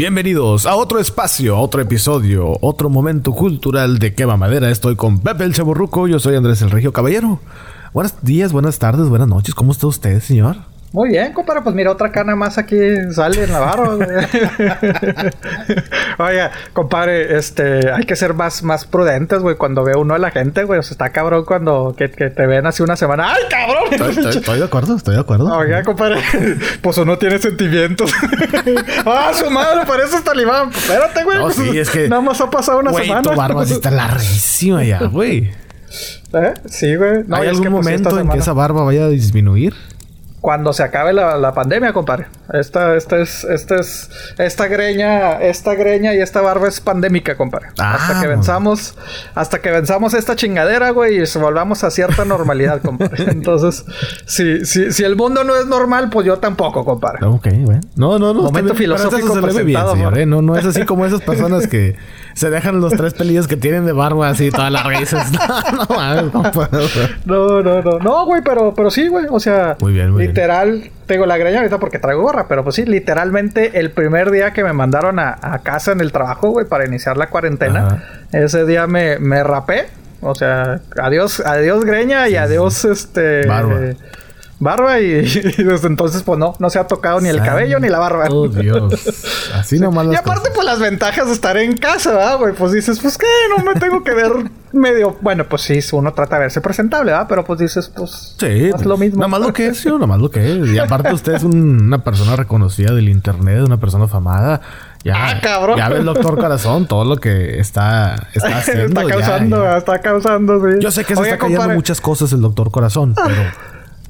Bienvenidos a otro espacio, otro episodio, otro momento cultural de Quema Madera. Estoy con Pepe el Chaburruco, yo soy Andrés el Regio Caballero. Buenos días, buenas tardes, buenas noches. ¿Cómo está usted, señor? Muy bien, compadre, pues mira, otra cana más aquí sale en la barba. Oye, compadre, este, hay que ser más, más prudentes, güey, cuando ve uno a la gente, güey. O sea, está cabrón cuando que, que te ven así una semana. ¡Ay, cabrón! Estoy, estoy de acuerdo, estoy de acuerdo. Oiga, compadre, pues uno tiene sentimientos. ¡Ah, su madre! Parece talibán. Pues, espérate, güey. No, sí, es que... Nada más ha pasado una semana. tu barba sí está larguísima ya, güey. ¿Eh? Sí, güey. No, ¿Hay es algún que, pues, momento en que esa barba vaya a disminuir? Cuando se acabe la, la pandemia, compadre. Esta, esta es, esta es, esta greña, esta greña y esta barba es pandémica, compadre. Ah, hasta que bueno. venzamos, hasta que venzamos esta chingadera, güey, y volvamos a cierta normalidad, compadre. Entonces, si, si, si el mundo no es normal, pues yo tampoco, compadre. Ok, bueno. No, no, no. Momento filosófico bien, señor. ¿eh? No, no es así como esas personas que se dejan los tres pelillos que tienen de barba así toda larga y dices, no, no mames, no puedo. No, no, no. No, güey, pero, pero sí, güey. O sea, Muy bien, muy bien. literal, tengo la greña ahorita porque traigo gorra, pero pues sí, literalmente el primer día que me mandaron a, a casa en el trabajo, güey, para iniciar la cuarentena, Ajá. ese día me, me rapé. O sea, adiós, adiós greña y adiós este Barba. Barba y, y desde entonces pues no, no se ha tocado ni el cabello ni la barba. Oh, Dios. Así nomás Y las aparte, cosas. pues las ventajas de estar en casa, ¿verdad, güey? Pues dices, pues qué, no me tengo que ver medio. Bueno, pues sí, uno trata de verse presentable, ¿verdad? Pero pues dices, pues. Sí, es pues, lo mismo. Nada más lo que es, yo, nada más lo que es. Y aparte usted es un- una persona reconocida del internet, una persona famada. Ya, Ah, cabrón. ya ve el doctor Corazón, todo lo que está, está haciendo. está ya, causando, ya. ¿verdad? está causando, sí. Yo sé que se Oye, está cayendo compadre, muchas cosas el doctor Corazón, pero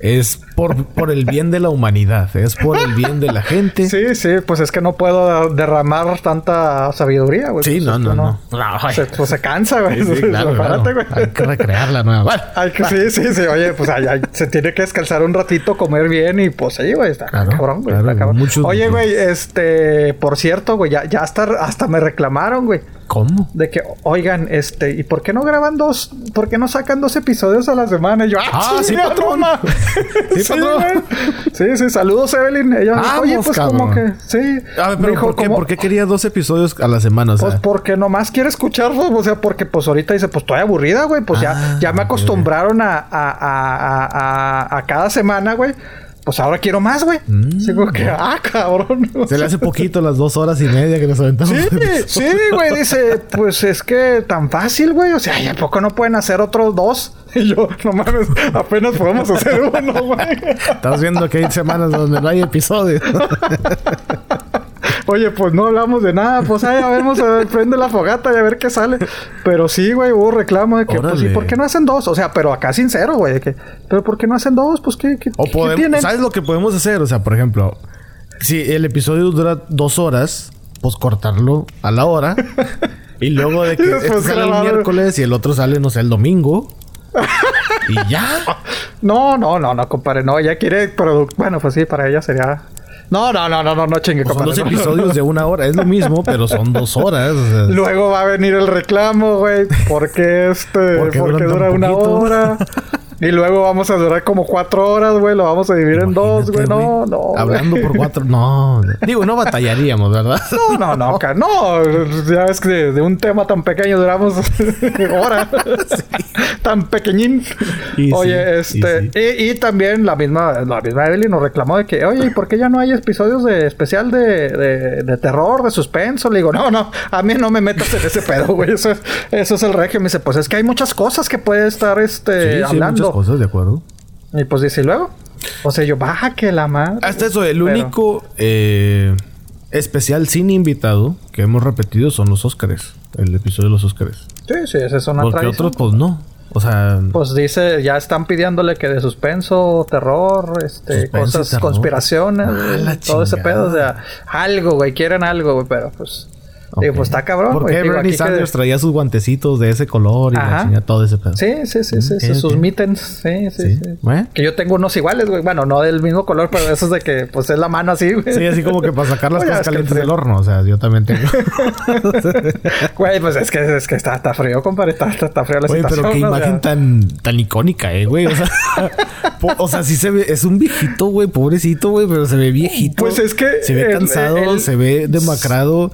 es por, por el bien de la humanidad, es por el bien de la gente. Sí, sí, pues es que no puedo derramar tanta sabiduría, güey. Sí, Pues no, esto no, no. Se, pues se cansa, güey. Sí, sí, claro, Prepárate, claro. güey. Hay que recrearla nueva. Hay que, sí, sí, sí. Oye, pues ay, ay, se tiene que descansar un ratito, comer bien y pues sí, güey. Está Claro, cabrón, güey. claro, está cabrón. muchos Oye, güey, este, por cierto, güey, ya, ya hasta, hasta me reclamaron, güey. ¿Cómo? De que, oigan, este, ¿y por qué no graban dos? ¿Por qué no sacan dos episodios a la semana? Y yo, Ah, sí, chinga, patrón. toma". Sí, patrón. Sí, sí, saludos, Evelyn. Ella me dijo, oye, pues como que, sí. A ver, Me pero dijo, ¿por qué, como- ¿por qué quería dos episodios a la semana? O sea, Pues porque nomás quiere escucharlo, o sea, porque pues ahorita dice, pues estoy aburrida, güey, pues Ah, ya, ya me acostumbraron a, a, a- a cada semana, güey. Pues ahora quiero más, güey. Mm, Así como que, ah, cabrón. se le hace poquito las dos horas y media que nos aventamos. Sí, sí, güey, dice, pues es que tan fácil, güey. O sea, ¿y a poco no pueden hacer otros dos? Y yo, no mames, apenas podemos hacer uno, güey. Estás viendo que hay semanas donde no hay episodios. Oye, pues no hablamos de nada, pues ay, a ver, vamos a ver, prende la fogata y a ver qué sale. Pero sí, güey, hubo reclamo de que, pues, ¿y Órale. por qué no hacen dos? O sea, pero acá sincero, güey, que, pero ¿por qué no hacen dos? Pues, ¿qué, qué, O qué podemos, tienen? ¿Sabes lo que podemos hacer? O sea, por ejemplo, si el episodio dura dos horas, pues cortarlo a la hora. y luego de que Y este sale el miércoles y el otro sale, no sé, el domingo. y ya. No, no, no, no, compadre, no, ella quiere producto. Bueno, pues sí, para ella sería. No, no, no, no, no, no chingue, Pues son dos episodios de una hora. Es lo mismo, pero son dos horas. o sea. Luego va a venir el reclamo, güey. ¿Por qué este? ¿Por qué Porque duran dura tan una hora. Y luego vamos a durar como cuatro horas, güey. Lo vamos a dividir en dos, güey. No, no. Hablando por cuatro. No. Digo, no batallaríamos, ¿verdad? No, no, no, no, ya ves que de, de un tema tan pequeño duramos horas. Tan pequeñín. Y oye, sí, este, y sí. y, y también la misma, la misma Evelyn nos reclamó de que, oye, ¿y por qué ya no hay episodios de especial de, de, de terror, de suspenso? Le digo, no, no, a mí no me metas en ese pedo, güey. Eso es, eso es el regio. Me dice, pues es que hay muchas cosas que puede estar este Sí, sí, hablando. Cosas, de acuerdo. Y pues dice, ¿y luego? O sea, yo, baja que la madre. Hasta eso, el Pero- único eh, especial sin invitado que hemos repetido son los Óscares. El episodio de los Óscares. Sí, sí, esa es una Porque tradición. otros, pues no. O sea, Pues dice, ya están pidiéndole que de suspenso, terror, este, Suspenso cosas, terror. conspiraciones, Ah, todo ese pedo, o sea, algo, güey, quieren algo, güey, pero pues Digo, pues está cabrón. ¿Por qué Bernie Sanders traía sus guantecitos de ese color y la chingada, todo ese pedo? Sí, sí, sí, sí. sus mittens. Sí, sí, sí. Que yo tengo unos iguales, güey. Bueno, no del mismo color, pero esos de que, pues, es la mano así, güey. Sí, así como que para sacar las cosas calientes del horno. O sea, yo también tengo. güey, pues es que, es que está, está frío, compadre. Está, está, frío la güey, situación. pero qué imagen tan, tan icónica, eh, güey. O sea, o sea, sí se ve... Es un viejito, güey. Pobrecito, güey. Pero se ve viejito. Pues es que... Se ve cansado, se ve demacrado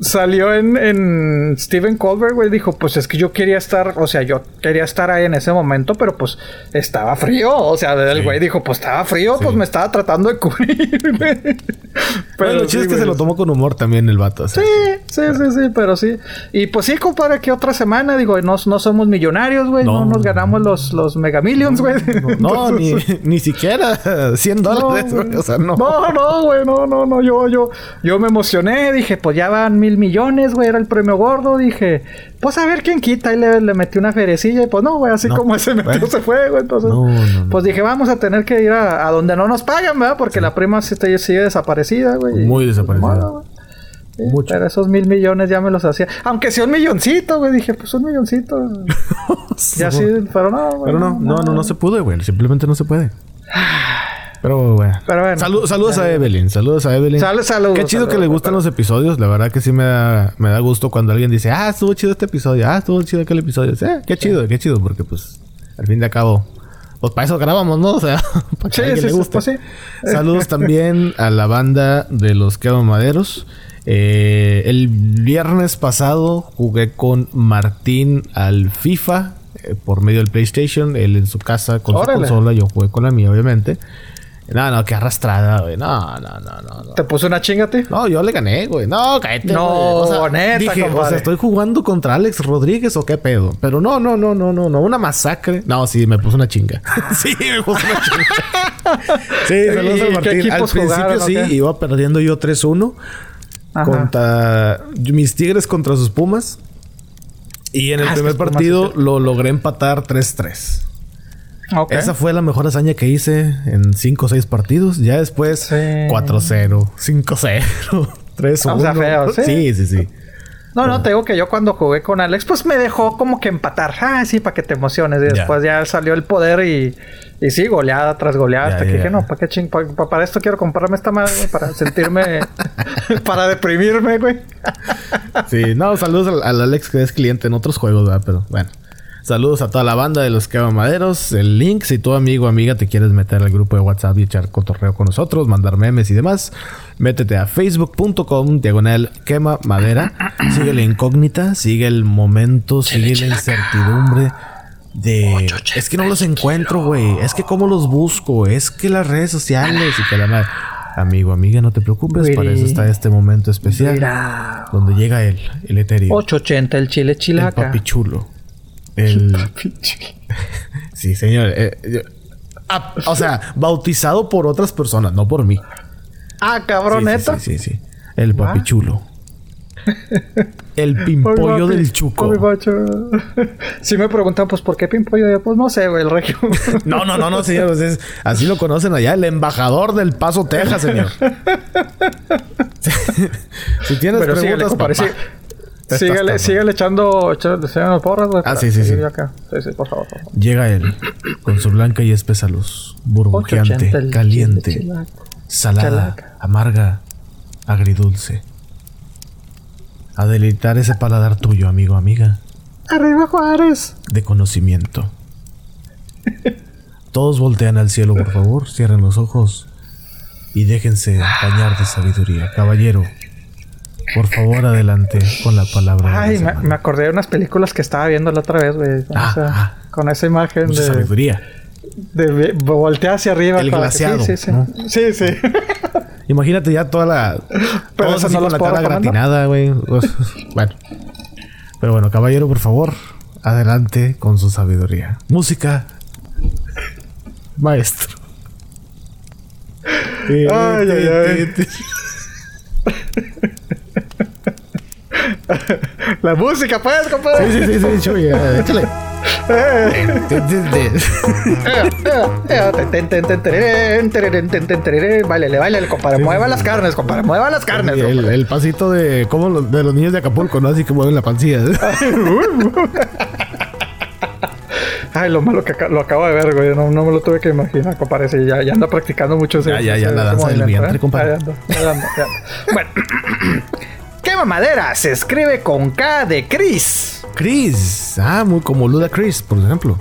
salió en, en Steven Colbert, güey, dijo, pues es que yo quería estar, o sea, yo quería estar ahí en ese momento, pero pues estaba frío, o sea, el güey dijo, pues estaba frío, pues me estaba tratando de cubrir, Pero lo chido es que se lo tomó con humor también el vato. sí, sí, sí, sí, pero sí. Y pues sí, compadre, que otra semana, digo, no, no somos millonarios, güey, no, nos ganamos los, los mega millions, güey. No, ni, ni siquiera 100 dólares, güey, o sea, no. No, no, güey, no, no, no, yo, yo, yo me emocioné, dije, pues ya van mil millones, güey, era el premio gordo. Dije, pues a ver quién quita. Y le, le metí una ferecilla. Y pues no, güey, así como ese metió se fue, güey. Entonces, pues dije, vamos a tener que ir a, donde no nos pagan, ¿verdad? Porque la prima sigue desaparecida, güey. Muy desaparecida. Mucho. Pero esos mil millones ya me los hacía. Aunque sea un milloncito, güey. Dije, pues un milloncito. ya sí, pero no, güey. Pero no, no, no, no se pudo, güey. Simplemente no se puede. Pero bueno. saludos a Evelyn. Saludos a Evelyn. saludos. Qué chido que le gustan los episodios. La verdad que sí me da, me da gusto cuando alguien dice, ah, estuvo chido este episodio. Ah, estuvo chido aquel episodio. Eh, qué chido, qué chido. Porque pues, al fin de cabo, pues para eso grabamos, ¿no? O sea, para que a alguien le guste. Pues saludos también a la banda de los Quedo Maderos. Eh, el viernes pasado jugué con Martín al FIFA eh, por medio del PlayStation. Él en su casa con su consola. Yo jugué con la mía, obviamente. No, no, qué arrastrada, güey. No, no, no, no. ¿Te puso una chingate? No, yo le gané, güey. No, cállate, No, o sea, neta, dije, o sea, ¿estoy jugando contra Alex Rodríguez o qué pedo? Pero no, no, no, no, no, no. Una masacre. No, sí, me puso una chinga. sí, me puso una chinga. sí, saludos a Martín. Al principio sí, iba perdiendo yo 3-1. Contra mis Tigres contra sus Pumas. Y en el ah, primer partido lo logré empatar 3-3. Esa fue la mejor hazaña que hice en 5 o 6 partidos. Ya después, 4-0, 5-0, 3-1. O sea, feo, ¿sí? Sí, sí, sí. No, no, te digo que yo cuando jugué con Alex, pues me dejó como que empatar. Ah, sí, para que te emociones. Y después ya salió el poder y, y sí, goleada tras goleada. hasta que dije, no, ¿para qué ching? para esto quiero comprarme esta madre, para sentirme, para deprimirme, güey. sí, no, saludos al, Alex que es cliente en otros juegos, ¿verdad? Pero bueno. Saludos a toda la banda de los Quema Maderos. El link, si tu amigo o amiga te quieres meter al grupo de WhatsApp y echar cotorreo con nosotros, mandar memes y demás, métete a facebook.com diagonal quema madera. Sigue la incógnita, sigue el momento, sigue la incertidumbre de... Es que no los encuentro, güey. Es que cómo los busco. Es que las redes sociales y que la madre... Amigo, amiga, no te preocupes, para eso está este momento especial. Donde llega él, el etéreo. 880, el chile chilaca. El papi chulo. El... sí, señor. Eh, ah, o sea, bautizado por otras personas, no por mí. Ah, cabroneta. Sí, sí, sí. El papi chulo. El pimpollo del chuco. Si me preguntan, pues, ¿por qué pimpollo? Pues no sé, güey, el regio. no, no, no, no, señor. así lo conocen allá, el embajador del Paso, Texas, señor. si tienes preguntas, sí, Síguele, síguele echando, echando porras, Ah, sí, sí, sí. por favor, Llega él con su blanca y espesa luz, burbujeante, caliente, salada, amarga, agridulce. A deleitar ese paladar tuyo, amigo, amiga. Arriba Juárez. De conocimiento. Todos voltean al cielo, por favor, cierren los ojos y déjense bañar de sabiduría. Caballero, por favor, adelante con la palabra. Ay, me, acordé de unas películas que estaba viendo la otra vez, güey. Ah, ah. con esa imagen de. sabiduría. De, voltear hacia arriba. El glaciado. Sí, sí, sí. sí, Imagínate ya toda la. Pero así no con la cara gratinada, güey. Pues, bueno. Pero bueno, caballero, por favor, adelante con su sabiduría. Música. Maestro. ay, ay, ay. La música, pues, compadre. Sí, sí, sí, sí, chuy, échale. Báilale, báilale, compadre. Mueva las carnes, compadre. Mueva las carnes. El, el pasito de como los, de los niños de Acapulco, ¿no? Así que mueven la pancilla. Ay, lo malo que aca- lo acabo de ver, güey. No, no me lo tuve que imaginar, compadre. Sí, ya, ya anda practicando mucho ese Ya, ya, ya, ese- la danza del vientre, ¿eh? compadre. Bueno. Madera se escribe con K de Chris. Chris. Ah, muy como Luda Chris, por ejemplo.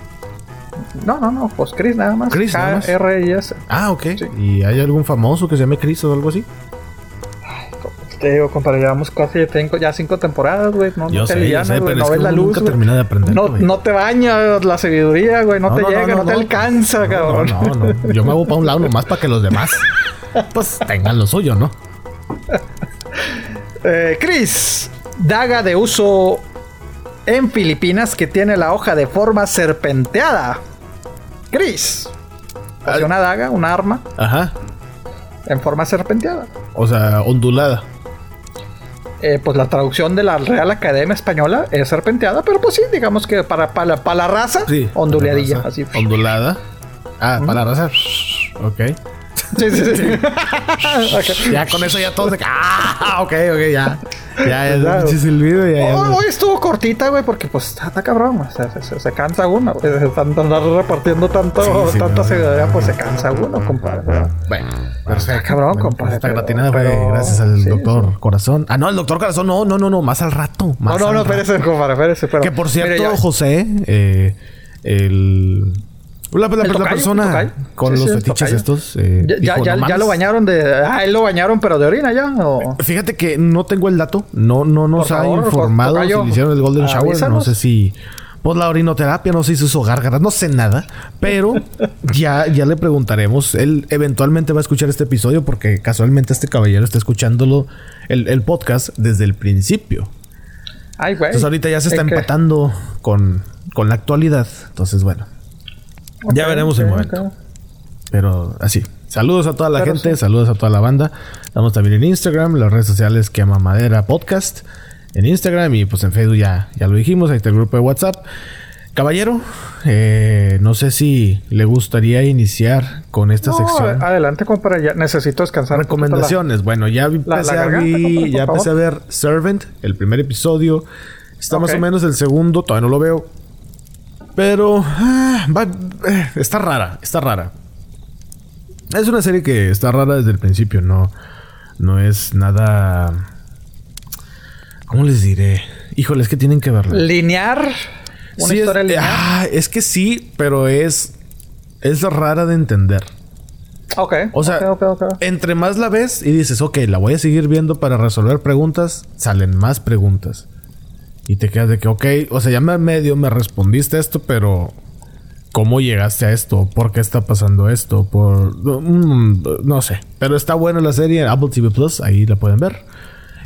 No, no, no, pues Chris nada más. Chris nada más. K-R-I-S. Ah, ok. ¿Y hay algún famoso que se llame Chris o algo así? Te digo, compadre, llevamos casi cinco, ya cinco temporadas, güey. No, Yo no te sé, pero no ves la luz. nunca güey. termina de aprender, No, no te baña la sabiduría, güey. No, te llega, no, te alcanza, cabrón. No, no, no. Yo me hago para un lado nomás para que los demás pues tengan lo suyo, ¿no? Eh, Chris, daga de uso en Filipinas que tiene la hoja de forma serpenteada. Chris. Una daga, un arma Ajá. en forma serpenteada. O sea, ondulada. Eh, pues la traducción de la Real Academia Española es serpenteada, pero pues sí, digamos que para, para, la- para la raza, Sí. onduladilla, Raza. así. Ondulada. Ah, para la raza. Ok. Sí, sí, sí. Ya con eso ya todos de Ah, ok, ok, ya. Ya, ya, Claro. silbido, ya, ya. Hoy, estuvo cortita, güey, porque pues está, está cabrón, güey. Se, se- se cansa uno, tanto andar repartiendo tanto, Sí, sí, tanta no. seguridad, pues se cansa uno, compadre. ¿verdad? Bueno, perfecto. cabrón, Bueno, compadre, Esta pero- gratinada fue pero- gracias al sí, doctor Corazón. Ah, no, el doctor Corazón, no, no, no, no, más al rato. No, Más no, al no, rato. espérese, compadre, espérese. Pero, Que por cierto, mire, José, eh, el. La, la- El la tocayo, persona con Sí, los sí, fetiches estos. eh, ya, ya, dijo, ya- "No ya mames". lo bañaron de. Ah, él lo bañaron, pero de orina ya. ¿o? Fíjate que no tengo el dato. No, no nos ha informado si le hicieron el Golden Shower. No sé si. Pues la orinoterapia, no sé si hizo gárgaras, no sé nada. Pero ya, ya le preguntaremos. Él eventualmente va a escuchar este episodio porque casualmente este caballero está escuchándolo el, el podcast desde el principio. Ay, güey. Entonces ahorita ya se está Es que- empatando con, con la actualidad. Entonces, bueno. Ya veremos el ok, momento. Pero así. Saludos a toda la Pero gente, sí. saludos a toda la banda. Estamos también en Instagram, las redes sociales que ama Madera Podcast. En Instagram y pues en Facebook ya, ya lo dijimos, ahí está el grupo de WhatsApp. Caballero, eh, no sé si le gustaría iniciar con esta No, sección. adelante, compadre. Ya necesito descansar. la- Recomendaciones. Bueno, ya empecé, la a, vi- ya empecé a ver Servant, el primer episodio. Está más o menos el segundo, todavía no lo veo. Pero ah, va- eh, está rara, está rara. Es una serie que está rara desde el principio, no, no es nada. ¿Cómo les diré? Híjole, es que tienen que verla. Linear. Una Sí, es, historia lineal. ah, es que sí, pero es. Es rara de entender. ok. O sea, entre más la ves y dices, ok, la voy a seguir viendo para resolver preguntas, salen más preguntas. Y te quedas de que, ok, o sea, ya me medio me respondiste esto, pero ¿cómo llegaste a esto? ¿Por qué está pasando esto? Por mm, no sé. Pero está buena la serie en Apple TV Plus, ahí la pueden ver.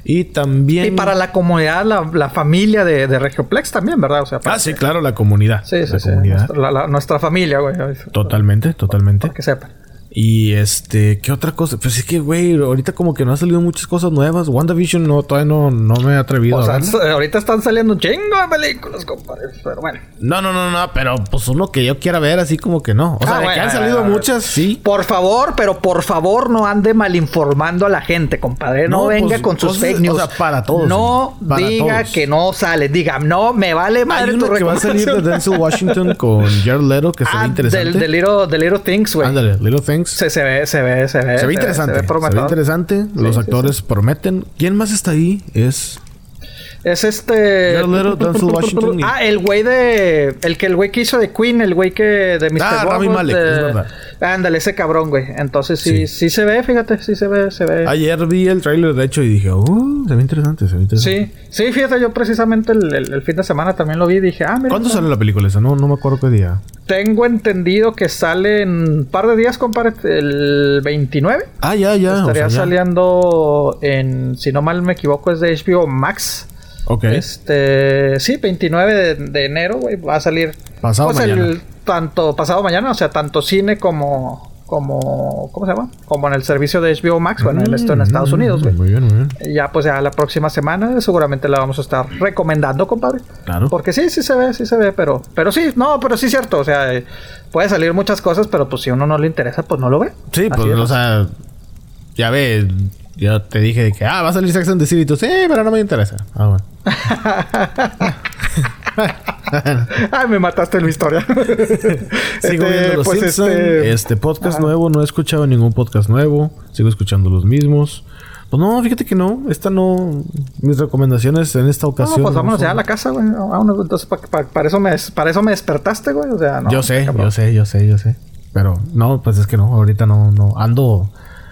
Y también. Y para la comunidad, la, la familia de, de Regioplex también, ¿verdad? O sea, para Ah, sí, claro, la comunidad. Sí, sí, la sí. comunidad. Nuestra, la- la- nuestra familia, güey. Totalmente, totalmente. Para que sepan. Y este, ¿qué otra cosa? Pues es que, güey, ahorita como que no han salido muchas cosas nuevas. WandaVision no, todavía no, no me he atrevido O a sea, ahorita están saliendo un chingo de películas, compadre. Pero bueno. No, no, no, no, pero pues uno que yo quiera ver así como que no. O sea, Ah, de bueno, que han salido muchas, sí. Por favor, pero por favor no ande malinformando a la gente, compadre. No, No, venga pues, con sus cosas- fake news. o sea, para todos, No para diga todos. que no sale. Diga, no, me vale Hay madre tu que va a salir de. Denzel Washington con Jared Leto que Ah, interesante. del, del little, del little Things, güey. Ándale, Little Things. Se, se ve, se ve, se ve. Se ve interesante. Se ve Se ve, prometedor. interesante. Los sí, actores prometen. ¿Quién más está ahí? Es. Es este. Ah, el güey de. El que el güey que hizo de Queen, el güey que. De Mr. Ah, Rami Malek, de- es verdad. Ándale, ese cabrón, güey. Entonces sí, sí, Sí. se ve, fíjate, sí se ve, se ve. Ayer vi el tráiler, de hecho, y dije, uh, se ve interesante, se ve interesante. Sí, sí, fíjate, yo precisamente el, el- el fin de semana también lo vi y dije, ah, mira. ¿Cuándo sale la película esa? No, no me acuerdo qué día. Tengo entendido que sale en un par de días, compadre, el 29. Ah, ya, ya. o Estaría sea, ya. saliendo en, si no mal me equivoco, es de HBO Max. Ok. Este, sí, 29 de, de enero, güey, va a salir. Pasado pues, mañana. el tanto pasado mañana, o sea, tanto cine como como, ¿cómo se llama? Como en el servicio de HBO Max, bueno, en esto en Estados Mm, Unidos, güey. Muy bien, muy bien. Y ya pues ya la próxima semana seguramente la vamos a estar recomendando, compadre. Claro. Porque sí, sí se ve, sí se ve, pero pero sí, no, pero sí es cierto, o sea, eh, puede salir muchas cosas, pero pues si a uno no le interesa, pues no lo ve. Sí, Así pues, es. o sea, ya ves, yo te dije de que, ah, va a salir Sex and the City. Y tú, sí, pero no me interesa. Ah, bueno. Ay, me mataste en mi historia. Sigo Este, viendo Los pues, este- Este, podcast Ajá. nuevo, no he escuchado ningún podcast nuevo. Sigo escuchando los mismos. Pues no, fíjate que no. Esta no. Mis recomendaciones en esta No, ocasión. pues vámonos son- ya a la casa, güey. Vámonos, entonces, pa- pa- para, eso me, para eso me despertaste, güey. O sea, no. yo sé, cabrón. yo sé, yo sé, yo sé. Pero no, pues es que no, ahorita no, no. Ando.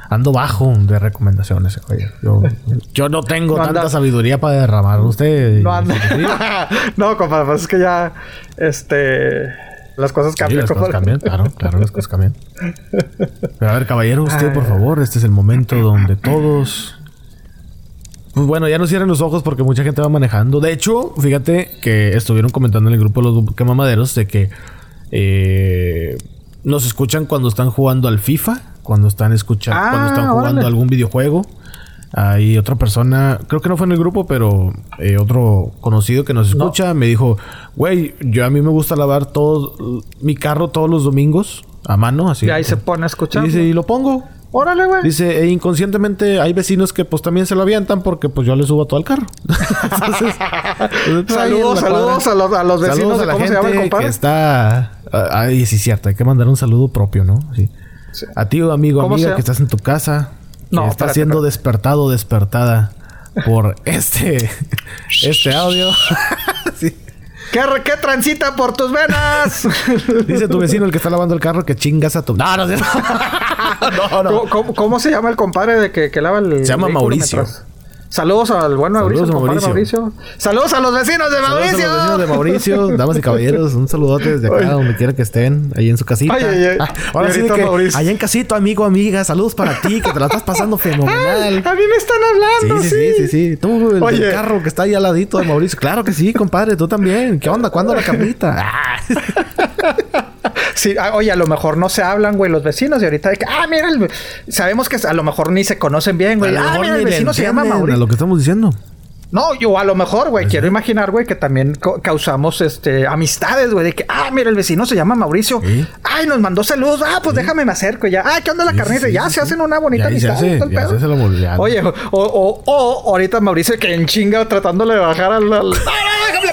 Ando bajo de recomendaciones, oye. Yo, yo no tengo No tanta anda- sabiduría para derramar. Usted. No anda. Sí, no, compadre, pues es que ya. Este. Las cosas Sí, cambian, las cosas cambian, claro, claro, las cosas cambian. Pero a ver, caballero, usted, por favor, este es el momento donde todos. Pues bueno, ya no cierren los ojos porque mucha gente va manejando. De hecho, fíjate que estuvieron comentando en el grupo de los quemamaderos de que eh, nos escuchan cuando están jugando al FIFA, cuando están escuchando, Ah, cuando están jugando órale. algún videojuego. Hay otra persona, creo que no fue en el grupo, pero eh, otro conocido que nos escucha me dijo, güey, yo a mí me gusta lavar todo mi carro todos los domingos a mano, así. Y ahí se pone a escuchar. Y dice, y lo pongo. Órale, güey. Dice, e inconscientemente hay vecinos que pues también se lo avientan porque pues yo le subo todo al carro. Entonces, ahí Saludos, saludos a los, a los vecinos Saludos de a la cómo se gente llama el que compadre. está... ah, Ay, sí, es cierto. Hay que mandar un saludo propio, ¿no? Sí. Sí. A ti, amigo, ¿Cómo amiga, que estás en tu casa. Que está espérate, siendo espérate. despertado despertada por este... este audio. Sí. ¿Qué, qué transita por tus venas? Dice tu vecino, el que está lavando el carro, que chingas a tu... No, no, no. no, no. ¿Cómo, cómo, cómo se llama el compadre de que, que lava el. Se llama Mauricio. Saludos al buen Mauricio, Saludos, Mauricio. Mauricio. Saludos a los vecinos de Saludos a Mauricio. los vecinos de Mauricio, damas y caballeros, un saludote desde acá, donde quiera que estén, ahí en su casita. Ay, ay, ay. Ah, ahora sí que, Mauricio. allá en casito, amigo, amiga, saludos para ti, que te la estás pasando fenomenal. a mí me están hablando, Sí, sí, sí, sí, sí. Tú, el, Oye. carro que está ahí al ladito de Mauricio. Claro que sí, compadre, tú también. ¿Qué onda? ¿Cuándo la carnita? Ah. Sí, ah, oye, a lo mejor no se hablan, güey, los vecinos. Y ahorita de que, ah, mira, el- sabemos que a lo mejor ni se conocen bien, güey. A lo Ah, mejor mira, ni el vecino se llama entienden a Mauricio. lo que estamos diciendo. No, yo a lo mejor, güey, quiero imaginar, güey, que también causamos este amistades, güey, de que, ah, mira, el vecino se llama Mauricio. Ay, nos mandó saludos. Ah, pues déjame me acerco ya. Ah, ¿qué onda la Sí, carnita? sí, ya sí, se hacen una bonita Ya amistad. ya se la ya. Oye, o, o, o ahorita Mauricio que en chinga tratándole de bajar al. al-.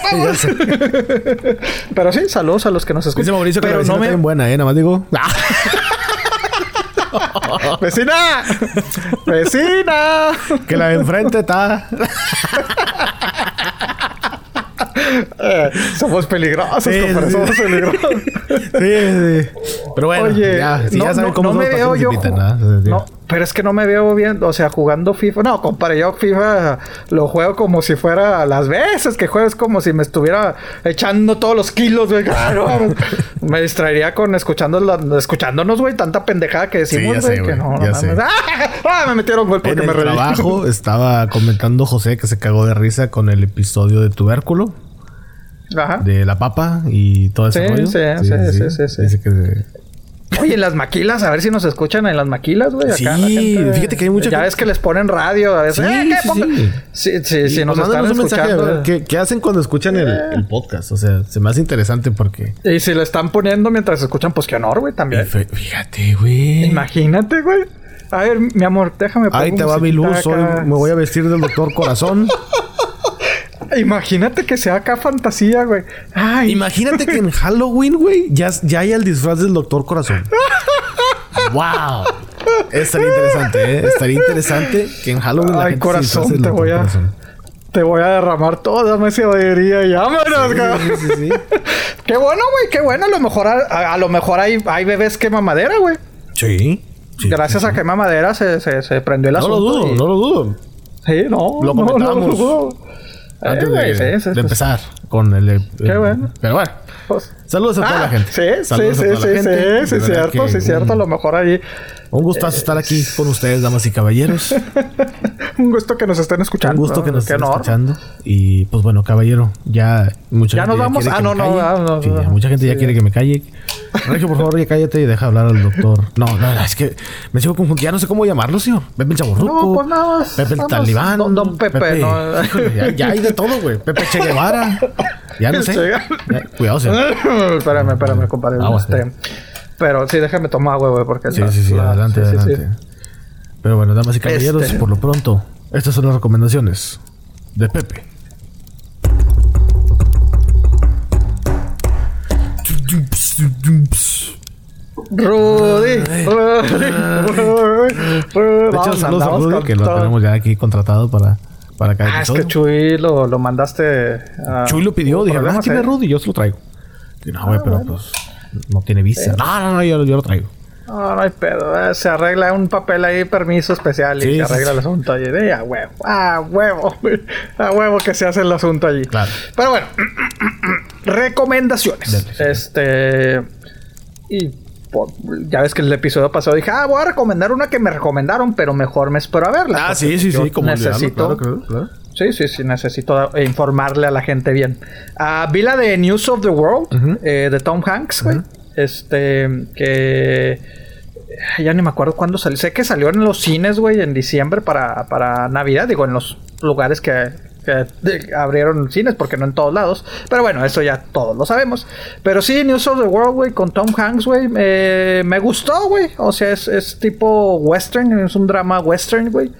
Pero sí, saludos a los que nos escuchan. Dice Mauricio que la Pero vecina no está me. bien buena, ¿eh? Nada más digo. ¡Vecina! ¡Vecina! Que la de enfrente está. Eh, somos peligrosos, Sí, compadre, sí. somos peligrosos. Sí, sí. Pero bueno, Oye, ya, si no, ya saben no- cómo no somos, me ¿para qué veo yo. invitan? Sí. No, pero es que no me veo bien, o sea, jugando FIFA. No, compadre, yo FIFA lo juego como si fuera las veces que juego, es como si me estuviera echando todos los kilos, güey. Claro, me distraería con escuchando la- escuchándonos, güey, tanta pendejada que Sí, decimos, güey, sé, que no, ya sé. ¡Ah! ¡Ah! Me metieron gol porque En me el reí. trabajo estaba comentando José que se cagó de risa con el episodio de tubérculo, Ajá. de la papa y todo ese Sí, rollo. sí, sí, sí, sí, sí. Dice que Oye, en las maquilas, a ver si nos escuchan en las maquilas, güey. acá Sí, la gente- fíjate que hay mucha Ya ves que les ponen radio, a veces. Sí, "Eh, ¿qué? sí, Ponga-". sí. Sí, sí, sí, Y, nos están un mensaje escuchando. ¿qué, qué hacen cuando escuchan el, el podcast? O sea, se me hace interesante porque... Y si le están poniendo mientras escuchan, pues qué honor, güey, también. Fí- Fíjate, güey. Imagínate, güey. A ver, mi amor, déjame Ahí te va mi luz. Hoy me voy a vestir del doctor Corazón. Imagínate que sea acá fantasía, güey. Ay, Imagínate que en Halloween, güey, ya, ya hay el disfraz del doctor Corazón. ¡Wow! Estaría interesante, ¿eh? Estaría interesante que en Halloween la Ay, gente corazón, se te voy a- Corazón. te voy a derramar toda mi sabiduría y vámonos, Sí, cabrón. sí, sí, sí. Qué bueno, güey, qué bueno. A lo mejor, a, a lo mejor hay, hay bebés quema madera, güey. Sí. sí, Gracias sí, a sí. quema madera se, se, se prendió el No lo asunto. dudo, y- no lo dudo. Sí, no. Lo no, no, comentábamos no, no. Antes Eh, de, sí, sí, sí. empezar con el... el- Qué bueno. Pero bueno. Pues- Saludos a toda Ah, la gente. Sí, sí, Saludos a sí, toda sí, la gente. sí, sí, verdad cierto, que sí, cierto. A lo mejor ahí Un gustazo estar aquí con ustedes, damas y caballeros. un gusto que nos estén escuchando. Un gusto que nos estén honor. escuchando. Y pues bueno, caballero, ya mucha ¿Ya gente nos vamos? Ah, no, no, ah, no, Sí, no. ya mucha gente ya quiere que me calle. Regio, por favor, ya cállate y deja hablar al doctor. No, no, es que me sigo confundiendo. Ya no sé cómo llamarlo, señor. Pepe el Chaburruco. No, pues nada más. Pepe el Vamos, Talibán. don- don Pepe, no. Híjole, ya, hay de todo, güey. Pepe Che Guevara. Ya no sé. Cuidado, señor. espérame, espérame, compadre. Agua, Este, pero sí, déjame tomar agua, güey, porque... Sí, la- sí, sí. la- adelante, sí, sí, sí. adelante. Pero bueno, damas y caballeros, Este- por lo pronto, estas son las recomendaciones de Pepe. Rudy, Rudy, Rudy, De hecho, saludos a que lo tenemos ya aquí contratado para, para cada Ah, es que Chuy lo, lo mandaste a... Chuy lo pidió, hubo dije, ah, problemas, ¿quién ¿eh? es Rudy? Yo se lo traigo. Y no, güey, Ah, pero bueno. pues no tiene visa. No, no, no, yo, yo lo traigo. No, no hay pedo. eh, Se arregla un papel ahí, permiso especial y se arregla sí. el asunto allí. De, a huevo, a huevo, a huevo que se hace el asunto allí. Claro. Pero bueno, recomendaciones. Dale. Este. Y po- ya ves que el episodio pasado dije, ah, voy a recomendar una que me recomendaron, pero mejor me espero a verla. Ah, sí, sí, sí, como necesito. claro, claro, claro. Sí, sí, sí, necesito informarle a la gente bien. Ah, vi la de News of the World, eh, de Tom Hanks, güey. Este, que. Ya ni me acuerdo cuándo salió. Sé que salió en los cines, güey, en diciembre para, para Navidad. Digo, en los lugares que, abrieron cines, porque no en todos lados. Pero bueno, eso ya todos lo sabemos. Pero sí, News of the World, güey, con Tom Hanks, güey. eh, me gustó, güey. O sea, es, es tipo western, es un drama western, güey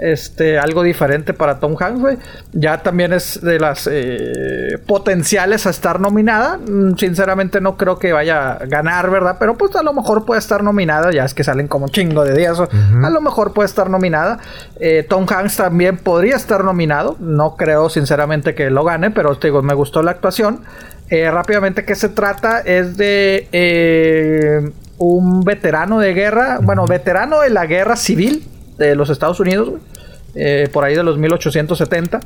este algo diferente para Tom Hanks, güey. Ya también es de las eh, potenciales a estar nominada. Mm, Sinceramente no creo que vaya a ganar, ¿verdad? Pero pues a lo mejor puede estar nominada. Ya es que salen como chingo de días. A lo mejor puede estar nominada. Eh, Tom Hanks también podría estar nominado. No creo sinceramente que lo gane, pero te digo, me gustó la actuación. Eh, rápidamente, ¿qué se trata? Es de un veterano de guerra, bueno, veterano de la guerra civil de los Estados Unidos, eh, por ahí de los 1870.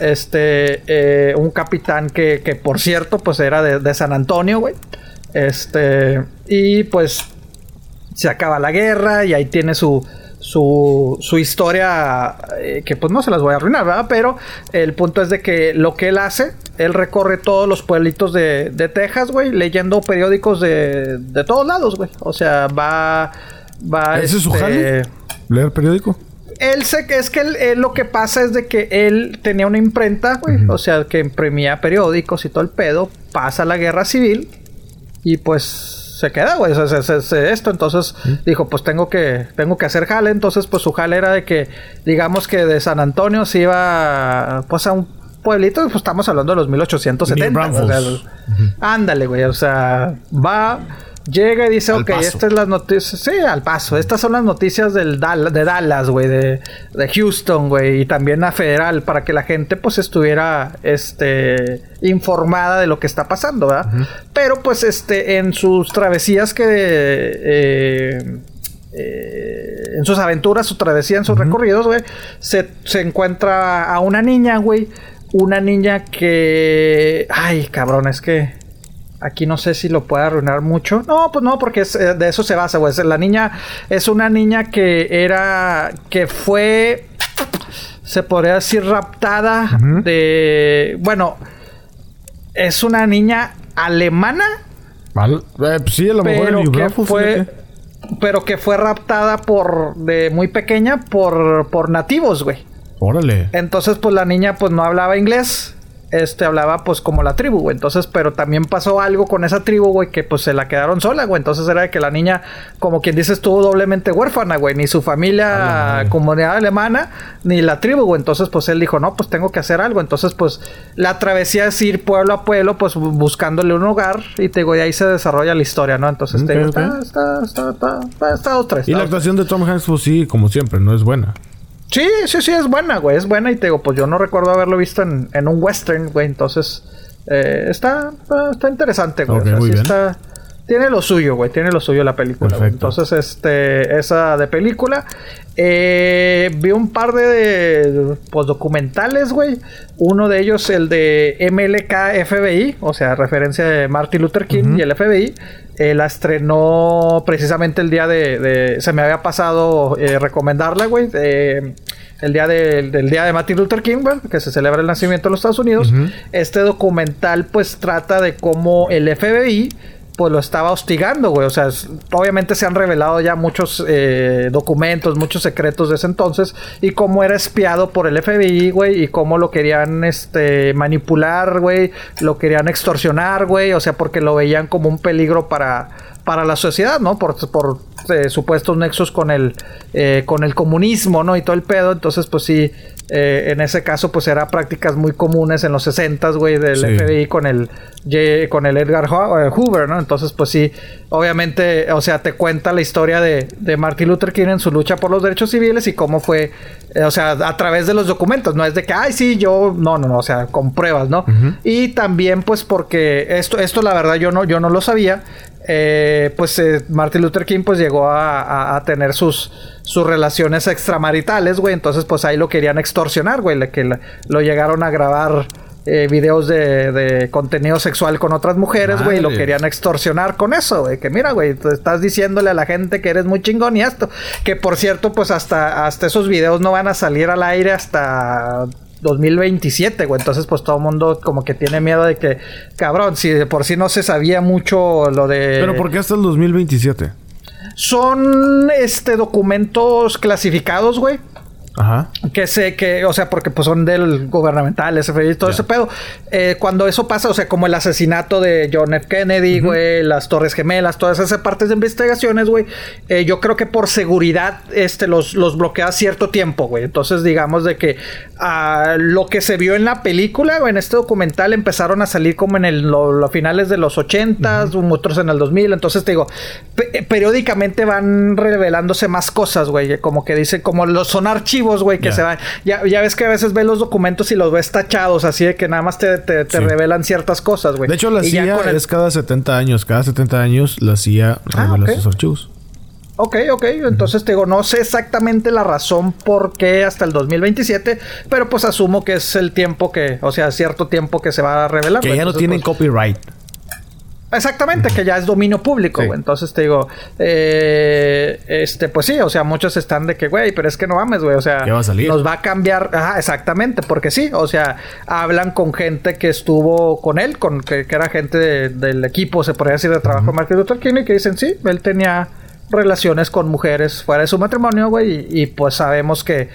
Este, eh, un capitán que, que, por cierto, pues era de, de San Antonio, güey. Este, y pues se acaba la guerra y ahí tiene su, su, su historia eh, que pues no se las voy a arruinar, ¿verdad? Pero el punto es de que lo que él hace, él recorre todos los pueblitos de, de Texas, güey, leyendo periódicos de, de todos lados, güey. O sea, va... va ¿Ese es su este, jale? ¿Leer periódico? él sé que es que él, él lo que pasa es de que él tenía una imprenta, güey, o sea, que imprimía periódicos y todo el pedo, pasa la guerra civil y pues se queda, güey, o sea, se- se- esto, entonces dijo, pues tengo que tengo que hacer jale, entonces pues su jale era de que digamos que de San Antonio se iba pues a un pueblito, pues estamos hablando de los 1870, New o sea, ándale, güey, o sea, va Llega y dice, Al ok, paso. estas es las noticias. Sí, al paso. Estas son las noticias del Dal- de Dallas, güey, de, de Houston, güey, y también a Federal, para que la gente, pues, estuviera, este, informada de lo que está pasando, ¿verdad? Pero, pues, este, en sus travesías que, eh, eh, en sus aventuras, su travesía, en sus recorridos, güey, se, se encuentra a una niña, güey, una niña que, ay, cabrón, es que Aquí no sé si lo puede arruinar mucho. No, pues no, porque es, eh, de eso se basa, güey. La niña es una niña que era. que fue. Se podría decir raptada de. Bueno. Es una niña alemana, Mal. Eh, pues sí, a lo mejor pero que fue. Pero que fue raptada por. de muy pequeña por, por nativos, güey. Órale. Entonces, pues la niña pues no hablaba inglés. Este hablaba pues como la tribu, güey. Entonces, pero también pasó algo con esa tribu, güey, que pues se la quedaron sola, güey. Entonces era de que la niña, como quien dice, estuvo doblemente huérfana, güey. Ni su familia, comunidad alemana, ni la tribu, güey. Entonces, pues él dijo, no, pues tengo que hacer algo. Entonces, pues la travesía es ir pueblo a pueblo, pues bu- buscándole un hogar. Y te digo, y ahí se desarrolla la historia, ¿no? Entonces, te digo, ok. está, está, está, está, está, está. Y la actuación de Tom Hanks, pues sí, como siempre, no es buena. Sí, sí, sí, es buena, güey. Es buena y te digo, pues yo no recuerdo haberlo visto en, en un western, güey. Entonces, eh, está, está, interesante, güey. O sea, muy sí bien. está... Tiene lo suyo, güey. Tiene lo suyo la película. Entonces, este, esa de película. Eh, vi un par de, de, pues, documentales, güey. Uno de ellos, el de MLK FBI, o sea, referencia de Martin Luther King y el FBI. Eh, la estrenó precisamente el día de. de- se me había pasado eh, recomendarla, güey. el día de- del día de Martin Luther King, güey, que se celebra el nacimiento de los Estados Unidos. Este documental, pues, trata de cómo el FBI pues lo estaba hostigando, güey. O sea, obviamente se han revelado ya muchos eh, documentos, muchos secretos de ese entonces y cómo era espiado por el FBI, güey, y cómo lo querían este manipular, güey, lo querían extorsionar, güey, o sea, porque lo veían como un peligro para para la sociedad, ¿no? Por, por eh, supuestos nexos con el, eh, con el comunismo, ¿no? Y todo el pedo. Entonces, pues sí, eh, en ese caso, pues era prácticas muy comunes en los 60 güey, del FBI con el, con el Edgar Hoover, ¿no? Entonces, pues sí, obviamente, o sea, te cuenta la historia de, de Martin Luther King en su lucha por los derechos civiles y cómo fue, o sea, a través de los documentos, no es de que, ay, sí, yo, no, no, no, o sea, con pruebas, ¿no? Y también, pues, porque esto, esto la verdad yo no, yo no lo sabía, eh, pues eh, Martin Luther King pues llegó a, tener sus, sus relaciones extramaritales, güey. Entonces pues ahí lo querían extorsionar, güey. Que lo llegaron a grabar eh, videos de, contenido sexual con otras mujeres, güey. Y lo querían extorsionar con eso, güey. Que mira, güey, estás diciéndole a la gente que eres muy chingón y esto. Que por cierto, pues hasta, hasta esos videos no van a salir al aire hasta 2027, güey. Entonces, pues todo el mundo como que tiene miedo de que, cabrón, si de por sí no se sabía mucho lo de. Pero ¿por qué hasta el 2027? Son este documentos clasificados, güey. Ajá. Que sé que, o sea, porque pues son del gubernamental, SFI, todo ese pedo. Eh, cuando eso pasa, o sea, como el asesinato de John F. Kennedy, güey, las Torres Gemelas, todas esas partes de investigaciones, güey, eh, yo creo que por seguridad, este, los, los bloquea cierto tiempo, güey. Entonces, digamos de que ah, lo que se vio en la película o en este documental empezaron a salir como en el, los finales de los 80, otros en el 2000. Entonces, te digo, periódicamente van revelándose más cosas, güey, como que dice, como los son archivos güey, que se van. Ya, ves que a veces ves los documentos y los ves tachados, así de que nada más te, revelan ciertas cosas, güey. De hecho, la CIA es cada 70 años. Cada 70 años la CIA ah, revela sus archivos. Ok, ok. Entonces te digo, no sé exactamente la razón por qué hasta el 2027, pero pues asumo que es el tiempo que, o sea, cierto tiempo que se va a revelar. Que ya no tienen pues copyright. Exactamente, que ya es dominio público, Entonces te digo, eh, este, pues sí, o sea, muchos están de que, güey, pero es que no mames, güey, o sea, nos va a cambiar, ajá, exactamente, porque sí, o sea, hablan con gente que estuvo con él, con que, era gente del equipo, se podría decir, de trabajo de Martin Luther King, y que dicen, sí, él tenía relaciones con mujeres fuera de su matrimonio, güey, y, pues sabemos que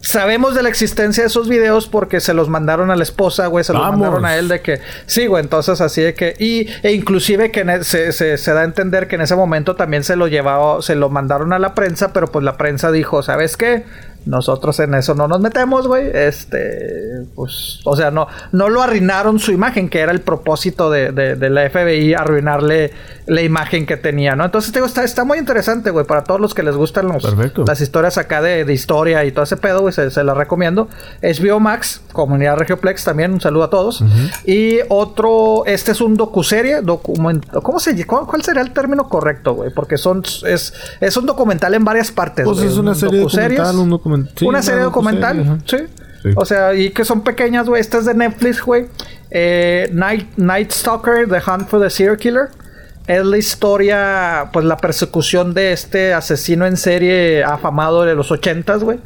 sabemos de la existencia de esos videos porque se los mandaron a la esposa, güey, se los mandaron a él de que sí, güey, entonces así de que y e inclusive que e, se, se, se, da a entender que en ese momento también se lo llevaba, se lo mandaron a la prensa, pero pues la prensa dijo, ¿sabes qué? Nosotros en eso no nos metemos, güey. Este, pues, o sea, no, no lo arruinaron su imagen, que era el propósito de, de, la FBI, arruinarle la imagen que tenía, ¿no? Entonces, digo, está, está muy interesante, güey, para todos los que les gustan los, las historias acá de, historia y todo ese pedo, güey, se, se las recomiendo. Es Biomax, Comunidad Regioplex también, un saludo a todos. Y otro, este es un docuserie, documento, ¿cómo se cuál, cuál sería el término correcto, güey? Porque son, es, es un documental en varias partes. Pues es una serie documental, un documental una serie documental, sí. O sea, y que son pequeñas, güey. Esta es de Netflix, güey. Eh, Night, Night Stalker, The Hunt for the Serial Killer. Es la historia, pues la persecución de este asesino en serie afamado de los ochentas, güey.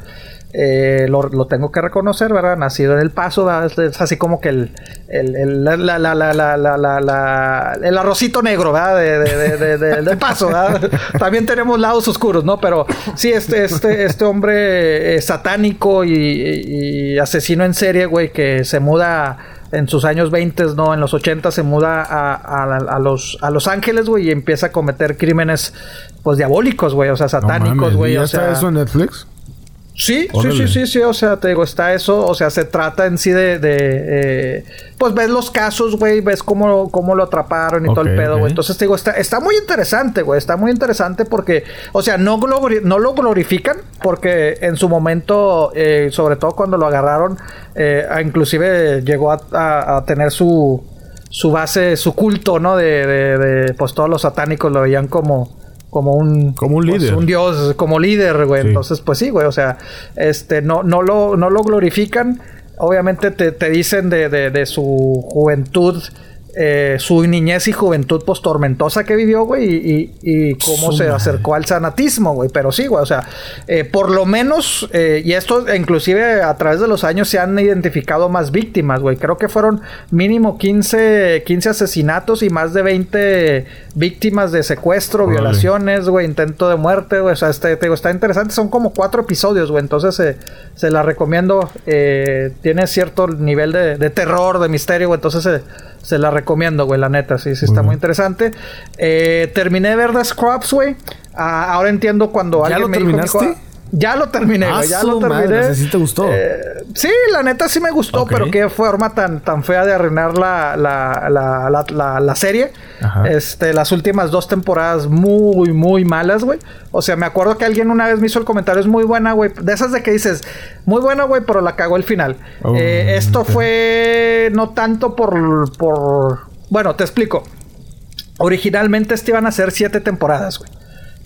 Eh, lo, tengo que reconocer, ¿verdad? Nacido en El Paso, Es, así como que el, el, el, la, la, la, el arrocito negro, ¿verdad? De, del Paso, ¿verdad? También tenemos lados oscuros, ¿no? Pero sí, este, este, este hombre eh, satánico y, asesino en serie, güey, que se muda en sus años 20, ¿no? En los 80 se muda a, a, los, a Los Ángeles, güey, y empieza a cometer crímenes, pues, diabólicos, güey, o sea, satánicos, güey. ¿Ya está eso en Netflix? Sí, sí, sí, sí, sí, o sea, te digo, está eso, o sea, se trata en sí de, de eh, pues ves los casos, güey, ves cómo, cómo lo atraparon y todo el pedo, güey. Entonces te digo, está, está muy interesante, güey, está muy interesante porque, o sea, no, no lo glorifican porque en su momento, eh, sobre todo cuando lo agarraron, eh, inclusive llegó a, tener su, su base, su culto, ¿no? De, de, de, pues todos los satánicos lo veían como como un como un pues, líder. un dios como líder güey. Entonces pues sí güey o sea este no no lo no lo glorifican. Obviamente te, te dicen de, de, de, su juventud eh, su niñez y juventud pues tormentosa que vivió, güey, y, y, cómo se acercó al sanatismo, güey. Pero sí, güey, o sea, eh, por lo menos, eh, y esto inclusive a través de los años se han identificado más víctimas, güey. Creo que fueron mínimo 15, 15 asesinatos y más de 20 víctimas de secuestro, violaciones, güey, intento de muerte, güey. O sea, este, te digo, está interesante. Son como cuatro episodios, güey. Entonces se la recomiendo. tiene cierto nivel de, de terror, de misterio, güey. Entonces se la recomiendo, güey, la neta, sí, sí, está muy interesante. Eh, terminé de ver The Scrubs, güey. Ah, ahora entiendo cuando alguien me terminaste? dijo... Ya lo terminé, güey. Ya lo terminé. ¿Sí te gustó? Eh, sí, la neta sí me gustó, pero qué forma tan, tan fea de arruinar la, la, la, la, serie. Este, las últimas dos temporadas muy, muy malas, güey. O sea, me acuerdo que alguien una vez me hizo el comentario, es muy buena, güey. De esas de que dices, muy buena, güey, pero la cagó el final. Oh, eh, esto fue no tanto por, por. Bueno, te explico. Originalmente este iban a ser siete temporadas, güey.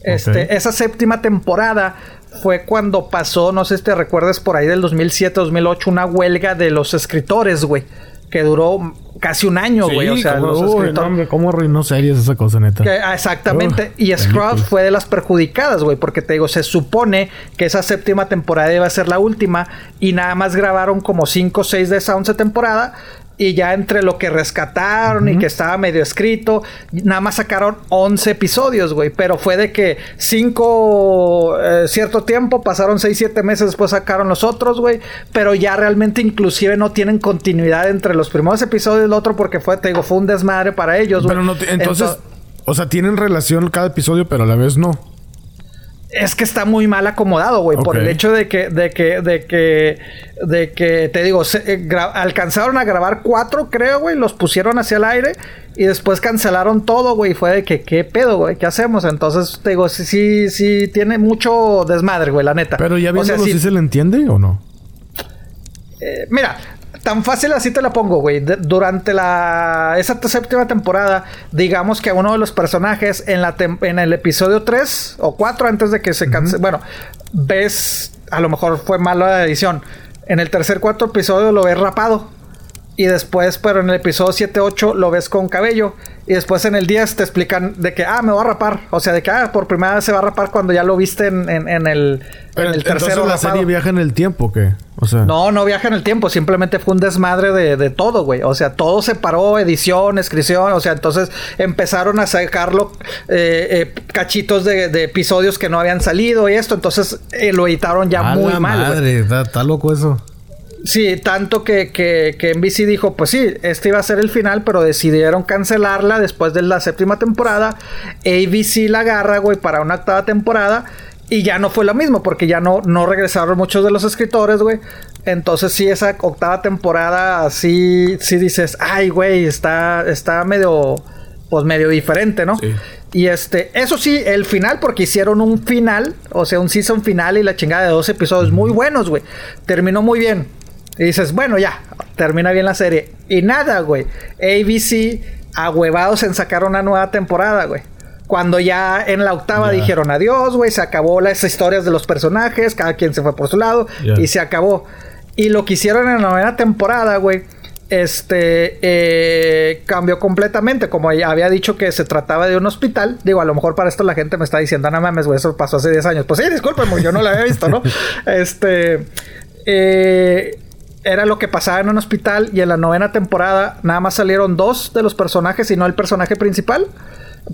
Este, esa séptima temporada fue cuando pasó, no sé si te recuerdas por ahí del 2007-2008, una huelga de los escritores, güey. Que duró casi un año, güey. o sea, los escritores. ¿Cómo arruinó series esa cosa, neta? Ah, exactamente. y Scrubs fue de las perjudicadas, güey. Porque te digo, se supone que esa séptima temporada iba a ser la última. Y nada más grabaron como 5 o 6 de esa 11 temporada. Y ya entre lo que rescataron y que estaba medio escrito, nada más sacaron 11 episodios, güey. Pero fue de que 5 eh, cierto tiempo, pasaron 6, 7 meses, después sacaron los otros, güey. Pero ya realmente inclusive no tienen continuidad entre los primeros episodios y el otro porque fue, te digo, fue un desmadre para ellos, güey. Pero no, entonces, o sea, tienen relación cada episodio, pero a la vez no es que está muy mal acomodado, güey, por el hecho de que, de que, de que, de que, te digo, eh, alcanzaron a grabar cuatro, creo, güey, los pusieron hacia el aire y después cancelaron todo, güey, fue de que, ¿qué pedo, güey? ¿Qué hacemos? Entonces, te digo, sí, sí, sí, tiene mucho desmadre, güey, la neta. Pero ya viéndolo, o sea, se le entiende o no? Eh, mira, Tan fácil así te la pongo, güey. Durante la esa séptima temporada, digamos que a uno de los personajes en la en el episodio 3 o 4 antes de que se canse, bueno, ves a lo mejor fue mala la edición. En el tercer cuarto episodio lo ves rapado. Y después, pero en el episodio 7, 8 lo ves con cabello. Y después en el 10 te explican de que, ah, me voy a rapar. O sea, de que, ah, por primera vez se va a rapar cuando ya lo viste en, en, en el, en el tercero. la serie viaja en el tiempo, ¿qué? O sea. No, no viaja en el tiempo. Simplemente fue un desmadre de, de todo, güey. O sea, todo se paró, edición, escripción. O sea, entonces empezaron a sacarlo eh, eh, cachitos de, de, episodios que no habían salido y esto. Entonces eh, lo editaron ya muy mal. Madre, está loco eso. Sí, tanto que, que, que NBC dijo, pues sí, este iba a ser el final, pero decidieron cancelarla después de la séptima temporada. ABC la agarra, güey, para una octava temporada. Y ya no fue lo mismo, porque ya no, no regresaron muchos de los escritores, güey. Entonces sí, esa octava temporada, sí, sí dices, ay, güey, está, está medio, pues medio diferente, ¿no? Y este, eso sí, el final, porque hicieron un final, o sea, un season final y la chingada de dos episodios muy buenos, güey. Terminó muy bien. Y dices, bueno, ya, termina bien la serie. Y nada, güey. ABC, ahuevados en sacar una nueva temporada, güey. Cuando ya en la octava dijeron adiós, güey, se acabó las historias de los personajes, cada quien se fue por su lado y se acabó. Y lo que hicieron en la novena temporada, güey, este eh, cambió completamente. Como había dicho que se trataba de un hospital, digo, a lo mejor para esto la gente me está diciendo, no mames, güey, eso pasó hace 10 años. Pues sí, discúlpeme, yo no lo había visto, ¿no? este. Eh, era lo que pasaba en un hospital y en la novena temporada nada más salieron dos de los personajes y no el personaje principal.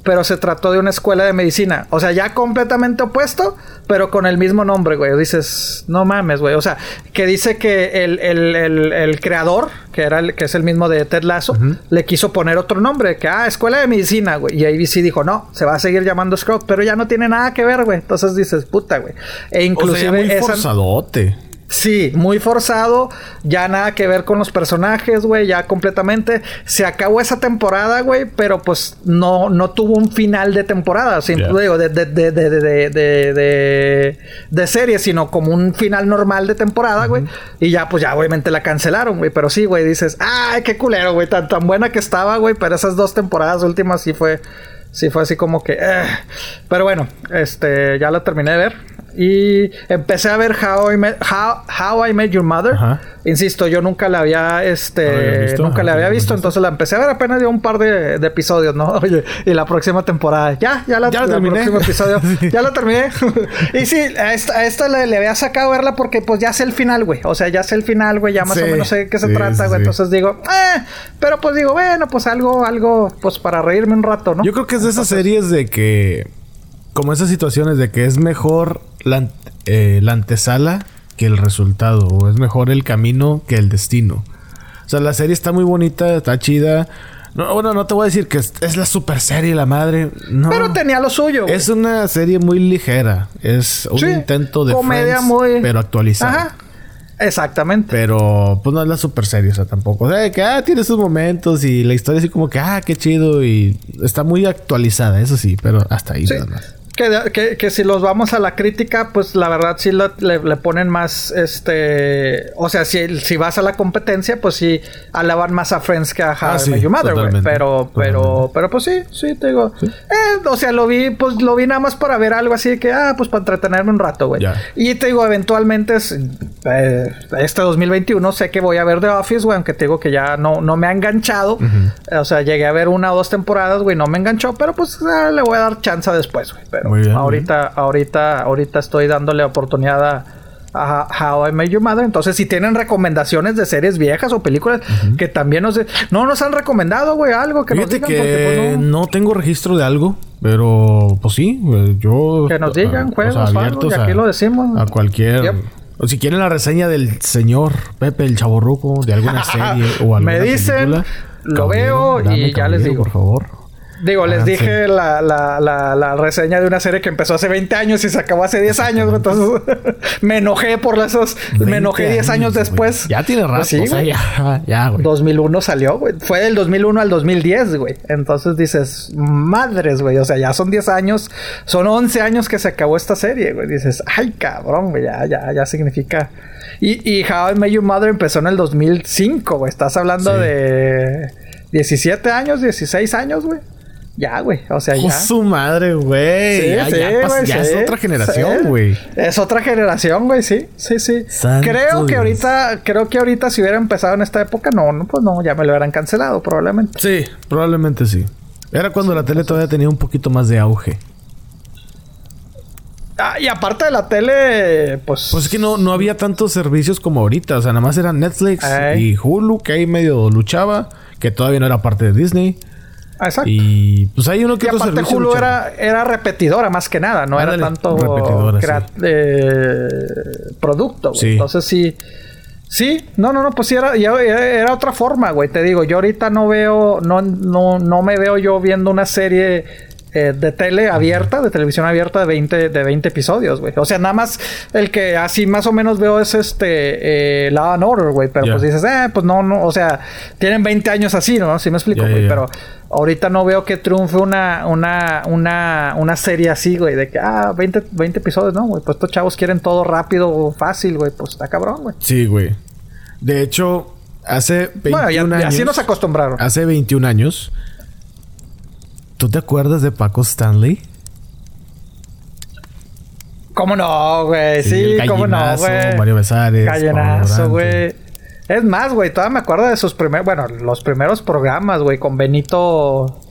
Pero se trató de una escuela de medicina. O sea, ya completamente opuesto, pero con el mismo nombre, güey. Dices, no mames, güey. O sea, que dice que el, creador, que era el, que es el mismo de Ted Lasso, le quiso poner otro nombre, que ah, escuela de medicina, güey. Y ABC dijo, no, se va a seguir llamando Scrub, pero ya no tiene nada que ver, güey. Entonces dices, puta, güey. E inclusive. O forzadote. Sí, muy forzado, ya nada que ver con los personajes, güey, ya completamente. Se acabó esa temporada, güey, pero pues no, no tuvo un final de temporada, simple, digo, de, de, de, de, de, serie, sino como un final normal de temporada, güey. Y ya, pues ya obviamente la cancelaron, güey, pero sí, güey, dices, ay, qué culero, güey, tan, tan buena que estaba, güey, pero esas dos temporadas últimas sí fue, sí fue así como que... Eh. Pero bueno, este, ya lo terminé de ver. Y empecé a ver How I Met, How, I Met Your Mother. Insisto, yo nunca la había, este, nunca la había visto, entonces la empecé a ver apenas de un par de, episodios, ¿no? Oye, y la próxima temporada, ya, ya la, ya terminé. próximo episodio, ya la terminé. y sí, a esta, le, había sacado verla porque pues ya sé el final, güey. O sea, ya sé el final, güey, ya más o menos sé de qué se trata, güey. Entonces digo, eh, pero pues digo, bueno, pues algo, algo, pues para reírme un rato, ¿no? Yo creo que es de esas series de que, como esas situaciones de que es mejor la, eh, la antesala que el resultado, o es mejor el camino que el destino. O sea, la serie está muy bonita, está chida. No, bueno, no te voy a decir que es, la super serie, la madre. No. Pero tenía lo suyo. Es una serie muy ligera. Es un intento de comedia muy. Pero actualizada. Ajá. Exactamente. Pero, pues no es la super serie, o sea, tampoco. O sea, que ah, tiene sus momentos y la historia así como que, ah, qué chido. Y está muy actualizada, eso sí, pero hasta ahí nada más. Que, que, si los vamos a la crítica, pues la verdad sí le, ponen más, este, o sea, si, si vas a la competencia, pues sí alaban más a Friends que a How ah, Your Mother, güey. Pero, pero, pero pues sí, sí, te digo. Eh, o sea, lo vi, pues lo vi nada más para ver algo así de que, ah, pues para entretenerme un rato, güey. Y te digo, eventualmente, eh, este 2021 sé que voy a ver The Office, güey, aunque te digo que ya no, no me ha enganchado. O sea, llegué a ver una o dos temporadas, güey, no me enganchó, pero pues ah, le voy a dar chance después, güey ahorita, ahorita, ahorita estoy dándole oportunidad a, How I Met Your Mother. Entonces, si tienen recomendaciones de series viejas o películas que también nos... No nos han recomendado, güey, algo que nos digan. Que pues, no... tengo registro de algo, pero pues sí, yo... Que nos digan juegos o y aquí lo decimos. A cualquier... O si quieren la reseña del señor Pepe el Chaborruco de alguna serie o alguna Me dicen, lo veo y ya les digo. Por favor. Digo, les ah, dije la, la, la, reseña de una serie que empezó hace 20 años y se acabó hace 10 años, Entonces me enojé por esos. Me enojé 10 años, después. Ya tiene rato. sí, ya, ya, güey. 2001 salió, güey. Fue del 2001 al 2010, güey. Entonces dices, madres, güey. O sea, ya son 10 años. Son 11 años que se acabó esta serie, güey. Dices, ay, cabrón, güey. Ya, ya, ya significa. Y, y How I Met Your Mother empezó en el 2005, güey. Estás hablando de 17 años, 16 años, güey. Ya, güey. O sea, ya. su madre, güey. Sí, ya, ya, ya es otra generación, güey. Es otra generación, güey, sí. Sí, sí. creo que ahorita, creo que ahorita si hubiera empezado en esta época, no, no, pues no, ya me lo hubieran cancelado, probablemente. Sí, probablemente sí. Era cuando la tele todavía tenía un poquito más de auge. Ah, y aparte de la tele, pues. Pues es que no, no había tantos servicios como ahorita. O sea, nada más eran Netflix y Hulu, que ahí medio luchaba, que todavía no era parte de Disney. Exacto. Y pues hay uno que y otro aparte Hulu era, era, repetidora más que nada, no era tanto eh, producto. Entonces sí. Sí, no, no, no, pues sí era, era, otra forma, güey. Te digo, yo ahorita no veo, no, no, no me veo yo viendo una serie eh, de tele abierta, de televisión abierta de 20, de 20 episodios, güey. O sea, nada más el que así más o menos veo es este eh, Law and Order, güey. Pero pues dices, eh, pues no, no, o sea, tienen 20 años así, ¿no? Si me explico, güey. Pero ahorita no veo que triunfe una, una, una, una serie así, güey, de que, ah, 20, 20 episodios, ¿no, güey? Pues estos chavos quieren todo rápido fácil, güey. Pues está cabrón, güey. Sí, güey. De hecho, hace 21 años. Así nos acostumbraron. Hace 21 años ¿Tú te acuerdas de Paco Stanley? ¿Cómo no, güey? Sí, cómo no, güey. Mario Besares. Gallinazo, güey. Es más, güey, todavía me acuerdo de sus primeros, bueno, los primeros programas, güey, con Benito.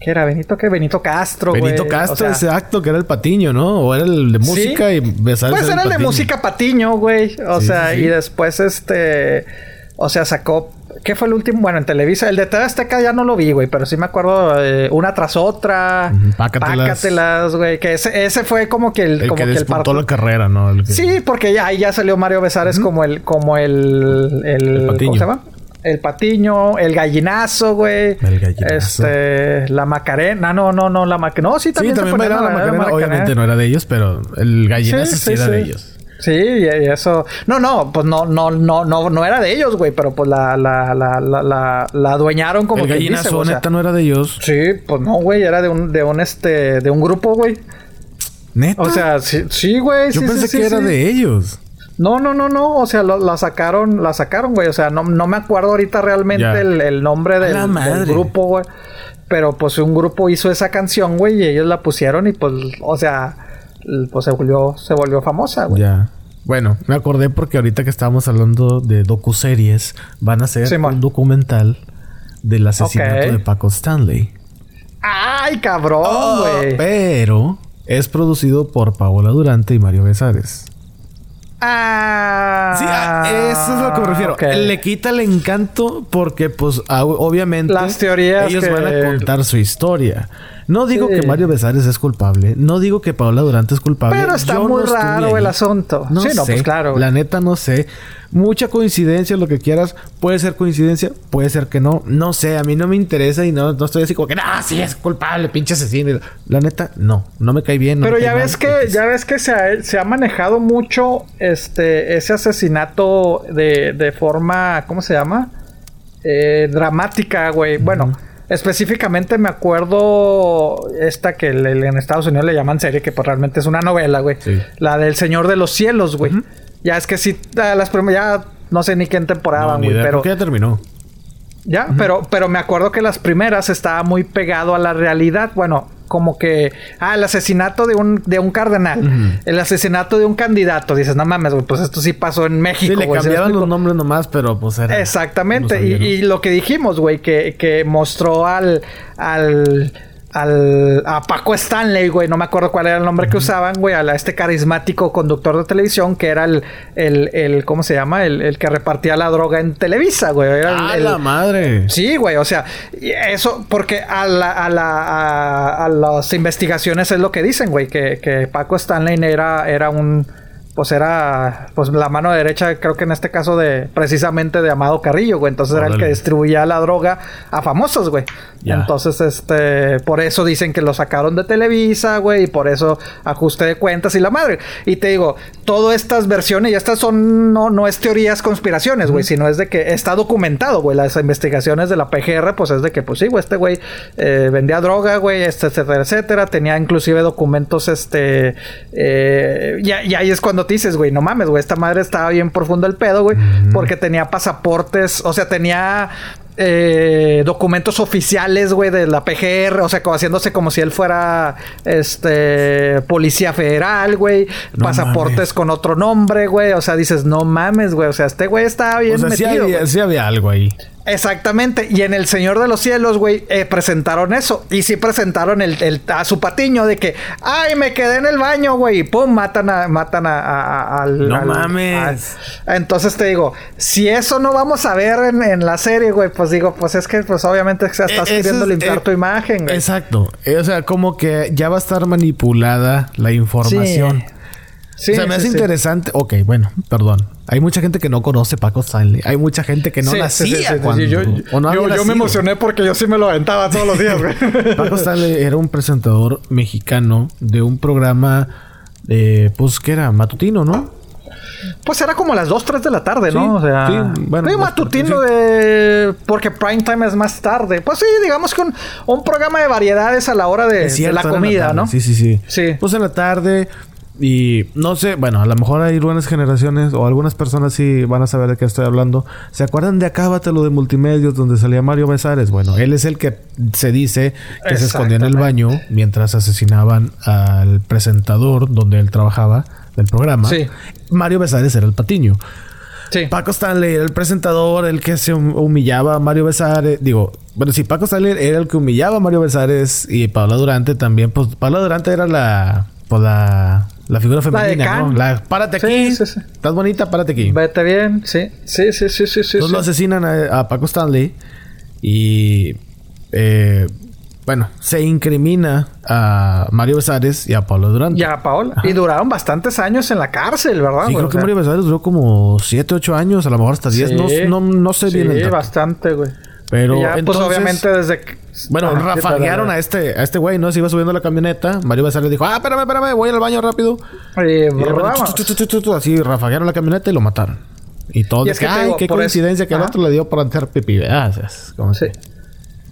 ¿Qué era? ¿Benito qué? Benito Castro, güey. Benito Castro, ese acto que era el patiño, ¿no? O era el de música y Besares. Pues era el, de música patiño, güey. O sea, y después este. O sea, sacó ¿Qué fue el último? Bueno, en Televisa. El de TV Azteca ya no lo vi, güey. Pero sí me acuerdo eh, una tras otra. Pácatelas. güey. Que ese, ese, fue como que el... el como que, el la carrera, ¿no? Sí, porque ya ahí ya salió Mario Besares como el... Como el... ¿Cómo se llama? El patiño, el gallinazo, güey. El gallinazo. Este, la Macarena. No, no, no, la Macarena. No, sí, también, sí, también se la, la, Macarena. Obviamente no era de ellos, pero el gallinazo sí, era de ellos. Sí, y eso. No, no, pues no, no, no, no, no era de ellos, güey, pero pues la, la, la, la, la, adueñaron como el que dice, neta no era de ellos. Sí, pues no, güey, era de un, de un este, de un grupo, güey. ¿Neta? O sea, sí, güey. Yo pensé que era de ellos. No, no, no, no. O sea, la sacaron, la sacaron, güey. O sea, no, no me acuerdo ahorita realmente el, el, nombre del, del grupo, güey. Pero pues un grupo hizo esa canción, güey, y ellos la pusieron y pues, o sea, pues se volvió, se volvió famosa, güey. Ya. Bueno, me acordé porque ahorita que estábamos hablando de docuseries, van a hacer un documental del asesinato de Paco Stanley. ¡Ay, cabrón, oh, güey! pero es producido por Paola Durante y Mario Besares. Ah, sí, eso es lo que me refiero. Le quita el encanto porque, pues, obviamente, Las teorías ellos van a contar su historia. No digo que Mario Besares es culpable. No digo que Paola Durante es culpable. Pero está muy raro el asunto. No sí, no, pues claro. La neta no sé. Mucha coincidencia, lo que quieras. Puede ser coincidencia, puede ser que no. No sé, a mí no me interesa y no, no estoy así como que, no, sí es culpable, pinche asesino. La neta, no, no me cae bien. Pero ya ves, que, ya ves que se ha, se ha manejado mucho este, ese asesinato de, de forma, ¿cómo se llama? Eh, dramática, güey. Bueno. Específicamente me acuerdo esta que en Estados Unidos le llaman serie, que pues realmente es una novela, güey. La del Señor de los Cielos, güey. Ya es que sí, las primeras, ya no sé ni qué temporada, güey, pero... ya terminó. Ya, pero, pero me acuerdo que las primeras estaba muy pegado a la realidad. Bueno, como que, ah, el asesinato de un, de un cardenal, el asesinato de un candidato. Dices, no mames, pues esto sí pasó en México. Sí, le cambiaron los nombres nomás, pero pues era. Exactamente. y, y, lo que dijimos, güey, que, que mostró al, al al, a Paco Stanley, güey, no me acuerdo cuál era el nombre que usaban, güey, a, este carismático conductor de televisión que era el, el, el ¿cómo se llama? El, el, que repartía la droga en Televisa, güey. Era la madre! Sí, güey, o sea, eso, porque a, la, a, la, a, las investigaciones es lo que dicen, güey, que, que Paco Stanley era, era un pues era pues la mano derecha, creo que en este caso de precisamente de Amado Carrillo, güey. Entonces era el que distribuía la droga a famosos, güey. Entonces, este, por eso dicen que lo sacaron de Televisa, güey, y por eso ajuste de cuentas y la madre. Y te digo, todas estas versiones, y estas son, no, no es teorías conspiraciones, güey, sino es de que está documentado, güey. Las investigaciones de la PGR, pues es de que, pues sí, güey, este güey eh, vendía droga, güey, etcétera, etcétera. Tenía inclusive documentos, este, eh, y, y ahí es cuando dices, güey, no mames, güey, esta madre estaba bien profundo el pedo, güey, porque tenía pasaportes, o sea, tenía eh, documentos oficiales, güey, de la PGR, o sea, como haciéndose como si él fuera este policía federal, güey, pasaportes con otro nombre, güey, o sea, dices, no mames, güey, o sea, este güey estaba bien o sea, metido. sí había algo ahí. Exactamente. Y en El Señor de los Cielos, güey, eh, presentaron eso. Y sí presentaron el, a su patiño de que, ay, me quedé en el baño, güey. Y pum, matan a, matan a, al. No mames. entonces te digo, si eso no vamos a ver en, la serie, güey, pues digo, pues es que, pues obviamente estás e, queriendo limpiar eh, tu imagen, güey. Exacto. Eh, o sea, como que ya va a estar manipulada la información. Sí. o sea, me hace interesante. Ok, bueno, perdón. Hay mucha gente que no conoce Paco Stanley. Hay mucha gente que no nacía cuando... Yo, yo, me emocioné porque yo sí me lo aventaba todos los días, güey. Paco Stanley era un presentador mexicano de un programa... Eh, pues, que era? Matutino, ¿no? Pues era como a las 2, 3 de la tarde, ¿no? o sea, sí, bueno, matutino de. Porque prime time es más tarde. Pues sí, digamos que un, programa de variedades a la hora de, de la comida, ¿no? Sí, sí, sí. Sí. Pues en la tarde, y no sé, bueno, a lo mejor hay buenas generaciones o algunas personas sí van a saber de qué estoy hablando. ¿Se acuerdan de Acábatelo de Multimedios donde salía Mario Besares? Bueno, él es el que se dice que se escondía en el baño mientras asesinaban al presentador donde él trabajaba del programa. Sí. Mario Besares era el patiño. Sí. Paco Stanley era el presentador, el que se humillaba a Mario Besares. Digo, bueno, sí, Paco Stanley era el que humillaba a Mario Besares y Paula Durante también. Pues Paula Durante era la, pues la la figura femenina, ¿no? La, párate aquí. Sí, sí, Estás bonita, párate aquí. Vete bien, sí. Sí, sí, sí, sí. Entonces lo asesinan a, Paco Stanley y. Eh, bueno, se incrimina a Mario Besares y a Pablo Durante. Y a Paola. Y duraron bastantes años en la cárcel, ¿verdad? Sí, creo que Mario Besares duró como 7, 8 años, a lo mejor hasta 10. No, no, no sé bien el Sí, bastante, güey. Pero ya, pues obviamente desde que... Bueno, rafaguearon a este, a este güey, ¿no? Se iba subiendo la camioneta. Mario Besares dijo, ah, espérame, espérame, voy al baño rápido. y así rafaguearon la camioneta y lo mataron. Y todo. Y es que, ay, qué coincidencia que el otro le dio por hacer pipí. Ah, como sí.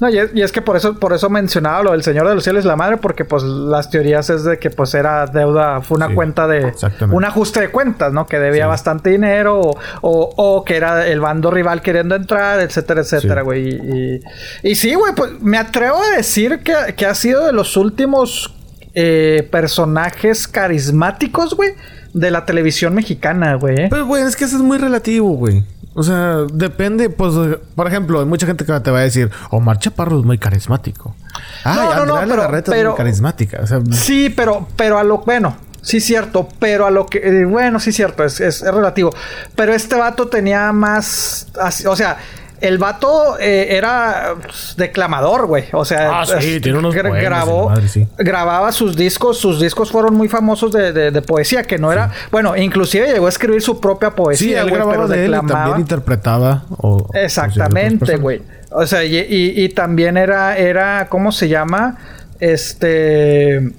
No, y es, que por eso, por eso mencionaba lo del Señor de los Cielos y la Madre, porque pues las teorías es de que pues era deuda, fue una cuenta de un ajuste de cuentas, ¿no? Que debía bastante dinero, o, o, que era el bando rival queriendo entrar, etcétera, etcétera, güey. Y, y, sí, güey, pues me atrevo a decir que, que ha sido de los últimos eh, personajes carismáticos, güey, de la televisión mexicana, güey. Pero, güey, es que eso es muy relativo, güey. O sea, depende, pues, por ejemplo, hay mucha gente que te va a decir, Omar Chaparro es muy carismático. Ah, no, no, no, pero, es muy carismática. sí, pero, pero a lo bueno, sí cierto, pero a lo que, eh, bueno, sí cierto, es, es, es, relativo. Pero este vato tenía más, o sea, el vato eh, era pues, declamador, güey. O sea, ah, sí, tiene unos grabó, grababa sus discos. Sus discos fueron muy famosos de, poesía, que no era... Bueno, inclusive llegó a escribir su propia poesía, sí, él grababa de él y también interpretaba. O, Exactamente, güey. O sea, y, también era, era... ¿Cómo se llama? Este...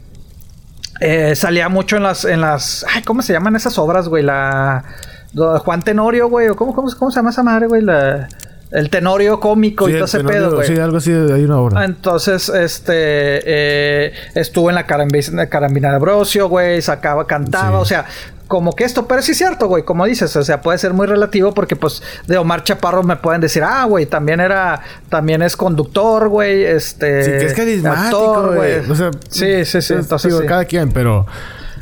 Eh, salía mucho en las... En las ay, ¿cómo se llaman esas obras, güey? La... Juan Tenorio, güey. ¿Cómo, cómo, ¿Cómo se llama esa madre, güey? La... El tenorio cómico y todo ese pedo, güey. Sí, algo así, hay una obra. Entonces, este, eh, estuvo en la carambina, de Brosio, güey, sacaba, cantaba, o sea, como que esto, pero sí es cierto, güey, como dices, o sea, puede ser muy relativo porque, pues, de Omar Chaparro me pueden decir, ah, güey, también era, también es conductor, güey, este. Sí, que es carismático, güey. O sea, sí, sí, sí, entonces. sí. cada quien, pero.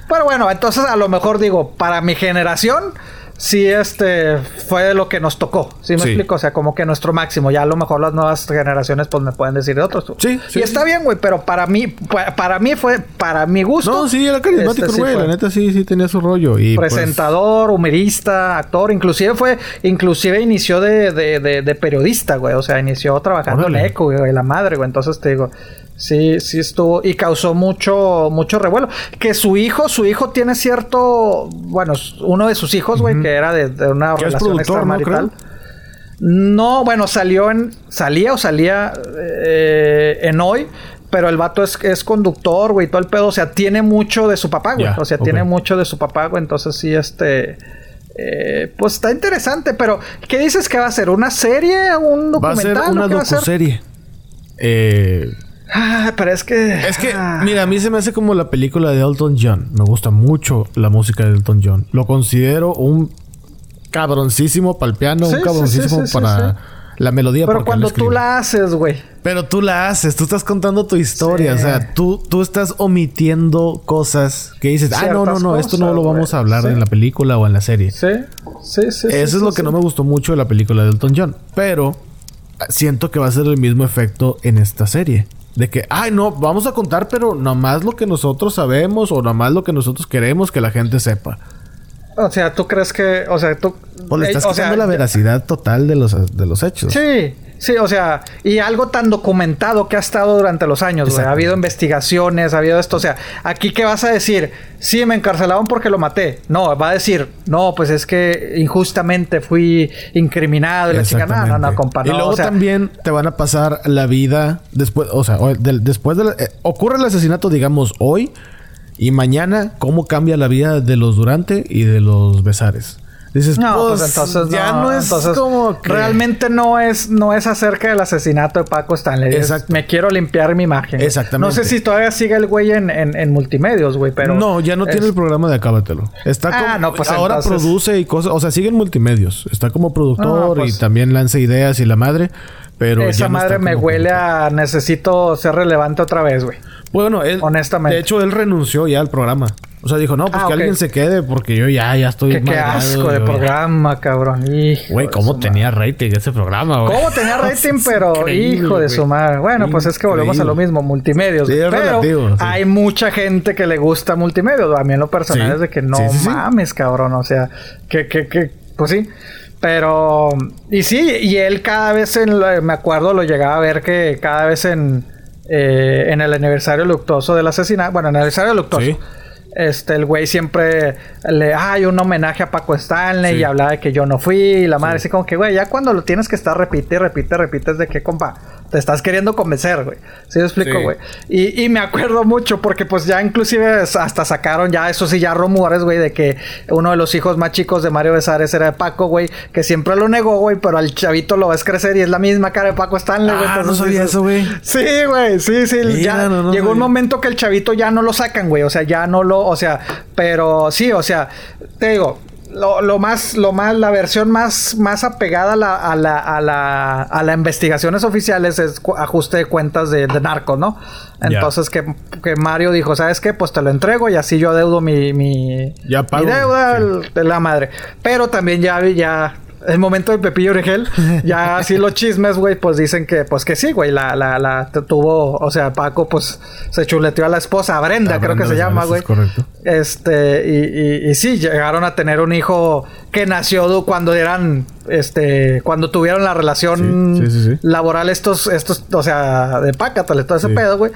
Pero bueno, entonces a lo mejor digo, para mi generación sí este fue lo que nos tocó. ¿Sí me explico? O sea, como que nuestro máximo. Ya a lo mejor las nuevas generaciones pues me pueden decir de otros. Sí, sí. Y está bien, güey, pero para mí, para mí fue, para mi gusto. No, sí, era carismático, este, güey. la neta sí, sí tenía su rollo. Y pues, Presentador, humorista, actor. Inclusive fue, inclusive inició de, de, de, periodista, güey. O sea, inició trabajando en ECO, güey, la madre, güey. Entonces te digo, Sí, sí estuvo y causó mucho mucho revuelo. Que su hijo, su hijo tiene cierto, bueno, uno de sus hijos, güey, que era de, una relación extramarital. No, bueno, salió en salía o salía eh, en hoy, pero el vato es, es conductor, güey, todo el pedo, o sea, tiene mucho de su papá, güey, o sea, tiene mucho de su papá, güey, entonces sí este eh, pues está interesante, pero ¿qué dices que va a ser? ¿Una serie? ¿Un documental? Va a ser una docuserie. Eh, Ah, pero es que. Es que, ah. mira, a mí se me hace como la película de Elton John. Me gusta mucho la música de Elton John. Lo considero un cabroncísimo para el piano, un cabroncísimo para la melodía. Pero cuando tú la haces, güey. Pero tú la haces, tú estás contando tu historia. O sea, tú, tú estás omitiendo cosas que dices, ah, no, no, no, esto no lo vamos a hablar en la película o en la serie. Sí, sí, sí. Eso es lo que no me gustó mucho de la película de Elton John. Pero siento que va a ser el mismo efecto en esta serie. De que, ay, no, vamos a contar, pero nomás lo que nosotros sabemos o nomás lo que nosotros queremos que la gente sepa. O sea, ¿tú crees que, o sea, tú... Pues le estás quitando la veracidad total de los, de los hechos. Sí, Sí, o sea, y algo tan documentado que ha estado durante los años, güey. Ha habido investigaciones, ha habido esto. O sea, aquí, ¿qué vas a decir? Sí, me encarcelaron porque lo maté. No, va a decir, no, pues es que injustamente fui incriminado y la chica, no, no, no, compa, Y luego también te van a pasar la vida después, o sea, después de. Eh, ocurre el asesinato, digamos, hoy. Y mañana, ¿cómo cambia la vida de los Durante y de los Besares? Dices, no, pues, pues entonces ya no, es como realmente no es no es acerca del asesinato de Paco Stanley. Exacto. me quiero limpiar mi imagen. Exactamente. No sé si todavía sigue el güey en, en, multimedios, güey, pero no, ya no tiene el programa de Acábatelo. Está ah, como, no, pues ahora produce y cosas, o sea, sigue en multimedios. Está como productor y pues también lanza ideas y la madre. Pero esa madre me huele a necesito ser relevante otra vez, güey. Bueno, él, honestamente. De hecho, él renunció ya al programa. O sea, dijo, no, pues ah, que alguien se quede porque yo ya, ya estoy Qué, qué asco de programa, cabrón. Güey, ¿cómo tenía rating ese programa, güey? ¿Cómo tenía rating? pero, hijo de su madre. Bueno, pues es que volvemos a lo mismo, multimedios. pero hay mucha gente que le gusta multimedios. A mí en lo personal es de que no mames, cabrón. O sea, que, que, que, pues sí. Pero, y sí, y él cada vez, en, me acuerdo, lo llegaba a ver que cada vez en, eh, en el aniversario luctuoso del asesinato, bueno, en el aniversario luctuoso. Este, el güey siempre le, hay un homenaje a Paco Stanley y hablaba de que yo no fui. Y la madre, así como que, güey, ya cuando lo tienes que estar repite, repite, repite, es de que, compa, te estás queriendo convencer, güey. ¿Sí me explico, güey? Y, y, me acuerdo mucho porque, pues, ya inclusive hasta sacaron ya, eso sí, ya rumores, güey, de que uno de los hijos más chicos de Mario Besares era de Paco, güey, que siempre lo negó, güey, pero al chavito lo ves crecer y es la misma cara de Paco Stanley, güey. Ah, no sabía eso, güey. Sí, güey, sí, sí. ya llegó un momento que el chavito ya no lo sacan, güey. O sea, ya no lo o sea, pero sí, o sea, te digo, lo, lo, más, lo más, la versión más, más apegada a la, a la, a la, a las investigaciones oficiales es ajuste de cuentas de, de narcos, ¿no? Entonces que, que, Mario dijo, ¿sabes qué? Pues te lo entrego y así yo adeudo mi, mi, ya pago, mi deuda de la madre. Pero también ya, ya el momento de Pepillo Origel, ya así los chismes, güey, pues dicen que, pues que sí, güey, la, la, la tuvo, o sea, Paco, pues se chuleteó a la esposa, a Brenda, creo que se llama, güey. correcto. Este, y, y, sí, llegaron a tener un hijo que nació cuando eran, este, cuando tuvieron la relación laboral estos, estos, o sea, de Pácatale, todo ese pedo, güey.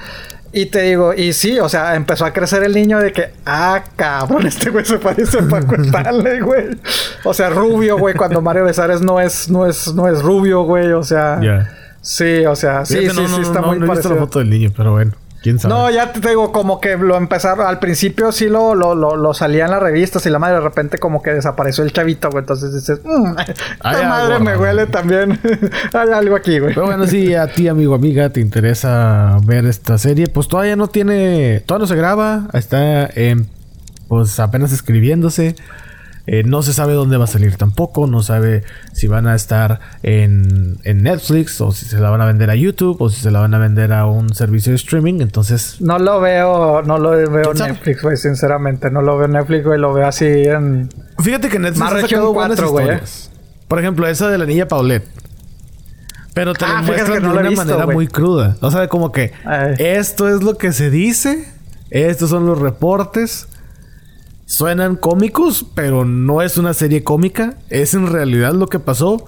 Y te digo, y sí, o sea, empezó a crecer el niño de que, ah, cabrón, este güey se parece a Paco Stanley, güey. O sea, rubio, güey, cuando Mario Besares no es, no es, no es rubio, güey, o sea. Sí, o sea, sí, sí, sí, está muy no parecido. la foto del niño, pero bueno. No, ya te digo, como que lo empezaron. Al principio sí lo, lo, lo, salía en las revistas y la madre de repente como que desapareció el chavito, güey. Entonces dices, mmm, la madre me huele también. Hay algo aquí, güey. Pero bueno, si a ti, amigo, amiga, te interesa ver esta serie, pues todavía no tiene. Todavía no se graba. Está en. Pues apenas escribiéndose. Eh, no se sabe dónde va a salir tampoco. No sabe si van a estar en, en, Netflix o si se la van a vender a YouTube o si se la van a vender a un servicio de streaming. Entonces. No lo veo, no lo veo Netflix, güey, sinceramente. No lo veo en Netflix, güey. Lo veo así en. Fíjate que Netflix ha sacado buenas historias. Por ejemplo, esa de la niña Paulette. Pero te ah, muestran de una manera muy cruda. O sea, como que esto es lo que se dice, estos son los reportes, suenan cómicos, pero no es una serie cómica. Es en realidad lo que pasó.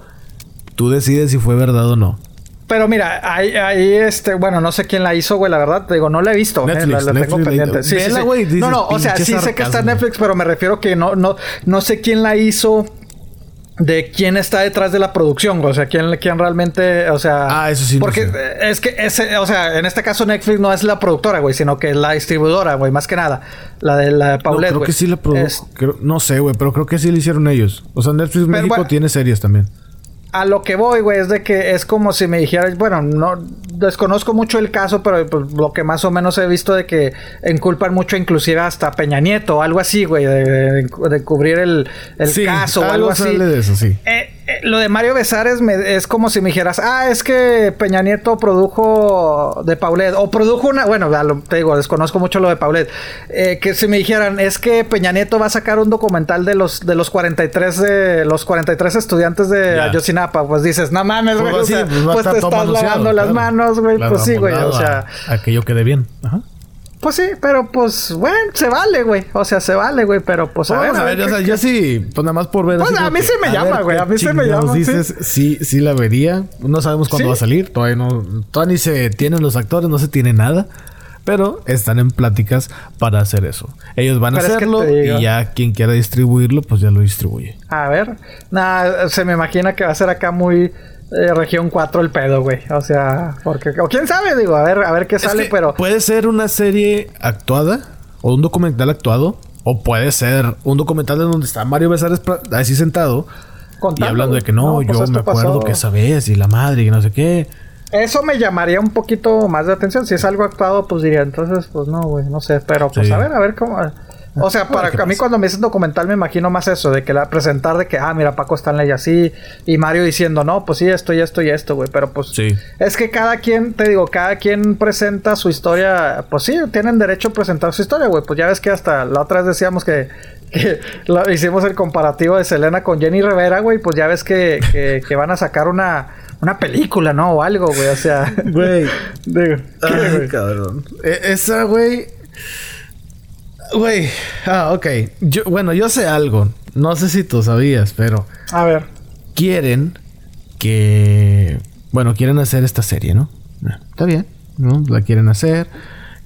Tú decides si fue verdad o no. Pero mira, ahí, ahí, este, bueno, no sé quién la hizo, güey, la verdad, te digo, no la he visto, eh, la, tengo pendiente. Sí, sí, sí. no, no, o sea, sí sé que está en Netflix, pero me refiero que no, no, no sé quién la hizo de quién está detrás de la producción, o sea, quién, quién realmente, o sea, ah, eso sí. Porque es que ese, o sea, en este caso Netflix no es la productora, güey, sino que es la distribuidora, güey, más que nada, la de la Paulette, no, creo que sí la produjo, no sé, güey, pero creo que sí lo hicieron ellos. O sea, Netflix México tiene series también a lo que voy, güey, es de que es como si me dijeras, bueno, no desconozco mucho el caso, pero pues, lo que más o menos he visto de que enculpan mucho inclusive hasta Peña Nieto o algo así, güey, de, cubrir el, caso o algo así. de eso, sí. Eh, lo de Mario Besares es como si me dijeras, ah, es que Peña Nieto produjo de Paulet, o produjo una, bueno, te digo, desconozco mucho lo de Paulet, eh, que si me dijeran, es que Peña Nieto va a sacar un documental de los de los 43 de los 43 estudiantes de Ayotzinapa, pues dices, no mames, güey, pues, pues, pues te estás lavando las manos, güey, pues sí, güey, o sea, aquello quede bien, Ajá. Pues sí, pero pues, bueno, se vale, güey. O sea, se vale, güey, pero pues a ver. A ver, o sea, yo sí, pues nada más por ver. Pues a mí sí me llama, güey. A mí sí me llama. dices, sí, sí, la vería. No sabemos cuándo va a salir. Todavía no, todavía ni se tienen los actores, no se tiene nada. Pero están en pláticas para hacer eso. Ellos van a hacerlo y ya quien quiera distribuirlo, pues ya lo distribuye. A ver, nada, se me imagina que va a ser acá muy eh, región 4 el pedo, güey. O sea, porque... O quién sabe, digo, a ver, a ver qué sale, pero... Puede ser una serie actuada o un documental actuado. O puede ser un documental en donde está Mario Besares así sentado. y hablando de que no, pues yo me acuerdo que esa vez y la madre y no sé qué. Eso me llamaría un poquito más de atención. Si es algo actuado, pues diría, entonces, pues no, güey, no sé. Pero pues a ver, a ver cómo... O sea, para a mí cuando me dicen documental me imagino más eso, de que la presentar de que, ah, mira, Paco Stanley así, y Mario diciendo, no, pues sí, esto y esto y esto, güey, pero pues sí. es que cada quien, te digo, cada quien presenta su historia, pues sí, tienen derecho a presentar su historia, güey, pues ya ves que hasta la otra vez decíamos que, que hicimos el comparativo de Selena con Jenny Rivera, güey, pues ya ves que, que, que van a sacar una una película, ¿no? O algo, güey. O sea, güey. Ay, cabrón. E, esa, güey. Güey, ah, ok. Yo, bueno, yo sé algo. No sé si tú sabías, pero. A ver. Quieren que. Bueno, quieren hacer esta serie, ¿no? Está bien, ¿no? La quieren hacer.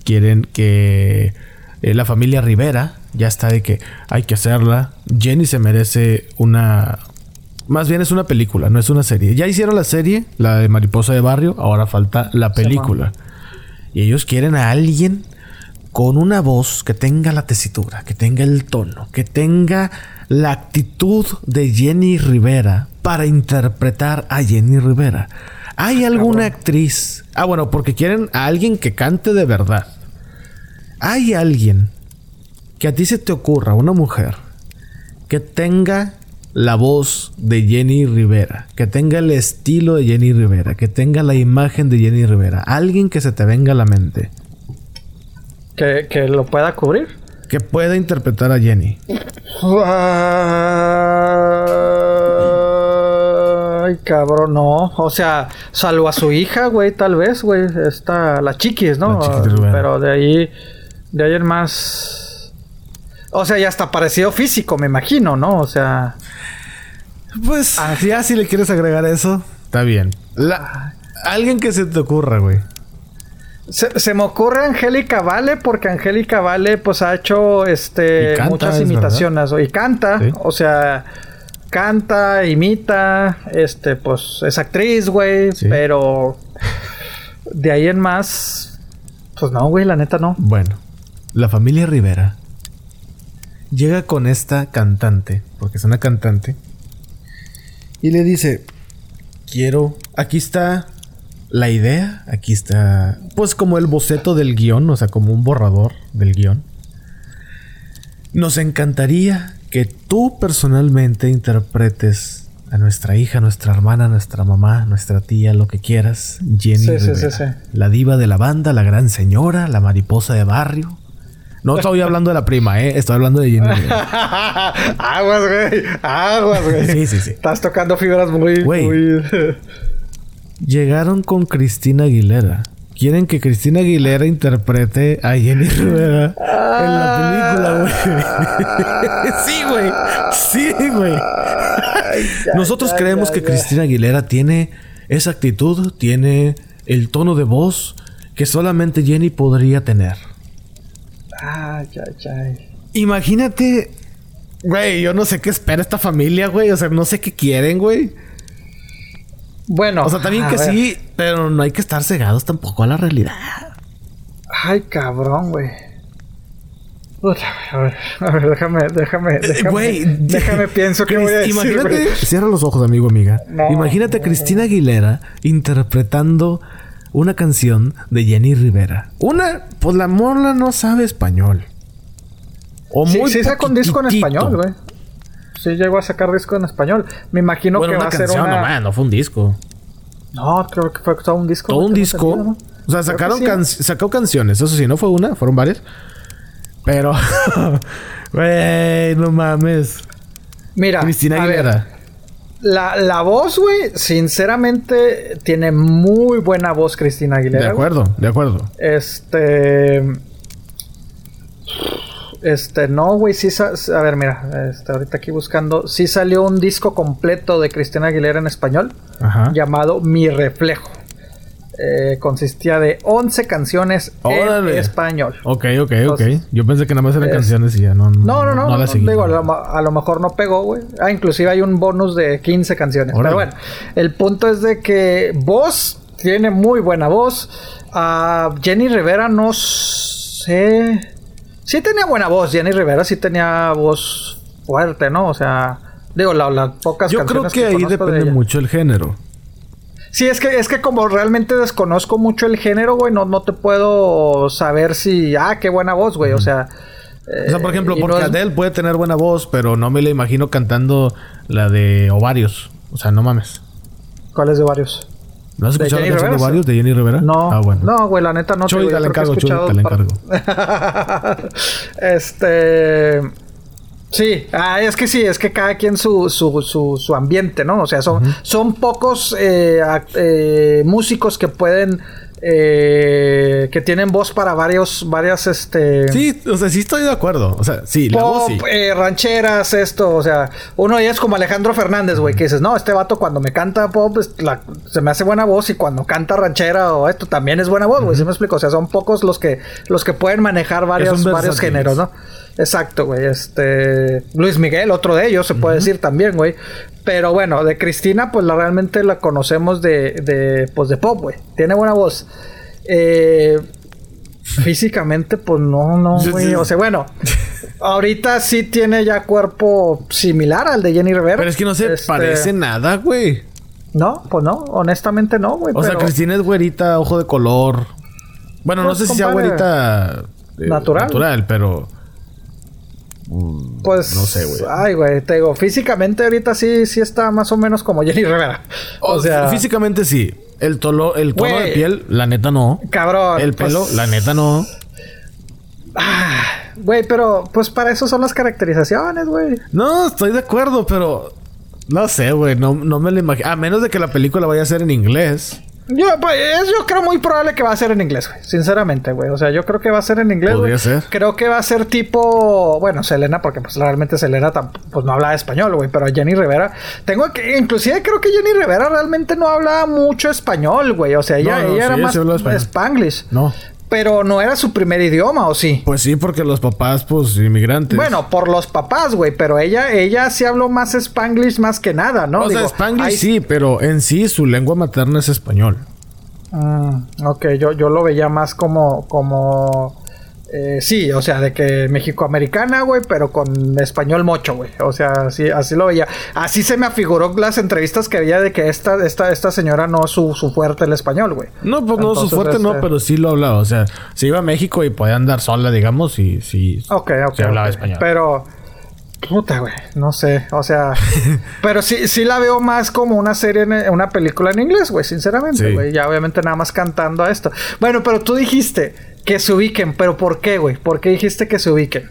Quieren que. Eh, la familia Rivera ya está de que hay que hacerla. Jenny se merece una. Más bien es una película, no es una serie. Ya hicieron la serie, la de Mariposa de Barrio, ahora falta la película. y ellos quieren a alguien con una voz que tenga la tesitura, que tenga el tono, que tenga la actitud de Jenny Rivera para interpretar a Jenny Rivera. ¿Hay alguna actriz? Ah, bueno, porque quieren a alguien que cante de verdad. ¿Hay alguien que a ti se te ocurra, una mujer, que tenga la voz de Jenny Rivera, que tenga el estilo de Jenny Rivera, que tenga la imagen de Jenny Rivera, alguien que se te venga a la mente. Que, que lo pueda cubrir. Que pueda interpretar a Jenny. Ay, cabrón, no. O sea, salvo a su hija, güey, tal vez, güey. Está la chiquis, ¿no? La Chiquis. Pero de ahí, de ahí en más. O sea, ya está parecido físico, me imagino, ¿no? O sea. Pues, Ah. ya si le quieres agregar eso, está bien. La- alguien que se te ocurra, güey. Se, se me ocurre Angélica Vale, porque Angélica Vale, pues ha hecho este canta, muchas es imitaciones. Y canta, Sí. o sea, canta, imita, este, pues es actriz, güey, Sí. pero de ahí en más, pues no, güey, la neta no. Bueno, la familia Rivera llega con esta cantante, porque es una cantante, y le dice, quiero, aquí está la idea, aquí está, pues como el boceto del guion, o sea, como un borrador del guion. Nos encantaría que tú personalmente interpretes a nuestra hija, nuestra hermana, nuestra mamá, nuestra tía, lo que quieras, Jenny Sí, sí, sí, Rivera. sí. La diva de la banda, la gran señora, la mariposa de barrio. No estoy hablando de la prima, ¿eh? Estoy hablando de Jenny Rivera. aguas, güey, aguas, güey. Sí, sí, sí. Estás tocando fibras muy, Güey. muy... Llegaron con Cristina Aguilera. Quieren que Cristina Aguilera interprete a Jenny Rivera en la película, güey. sí, güey. Sí, güey. Nosotros creemos que Cristina Aguilera tiene esa actitud, tiene el tono de voz que solamente Jenny podría tener. Ay, ay, ay. Imagínate, güey, yo no sé qué espera esta familia, güey. O sea, no sé qué quieren, güey. Bueno. O sea, también que ver. sí, pero no hay que estar cegados tampoco a la realidad. Ay, cabrón, güey. A ver, a ver, déjame, déjame, déjame. Eh, Güey, déjame pienso que voy a decir, Imagínate, cierra los ojos, amigo, amiga. No, Imagínate a Cristina Aguilera interpretando una canción de Jenny Rivera. Una, pues la morla no sabe español. O Sí, muy sí saca un disco en español, güey. Sí llegó a sacar disco en español. Me imagino Bueno, que va una a ser canción, una... no, man, no fue un disco. No, creo que fue todo un disco. Todo un disco. O sea, sacaron sí. can- sacó canciones. Eso sí, no fue una, fueron varias. Pero, güey, no mames. Mira, Cristina ver, Aguilera. la, la voz, güey, sinceramente, tiene muy buena voz Cristina Aguilera. De acuerdo, de acuerdo. Este. Este, no, güey, sí. A ver, mira, este, ahorita aquí buscando. Sí salió un disco completo de Cristina Aguilera en español Ajá. llamado Mi Reflejo. Eh, consistía de 11 canciones Órale. en español. Ok, ok, ok. Entonces, Yo pensé que nada más eran es- canciones y ya no. No, no, no. digo, a lo, a lo mejor no pegó, güey. Ah, inclusive hay un bonus de 15 canciones. Órale. Pero bueno, el punto es de que voz tiene muy buena voz. Ah, Jenny Rivera no sé. Sí tenía buena voz. Jenny Rivera sí tenía voz fuerte, ¿no? O sea, digo, la- las pocas Yo creo que ahí de depende mucho el género. Sí, es que, es que como realmente desconozco mucho el género, güey, no, no te puedo saber si. Ah, qué buena voz, güey. O sea. O sea, por ejemplo, y no porque es- Adele puede tener buena voz, pero no me la imagino cantando la de Ovarios. O sea, no mames. ¿Cuál es de varios? ¿No has ¿De escuchado Jenny de? Ovarios de Jenny Rivera? No, Ah, bueno. no, güey, la neta no. Chuy, güey, te que he encargo, Chuy, te la par- este. Sí, ah, es que sí, es que cada quien su, su, su, su ambiente, ¿no? O sea, son, son pocos eh, eh, músicos que pueden. Eh, que tienen voz para varios, varias, este. Sí, o sea, sí estoy de acuerdo. O sea, sí, la voz Pop, sí. eh, rancheras, esto, o sea, uno de ellos es como Alejandro Fernández, güey, que dices, no, este vato cuando me canta pop la- se me hace buena voz y cuando canta ranchera o esto también es buena voz, güey, ¿sí me explico? O sea, son pocos los que los que pueden manejar varios, varios géneros, ¿no? Exacto, güey, este Luis Miguel, otro de ellos, se puede decir también, güey. Pero bueno, de Cristina, pues la realmente la conocemos de, de pues de pop, güey. Tiene buena voz. Eh, físicamente, pues no, no, güey. O sea, bueno, ahorita sí tiene ya cuerpo similar al de Jenny Rivera. Pero es que no se Este, parece nada, güey. No, pues no, honestamente no, güey. O sea, Cristina es güerita, ojo de color. Bueno, no Pues, sé si sea güerita eh, natural. natural, pero. Mm, Pues. No sé, güey. Ay, güey. Te digo, físicamente ahorita sí, sí está más o menos como Jenny Rivera. O, sea. Físicamente sí. El, tolo, el tono de piel, la neta no. Cabrón. El pelo, pues, la neta no. ah, Güey, pero pues para eso son las caracterizaciones, güey. No, estoy de acuerdo, pero... No sé, güey. No, no me lo imagino. A menos de que la película vaya a ser en inglés. Yo, pues, es- yo creo muy probable que va a ser en inglés, güey. Sinceramente, güey. O sea, yo creo que va a ser en inglés. Podría güey. ser. Creo que va a ser tipo. Bueno, Selena, porque pues realmente Selena pues, no habla español, güey. Pero Jenny Rivera. Tengo que. Inclusive creo que Jenny Rivera realmente no hablaba mucho español, güey. O sea, ella, No, no, ella era sí, más sí hablaba español. spanglish. No. Pero no era su primer idioma, ¿o sí? Pues sí, porque los papás, pues, inmigrantes. Bueno, por los papás, güey, pero ella, ella sí habló más spanglish más que nada, ¿no? o sea, Spanglish sí, pero en sí su lengua materna es español. Mm, ok, yo, yo lo veía más como, como, eh, sí, o sea, de que México-americana, güey, pero con español mocho, güey. O sea, así, así lo veía. Así se me afiguró las entrevistas que había de que esta, esta, esta señora no su, su fuerte el español, güey. No, pues no, su fuerte no, este- pero sí lo hablaba. O sea, se iba a México y podía andar sola, digamos, y sí, Ok, ok. sí hablaba español. Pero, puta, güey, no sé, o sea, pero sí, sí la veo más como una serie, en, una película en inglés, güey, sinceramente, Sí. güey. Ya obviamente nada más cantando a esto. Bueno, pero tú dijiste que se ubiquen, pero ¿por qué, güey? ¿Por qué dijiste que se ubiquen?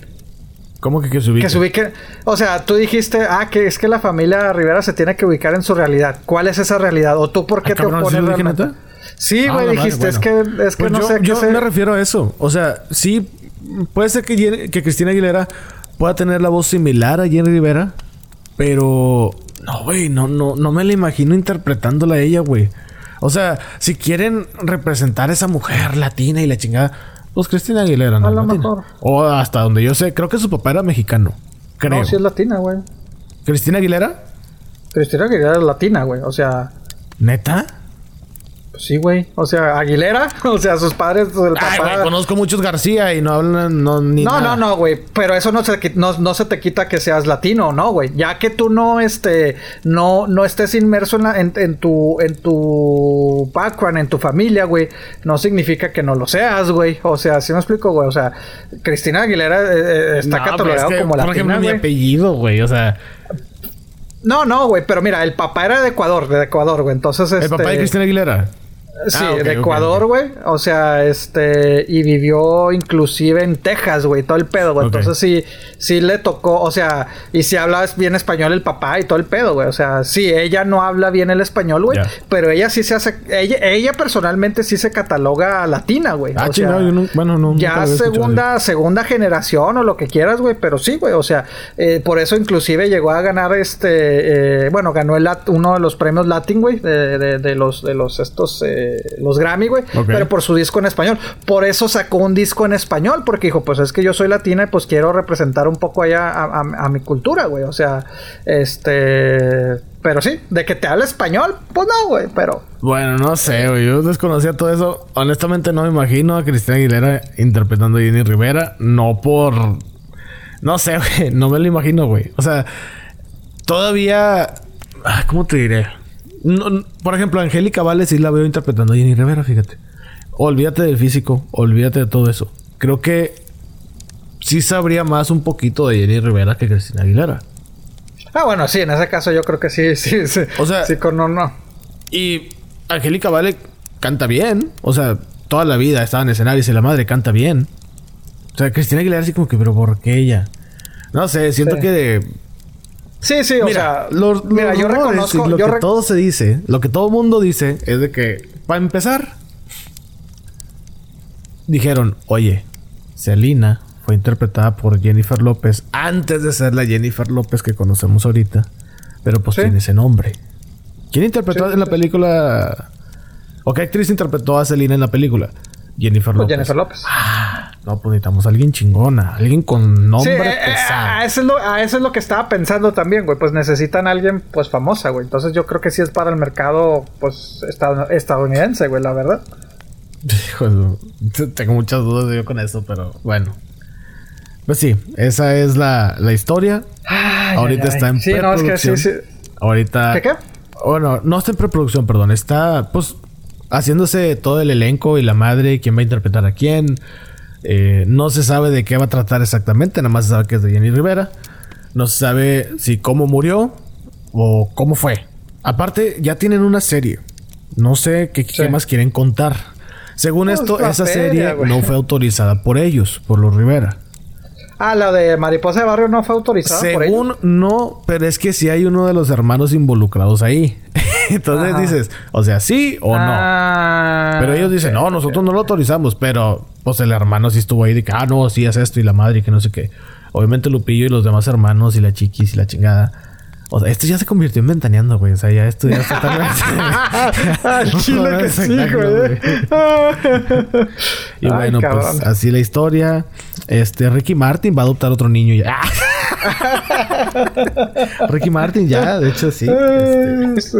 ¿Cómo que que se ubique? Que se ubiquen. O sea, tú dijiste, ah, que es que la familia Rivera se tiene que ubicar en su realidad. ¿Cuál es esa realidad? ¿O tú por qué Ah, te cabrón, ¿sí opones dije, realmente? Sí, Ah, güey, madre, dijiste, es bueno. que, es que Pues no yo, sé qué yo se- me refiero a eso. O sea, sí, puede ser que, que Cristina Aguilera pueda tener la voz similar a Jenny Rivera, pero no, güey, no, no, no me la imagino interpretándola a ella, güey. O sea, si quieren representar a esa mujer latina y la chingada, pues Cristina Aguilera, ¿no? A lo mejor. O hasta donde yo sé, creo que su papá era mexicano. Creo. No, sí es latina, güey. ¿Cristina Aguilera? Cristina Aguilera es latina, güey. O sea, ¿Neta? Sí, güey. O sea, Aguilera. O sea, sus padres, el Ay, papá. güey, conozco muchos García y no hablan no, ni no, nada. no, no, güey. Pero eso no se, no, no se te quita que seas latino, ¿no, güey? Ya que tú no, este, no, no estés inmerso en, la- en, en tu, en tu background, en tu familia, güey, no significa que no lo seas, güey. O sea, ¿sí me explico, güey? O sea, Cristina Aguilera eh, eh, está No, es que, como Por ejemplo, latina, mi güey. apellido, güey. O sea, No, no, güey. Pero mira, el papá era de Ecuador, de Ecuador, güey. Entonces, el este... papá de Cristina Aguilera. Sí, Ah, ok, de Ecuador, güey. O sea, este. Y vivió inclusive en Texas, güey. Todo el pedo, güey. Entonces sí, sí le tocó. O sea, y si habla bien español el papá y todo el pedo, güey. O sea, sí, ella no habla bien el español, güey. Pero ella sí se hace. Ella, ella personalmente sí se cataloga latina, güey. Ah, o sea, chingado, yo no- bueno, no, Ya segunda, segunda generación o lo que quieras, güey. Pero sí, güey. O sea, eh, por eso inclusive llegó a ganar este. eh, bueno, ganó el uno de los premios Latin, güey. De, de- de los, de los estos. eh, los Grammy, güey. Pero por su disco en español. Por eso sacó un disco en español. Porque dijo, pues es que yo soy latina y pues quiero representar un poco allá a, a- a mi cultura, güey. O sea, este. Pero sí, de que te habla español, pues no, güey. Pero. Bueno, no sé, güey. Yo desconocía todo eso. Honestamente, no me imagino a Cristina Aguilera interpretando a Jenny Rivera. No por. No sé, güey. No me lo imagino, güey. O sea, todavía. ah, ¿Cómo te diré? No- por ejemplo, Angélica Vale sí la veo interpretando a Jenny Rivera, fíjate. Olvídate del físico, olvídate de todo eso. Creo que sí sabría más un poquito de Jenny Rivera que Cristina Aguilera. Ah, bueno, sí, en ese caso yo creo que sí, sí, sí. O sea- sí, con no, no. Y Angélica Vale canta bien. O sea, toda la vida estaba en escenarios y la madre canta bien. O sea, Cristina Aguilera así como que, pero ¿por qué ella? No sé, siento Sí. que de... Sí, sí, o mira, sea, los, mira, los yo rumores reconozco, y lo yo que todo se dice, lo que todo mundo dice es de que, para empezar, dijeron, oye, Selena fue interpretada por Jennifer López antes de ser la Jennifer López que conocemos ahorita, pero pues Sí. tiene ese nombre. ¿Quién interpretó Sí. en la película? ¿O qué actriz interpretó a Selena en la película? Jennifer pues, López. Jennifer López. Ah, no, pues necesitamos a alguien chingona, alguien con nombre eh, pesado. a, eso es lo, a eso es lo que estaba pensando también, güey. Pues necesitan a alguien, pues, famosa, güey. Entonces yo creo que sí es para el mercado, pues, estad- estadounidense, güey, la verdad. Hijo tengo muchas dudas yo con eso, pero bueno. Pues sí, esa es la, la historia. Ay, Ahorita ay, ay. está en Sí, no, es que sí, sí. Ahorita. ¿Qué, qué? Bueno, no está en preproducción, perdón. Está, pues, haciéndose todo el elenco y la madre, quién va a interpretar a quién. Eh, no se sabe de qué va a tratar exactamente, nada más se sabe que es de Jenny Rivera. No se sabe si cómo murió o cómo fue. Aparte, ya tienen una serie. No sé qué, qué más quieren contar. Según Pues esto, esa feria, serie güey. no fue autorizada por ellos, por los Rivera. Ah, la de Mariposa de Barrio no fue autorizada por ellos. Según no, pero es que si hay uno de los hermanos involucrados ahí. Entonces Ajá. dices, o sea, sí o no. Ah, Pero ellos dicen, no, nosotros no lo autorizamos, pero pues el hermano sí estuvo ahí de que, ah, no, sí es esto y la madre y que no sé qué. Obviamente Lupillo y los demás hermanos y la chiquis y la chingada. O sea, esto ya se convirtió en ventaneando, güey. O sea, ya esto ya está tan... Chile que sí, güey. Y bueno, pues así la historia. Este, Ricky Martin va a adoptar otro niño ya. Ricky Martin ya, de hecho sí. Este,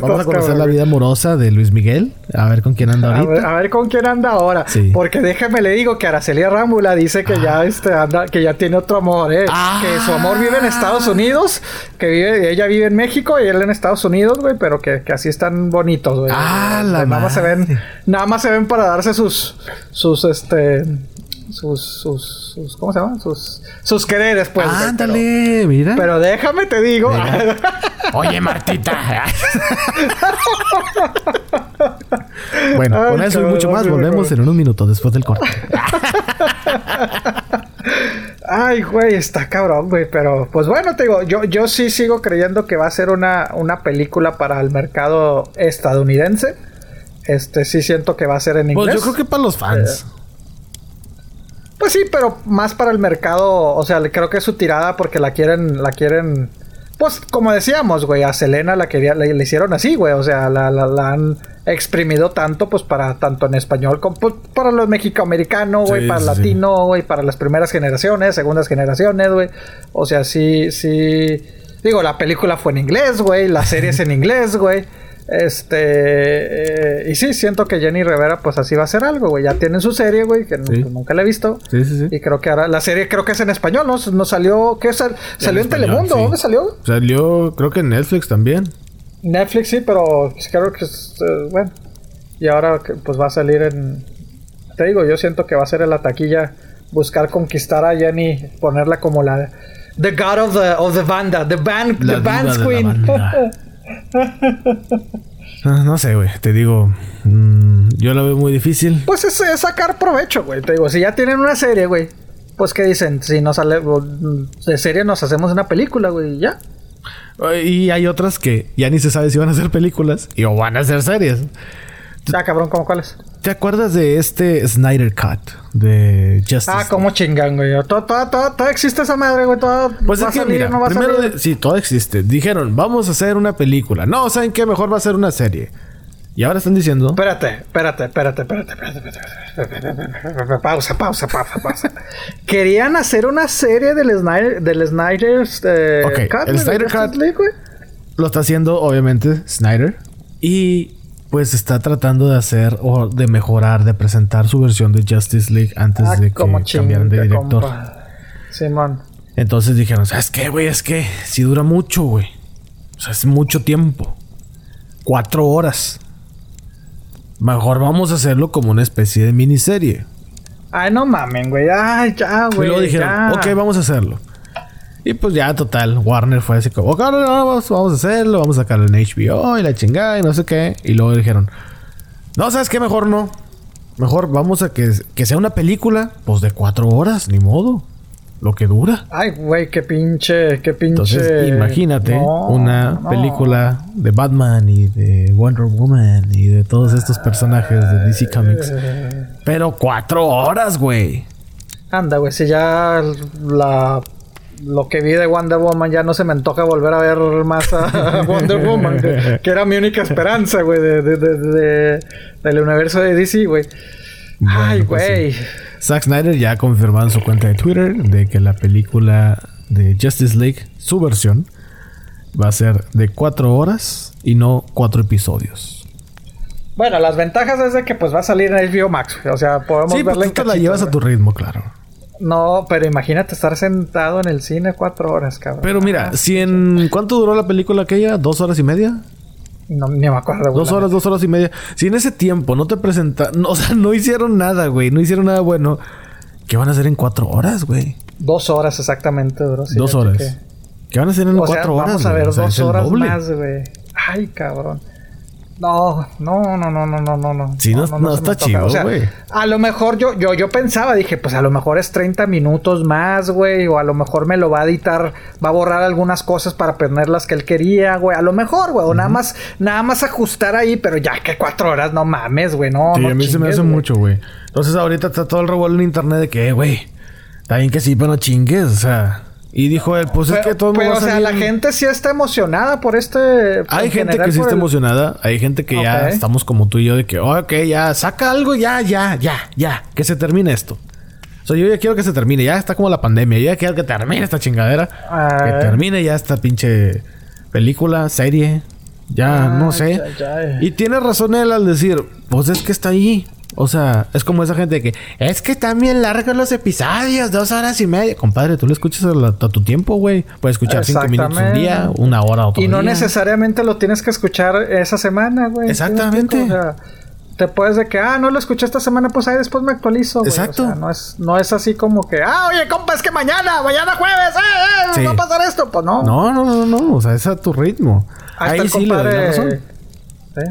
vamos a conocer la vida amorosa de Luis Miguel. A ver con quién anda A ahorita. ver, a ver con quién anda ahora. Sí. Porque déjame le digo que Araceli Rámbula dice que ya este anda, que ya tiene otro amor, eh. Ah. Que su amor vive en Estados Unidos, que vive, ella vive en México y él en Estados Unidos, güey, pero que, que así están bonitos, güey. Ah, la Que nada más se ven, nada más se ven para darse sus, sus, este, sus, sus, sus ¿cómo se llama? Sus, sus quereres, pues. Ándale, mira. Pero, déjame te digo. Mira. Oye, Martita. bueno, Ay, con eso y mucho más volvemos en unos minutos después del corte. Ay, güey, está cabrón, güey. Pero, pues bueno, te digo, yo, yo sí sigo creyendo que va a ser una, una película para el mercado estadounidense. Este, sí siento que va a ser en inglés. Pues yo creo que para los fans. Pues sí, pero más para el mercado, o sea, creo que es su tirada porque la quieren, la quieren, pues como decíamos, güey, a Selena la quería, le, le hicieron así, güey, o sea, la, la, la han exprimido tanto, pues para, tanto en español como pues, para los mexicoamericanos, güey, Sí, para el sí. latino, güey, para las primeras generaciones, segundas generaciones, güey, o sea, sí, sí, digo, la película fue en inglés, güey, la serie es en inglés, güey. Este, eh, y sí, siento que Jenny Rivera, pues así va a hacer algo, güey. Ya tienen su serie, güey, que Sí. pues, nunca la he visto. Sí, sí, sí. Y creo que ahora la serie creo que es en español, ¿no? No salió, ¿qué sal- salió en, español, Telemundo? sí. ¿Dónde salió? Salió, creo que en Netflix también. Netflix sí, pero pues, creo que es, eh, bueno. Y ahora pues va a salir en te digo, yo siento que va a ser en la taquilla buscar conquistar a Jenny, ponerla como la the god of the of the banda, the band La the band's queen. Ah, No sé, güey. Te digo, mm, yo la veo muy difícil. Pues es, es sacar provecho, güey. Te digo, si ya tienen una serie, güey. Pues que dicen, si nos sale de serie nos hacemos una película, güey, ya. Y hay otras que ya ni se sabe si van a ser películas y o van a ser series. Ah, cabrón, ¿cómo cuáles? ¿Te acuerdas de este Snyder Cut de Justice? Ah, cómo chingan, güey. Todo, todo, todo, todo existe esa madre, güey. Todo Pues va es que a salir, mira, no va a primero salir. de- sí, todo existe. Dijeron, vamos a hacer una película. No, ¿saben qué? Mejor va a ser una serie. Y ahora están diciendo, Espérate, espérate, espérate, espérate, espérate, espérate, espérate. Pausa, pausa, pausa, pausa. Querían hacer una serie del Snyder, del Snyder's eh, Ok, Cut, el Snyder Cut. League, güey. lo está haciendo obviamente Snyder. Y pues está tratando de hacer o de mejorar, de presentar su versión de Justice League antes Ah, de que como cambiaran de director. compa. Simón. Entonces dijeron, ¿sabes qué, güey? Es que si dura mucho, güey. O sea, es mucho tiempo. Cuatro horas. Mejor vamos a hacerlo como una especie de miniserie. Ay, no mamen, güey. Ay, ya, y güey. luego dijeron, ya. ok, vamos a hacerlo. Y pues ya, total, Warner fue así como, ok, no, no, vamos, vamos a hacerlo, vamos a sacarlo en HBO y la chingada y no sé qué. Y luego dijeron, no, ¿sabes qué? Mejor no. Mejor vamos a que, que sea una película, pues de cuatro horas, ni modo. Lo que dura. Ay, güey, qué pinche, qué pinche. Entonces, imagínate No, una no. película de Batman y de Wonder Woman y de todos estos personajes de DC Comics. Pero cuatro horas, güey. Anda, güey, si ya la lo que vi de Wonder Woman ya no se me antoja volver a ver más a Wonder Woman, que, que era mi única esperanza, güey, de, de, de- de- del universo de DC, güey. Ay, pues güey. sí. Zack Snyder ya ha confirmado en su cuenta de Twitter de que la película de Justice League, su versión, va a ser de cuatro horas y no cuatro episodios. Bueno, las ventajas es de que pues va a salir en HBO Max, o sea, podemos Sí, verla porque en tú te la llevas a tu ritmo, claro. No, pero imagínate estar sentado en el cine cuatro horas, cabrón. Pero mira, si en... ¿Cuánto duró la película aquella? ¿Dos horas y media? No, ni me acuerdo. Dos horas, dos horas y media. Si en ese tiempo no te presentaron, o sea, no hicieron nada, güey. No hicieron nada bueno. ¿Qué van a hacer en cuatro horas, güey? Dos horas exactamente, bro. sí, Dos horas. que- ¿Qué van a hacer en O sea, cuatro horas? vamos a güey? ver O sea, dos horas más, güey. Ay, cabrón. No, no, no, no, no, no, no, no. Sí, no- no me está chido, O sea, güey. a lo mejor yo, yo, yo pensaba, dije, pues a lo mejor es 30 minutos más, güey. O a lo mejor me lo va a editar, va a borrar algunas cosas para poner las que él quería, güey. A lo mejor, güey. O nada más, nada más ajustar ahí, pero ya que cuatro horas, no mames, güey. No, Sí, no a mí se me hace mucho, güey. Entonces ahorita está todo el revuelo en internet de que, eh, güey, está bien que sí, pero no chingues, o sea. Y dijo él, pues es Pero, que todo el pero, mundo o va a sea, la gente sí está emocionada por este. Hay en gente que sí está el- emocionada, hay gente que ya estamos como tú y yo de que, "Oh, ok, ya, saca algo, ya, ya, ya, ya, que se termine esto. O sea, yo ya quiero que se termine, ya está como la pandemia, yo ya quiero que termine esta chingadera, Ah. que termine ya esta pinche película, serie, ya, no Ay, sé. Y tiene razón él al decir, pues es que está ahí. O sea, es como esa gente que es que están bien largos los episodios, dos horas y media. Compadre, tú lo escuchas a, la- a tu tiempo, güey. Puedes escuchar cinco minutos un día, una hora otro Y no día. necesariamente lo tienes que escuchar esa semana, güey. Exactamente. O sea, te puedes de que, ah, no lo escuché esta semana, pues ahí después me actualizo. güey. Exacto. O sea, no es, no es así como que, ah, oye, compa, es que mañana, mañana jueves, eh, eh, Sí. va a pasar esto. Pues no. No, no, no, no. O sea, es a tu ritmo. Ahí sí le doy la compadre. razón. ¿sí?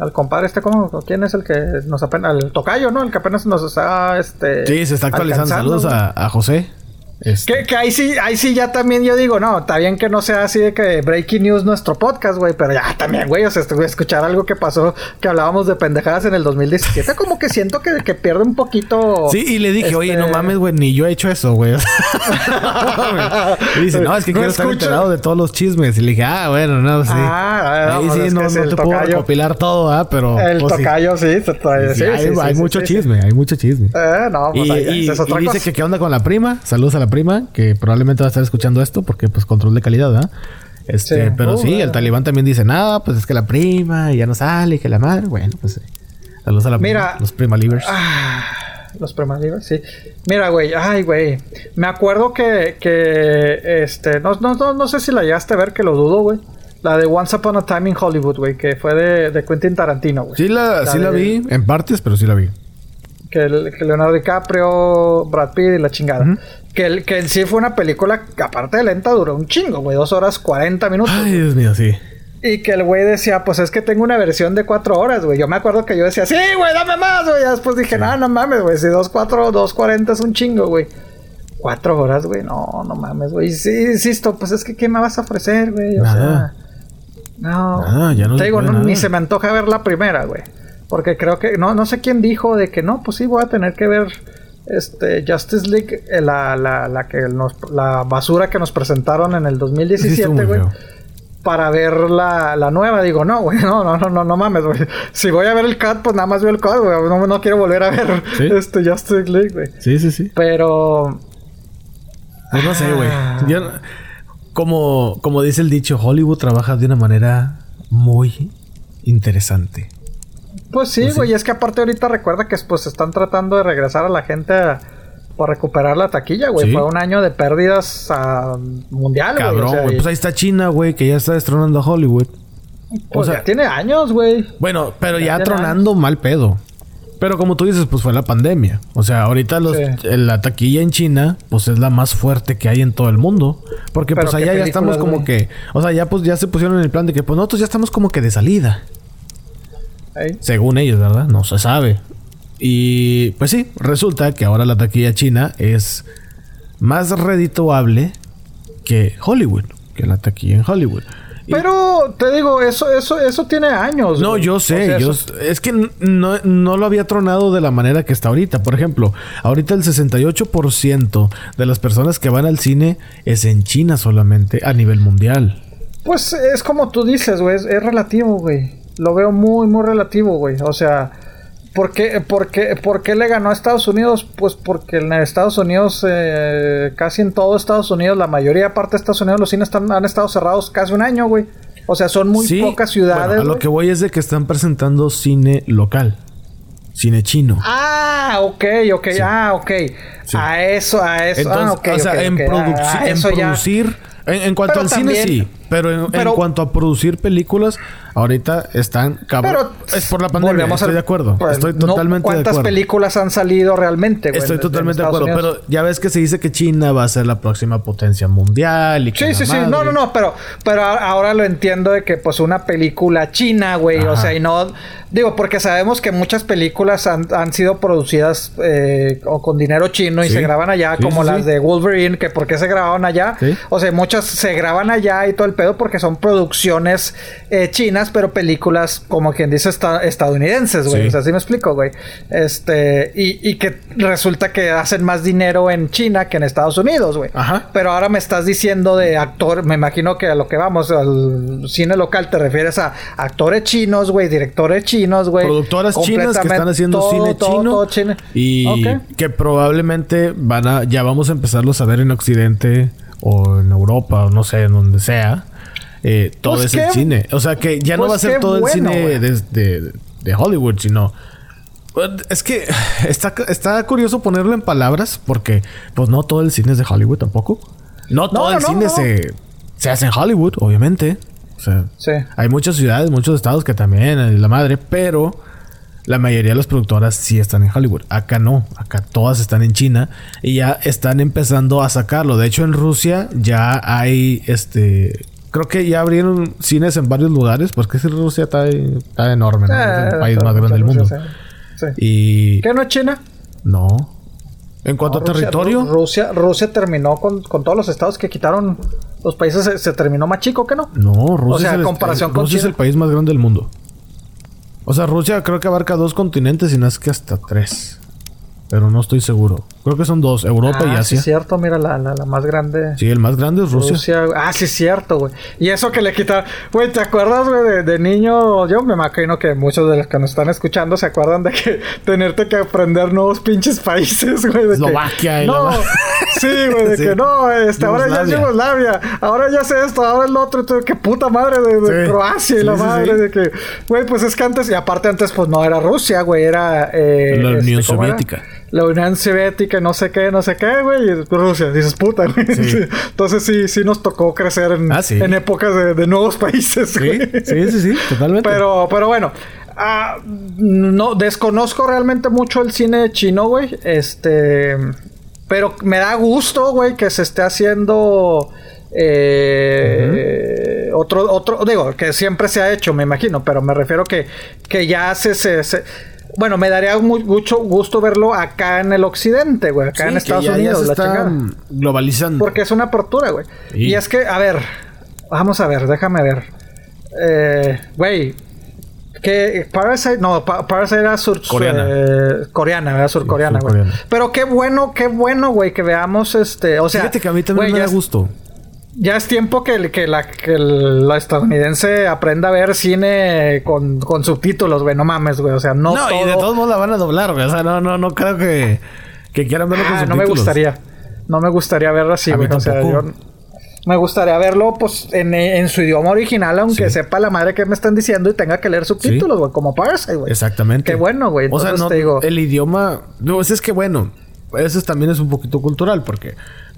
Al compadre este, ¿cómo? ¿Quién es el que nos apenas... El tocayo, ¿no? El que apenas nos está, este... Sí, se está actualizando. alcanzando, Saludos a José. Este, Que, que ahí sí, ahí sí ya también yo digo, no, está bien que no sea así de que Breaking News nuestro podcast, güey, pero ya también, güey, o sea, escuchar algo que pasó, que hablábamos de pendejadas en el 2017, como que siento que, que pierde un poquito. Sí, y le dije, oye, este, no mames, güey, ni yo he hecho eso, güey. y dice, no, es que No quiero estar enterado de todos los chismes. Y le dije, ah, bueno, no, sí. Ah, Ahí sí, no, no te puedo tocayo. recopilar todo, ¿ah? Pero. El pues, tocayo, sí, Sí, sí, hay, mucho chisme, hay mucho chisme. Eh, no, pues Y, ahí, y- esa es otra y dice que qué onda con la prima. Saludos a la prima, que probablemente va a estar escuchando esto porque pues control de calidad, ¿verdad? Este, Sí. pero sí, el bueno. talibán también dice, nada, pues es que la prima ya no sale, que la madre. Bueno, pues sí. Saludos a la Mira. prima, los prima livers. Ah, los premalibres, sí. Mira, güey, ay, güey. Me acuerdo que, que, este, no, no, no, no sé si la llegaste a ver, que lo dudo, güey. La de Once Upon a Time in Hollywood, güey, que fue de, de Quentin Tarantino, güey. sí la, sí la vi, en partes, pero sí la vi. Que Leonardo DiCaprio, Brad Pitt y la chingada. Que, el, que en sí fue una película que, aparte de lenta, duró un chingo, güey. Dos horas 40 minutos. Ay, Dios mío, sí. Y que el güey decía, pues es que tengo una versión de cuatro horas, güey. Yo me acuerdo que yo decía, sí, güey, dame más, güey. Ya después dije, no, no mames, güey. Si dos, cuatro, dos, cuarenta es un chingo, güey. Cuatro horas, güey. No, no mames, güey. Sí, insisto, pues es que, ¿qué me vas a ofrecer, güey? O Nada. sea, no. Nada, ya no Te digo, puede no, nada. ni se me antoja ver la primera, güey. Porque creo que, no, no sé quién dijo de que no, pues sí, voy a tener que ver este Justice League, eh, la, la, la que nos, la basura que nos presentaron en el Sí, estuvo 2017, muy güey para ver la, la nueva. Digo, no, güey, no, no, no, no, no mames, güey. Si voy a ver el cut, pues nada más veo el cut, güey. No, no quiero volver a ver Sí. este Justice League, güey. Sí, sí, sí. Pero. Pues no sé, güey. Ah. Yo no- como, como dice el dicho, Hollywood trabaja de una manera muy interesante. Pues sí, Pues sí. güey. Es que aparte ahorita recuerda que pues están tratando de regresar a la gente a, por recuperar la taquilla, güey. Sí. Fue un año de pérdidas ah, mundial, güey. Cabrón, o sea, güey. Pues ahí está China, güey, que ya está destronando a Hollywood. pues o sea- ya tiene años, güey. Bueno, pero Ya tronando mal pedo. Pero como tú dices, pues fue la pandemia. O sea, ahorita los, Sí. la taquilla en China, pues es la más fuerte que hay en todo el mundo. Porque Pero pues ¿qué allá ya estamos como que... O sea, ya pues ya se pusieron en el plan de que pues nosotros ya estamos como que de salida. Según ellos, ¿verdad? No se sabe. Y pues sí, resulta que ahora la taquilla china es más redituable que Hollywood. Que la taquilla en Hollywood. Pero te digo, eso, eso, eso tiene años. no, güey. yo O sé, sea, yo eso- es que no, no lo había tronado de la manera que está ahorita. Por ejemplo, ahorita el 68% de las personas que van al cine es en China solamente a nivel mundial. Pues es como tú dices, güey, es, es relativo, güey. Lo veo muy, muy relativo, güey. O sea, ¿por qué, por, qué, por qué le ganó a Estados Unidos? Pues porque en Estados Unidos, eh, casi en todo Estados Unidos, la mayoría parte de Estados Unidos, los cines están, han estado cerrados casi un año, güey. O sea, son muy Sí, pocas ciudades. bueno, a lo que voy es de que están presentando cine local, cine chino. Ah, ok, ok, ah, ok. Sí. A eso, a eso. Entonces, ah, ok, o sea, en, ok. produc- Ah, en ya. producir, en, en cuanto Pero al cine sí, pero en, en cuanto a producir películas, ahorita están cabrón. es por la pandemia, estoy de acuerdo. Pues, estoy totalmente de acuerdo. ¿Cuántas películas han salido realmente, güey? Estoy totalmente de acuerdo, pero ya ves que se dice que China va a ser la próxima potencia mundial y Sí, sí, sí. No, no, no, pero pero ahora lo entiendo de que pues una película china, güey, o sea, y no digo porque sabemos que muchas películas han, han sido producidas eh, o con dinero chino y se graban allá, como las de Wolverine, que por qué se grababan allá. O sea, muchas se graban allá y todo el pedo porque son producciones eh, chinas, pero películas, como quien dice, estadounidenses, güey. O sea, así me explico, güey. Este, y, y, que resulta que hacen más dinero en China que en Estados Unidos, güey. Ajá. Pero ahora me estás diciendo de actor, me imagino que a lo que vamos, al cine local, te refieres a actores chinos, güey, directores chinos, güey. Productoras chinas que están haciendo cine chino. Y que probablemente van a, ya vamos a empezarlos a ver en Occidente o en Europa o no sé, en donde sea. Eh, todo pues ese cine. O sea que ya no pues va a ser todo el cine de, de, Hollywood, sino. Es que está, está curioso ponerlo en palabras porque, pues no todo el cine es de Hollywood tampoco. No todo el cine se, se hace en Hollywood, obviamente. O sea, hay muchas ciudades, muchos estados que también, la madre, pero la mayoría de las productoras sí están en Hollywood. Acá no, acá todas están en China y ya están empezando a sacarlo. De hecho, en Rusia ya hay este. Creo que ya abrieron cines en varios lugares, porque si Rusia está, está enorme, ¿no? es el país más grande del mundo. Y... ¿Qué no es China? No. En cuanto a territorio. Rusia, Rusia terminó con, todos los estados que quitaron los países, se, terminó más chico que no. No, Rusia, o sea, en comparación con Rusia es el país más grande del mundo. O sea, Rusia creo que abarca dos continentes y no es que hasta tres. Pero no estoy seguro. Creo que son dos, Europa y ah, Asia. Sí, es cierto, mira, la, la, más grande. Sí, el más grande es Rusia. Ah, sí, es cierto, güey. Y eso que le quita. Güey, ¿te acuerdas, güey, de, niño? Yo me imagino que muchos de los que nos están escuchando se acuerdan de que tenerte que aprender nuevos pinches países, güey. Eslovaquia y No, sí, güey, de que no, este, ahora ya es Yugoslavia, ahora ya sé esto, ahora el otro, todo, qué puta madre de, Croacia y la madre de que, güey, pues es que antes, y aparte antes, pues no era Rusia, güey, era. Eh, la Unión este, Soviética la Unión Soviética, no sé qué, no sé qué, güey, y Rusia, dices puta, güey. Entonces sí, sí nos tocó crecer en, ah, en épocas de, nuevos países, güey. Sí, sí, sí, totalmente. Pero, pero bueno, ah, no, desconozco realmente mucho el cine chino, güey. Este, pero me da gusto, güey, que se esté haciendo... Eh, Otro, otro, digo, que siempre se ha hecho, me imagino, pero me refiero que, que ya se, se bueno, me daría mucho gusto verlo acá en el occidente, güey. Acá en Estados Unidos, la está globalizando. Porque es una apertura, güey. Y es que, a ver, vamos a ver, déjame ver. Eh, güey, que Parasite, no, Parasite era sur, coreana, eh, coreana, ¿verdad? Surcoreana, güey. Pero qué bueno, qué bueno, güey, que veamos este, o sea, fíjate que a mí también me da gusto ya es tiempo que, que, la, que la estadounidense aprenda a ver cine con, con subtítulos, güey. No mames, güey. O sea, no. No, y de todos modos la van a doblar, güey. O sea, no, no, no creo que, que quieran verlo con subtítulos. Ah, no me gustaría. No me gustaría verlo así, güey. O sea, yo. Me gustaría verlo, pues, en, en su idioma original, aunque sepa la madre que me están diciendo y tenga que leer subtítulos, güey, como Parasite, güey. Exactamente. Qué bueno, güey. O sea, no, te digo... el idioma. No, es que bueno, eso también es un poquito cultural, porque,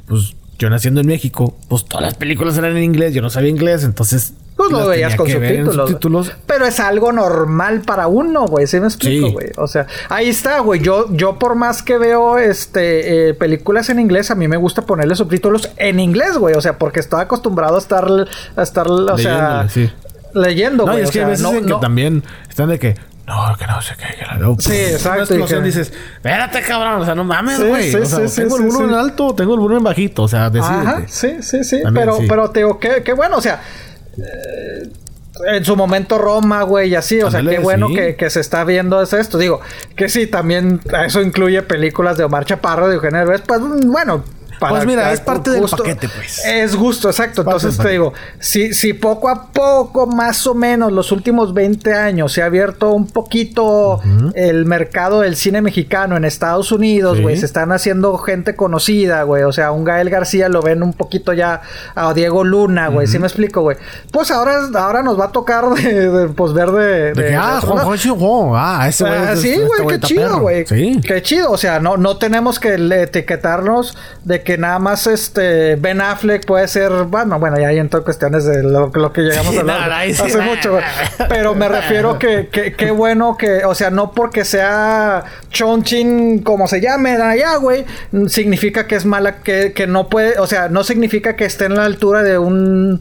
pues, yo naciendo en México, pues todas las películas eran en inglés, yo no sabía inglés, entonces pues lo veías con subtítulos. Pero es algo normal para uno, güey. ¿Sí me explico, güey? O sea, ahí está, güey. Yo, yo por más que veo este eh, películas en inglés, a mí me gusta ponerle subtítulos en inglés, güey. O sea, porque estoy acostumbrado a estar, a estar, o sea, leyendo, güey. No, es que a veces que también están de que no, que no sé qué. Que la... Sí, exacto. Y dices, espérate, cabrón. O sea, no mames, güey. Sí, o sea, sí, tengo el volumen alto, tengo el volumen bajito. O sea, decídete. sí, sí, sí. pero, pero te digo, qué, qué bueno. O sea, eh, en su momento Roma, güey, y así. O sea, qué bueno que, que, se está viendo esto. Digo, que sí, también eso incluye películas de Omar Chaparro, de Eugenio Derbez. Pues, bueno, pues mira, es parte del paquete, pues. Es gusto, exacto. Entonces te digo, si, si poco a poco, más o menos, los últimos 20 años se ha abierto un poquito el mercado del cine mexicano en Estados Unidos, güey, se están haciendo gente conocida, güey. O sea, un Gael García lo ven un poquito ya a Diego Luna, güey. ¿Sí me explico, güey? Pues ahora, ahora nos va a tocar de, pues ver de. de, ah, Juan Juan Ah, ese güey. Ah, sí, güey, qué chido, güey. Sí. Qué chido. O sea, no, no tenemos que etiquetarnos de que que nada más este Ben Affleck puede ser, bueno, bueno, ya hay en todas cuestiones de lo, que llegamos a hablar hace mucho, pero me refiero que qué bueno que, o sea, no porque sea Chonchin como se llame allá, güey, significa que es mala, que, que no puede, o sea, no significa que esté en la altura de un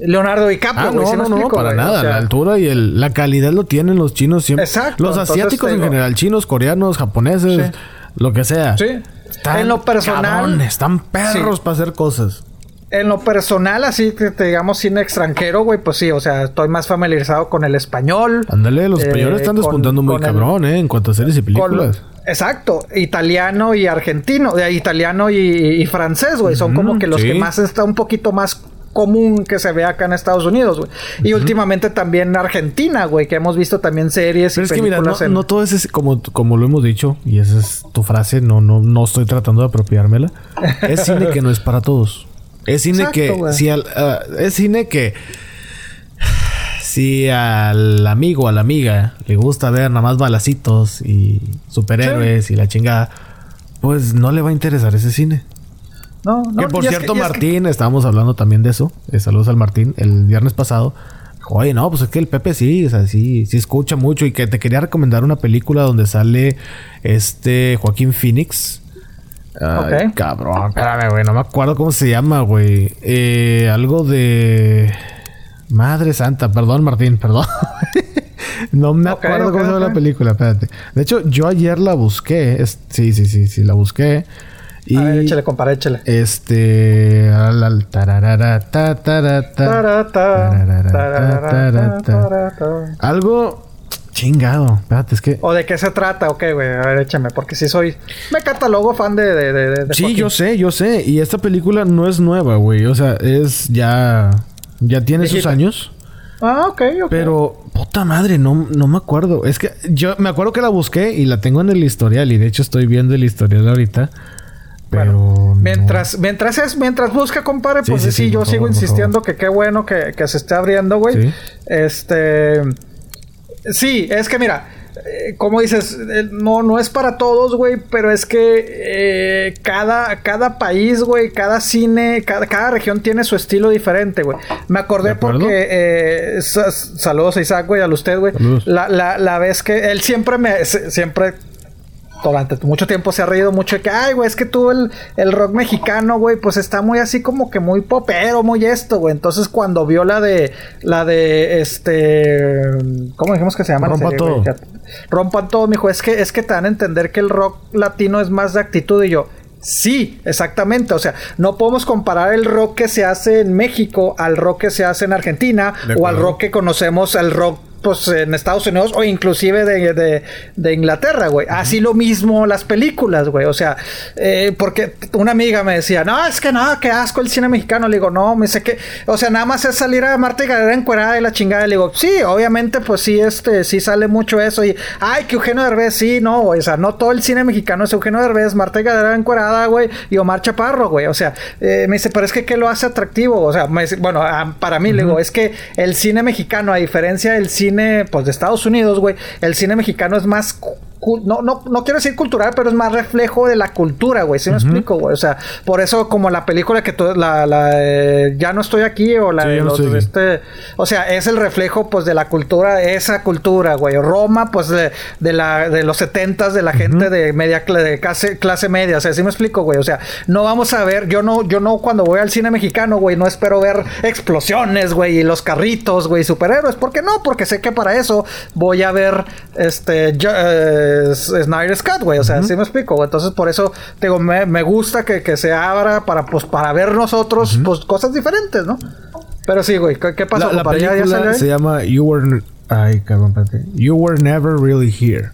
Leonardo DiCaprio, ah, no, no, no, para nada. la altura y el, la calidad lo tienen los chinos siempre. Exacto. Los asiáticos en general, chinos, coreanos, japoneses, lo que sea. Sí. Están en lo personal. están perros para hacer cosas. En lo personal, así que te digamos cine extranjero, güey, pues sí, o sea, estoy más familiarizado con el español. Ándale, los españoles están eh, despuntando muy cabrón, ¿eh? En cuanto a series y películas. exacto, italiano y argentino, de italiano y, francés, güey, son como que los que más está un poquito más común que se ve acá en Estados Unidos, güey. Y últimamente también Argentina, güey, que hemos visto también series Pero es que mira, no, todo es como, como lo hemos dicho, y esa es tu frase, no, no, no estoy tratando de apropiármela. Es cine que no es para todos. Es cine que. Si al, ah, es cine que. Si al amigo o a la amiga le gusta ver nada más balacitos y superhéroes y la chingada, pues no le va a interesar ese cine. No, no. Que por cierto, Martín, estábamos hablando también de eso. Eh, saludos al Martín el viernes pasado. Oye, no, pues es que el Pepe sí, o sea, sí, sí escucha mucho y que te quería recomendar una película donde sale este Joaquín Phoenix. Ay, cabrón, espérame, güey, no me acuerdo cómo se llama, güey. Eh, algo de... Madre Santa, perdón, Martín, perdón. no me acuerdo cómo se llama la película, espérate. De hecho, yo ayer la busqué. sí, sí, sí, sí, la busqué. Y a ver, échale, compadre, échale. Este. Algo chingado. Espérate, es que. ¿O de qué se trata? Ok, güey. A ver, échame. Porque si soy. Me catalogo fan de. de, de, sí, yo sé, yo sé. Y esta película no es nueva, güey. O sea, es ya. Ya tiene sus años. Ah, ok, ok. Pero, puta madre, no, no me acuerdo. Es que yo me acuerdo que la busqué y la tengo en el historial. Y de hecho estoy viendo el historial ahorita. Pero mientras, mientras es, mientras busca, compadre, pues sí, yo sigo insistiendo que qué bueno que, que se esté abriendo, güey. Este sí, es que mira, eh, como dices, eh, no, no es para todos, güey, pero es que eh, cada, cada país, güey, cada cine, cada, cada región tiene su estilo diferente, güey. Me acordé porque, saludos a Isaac, güey, a usted, güey. La, la, la vez que él siempre me, siempre durante mucho tiempo se ha reído mucho de que, ay, güey, es que tú el, el rock mexicano, güey, pues está muy así como que muy popero, muy esto, güey. Entonces cuando vio la de, la de, este, ¿cómo dijimos que se llama? Rompan todo. Rompan todo, mijo. Es que, es que te dan a entender que el rock latino es más de actitud y yo. Sí, exactamente. O sea, no podemos comparar el rock que se hace en México al rock que se hace en Argentina o al rock que conocemos, al rock pues en Estados Unidos o inclusive de, de, Inglaterra, güey. Así lo mismo las películas, güey. O sea, eh, porque una amiga me decía, no, es que no, qué asco el cine mexicano. Le digo, no, me sé que, o sea, nada más es salir a Marta y Galera encuerada y la chingada. Le digo, sí, obviamente, pues sí, este, sí sale mucho eso. Y, ay, que Eugenio Derbez, sí, no, O sea, no todo el cine mexicano es Eugenio Derbez, Marta y Galera encuerada, güey, y Omar Chaparro, güey. O sea, eh, me dice, pero es que, ¿qué lo hace atractivo? O sea, bueno, para mí, le digo, es que el cine mexicano, a diferencia del cine pues, de Estados Unidos, güey, el cine mexicano es más no, no, no quiero decir cultural, pero es más reflejo de la cultura, güey. ¿Sí me explico, güey? O sea, por eso como la película que tú, la, la Ya no estoy aquí o la de los, este, o sea, es el reflejo, pues, de la cultura, esa cultura, güey. Roma, pues, de, de, la, de los setentas, de la gente de media, de clase, clase media. O sea, ¿sí me explico, güey? O sea, no vamos a ver, yo no, yo no cuando voy al cine mexicano, güey, no espero ver explosiones, güey, y los carritos, güey, superhéroes. ¿Por qué no? Porque sé que para eso voy a ver, este, eh, Snyder Scott, güey. O sea, así me explico, Entonces, por eso, digo, me, me gusta que, que, se abra para, pues, para ver nosotros, pues, cosas diferentes, ¿no? Pero sí, güey. ¿Qué, pasó? La, película se llama You Were... Ay, cabrón, espérate. You Were Never Really Here.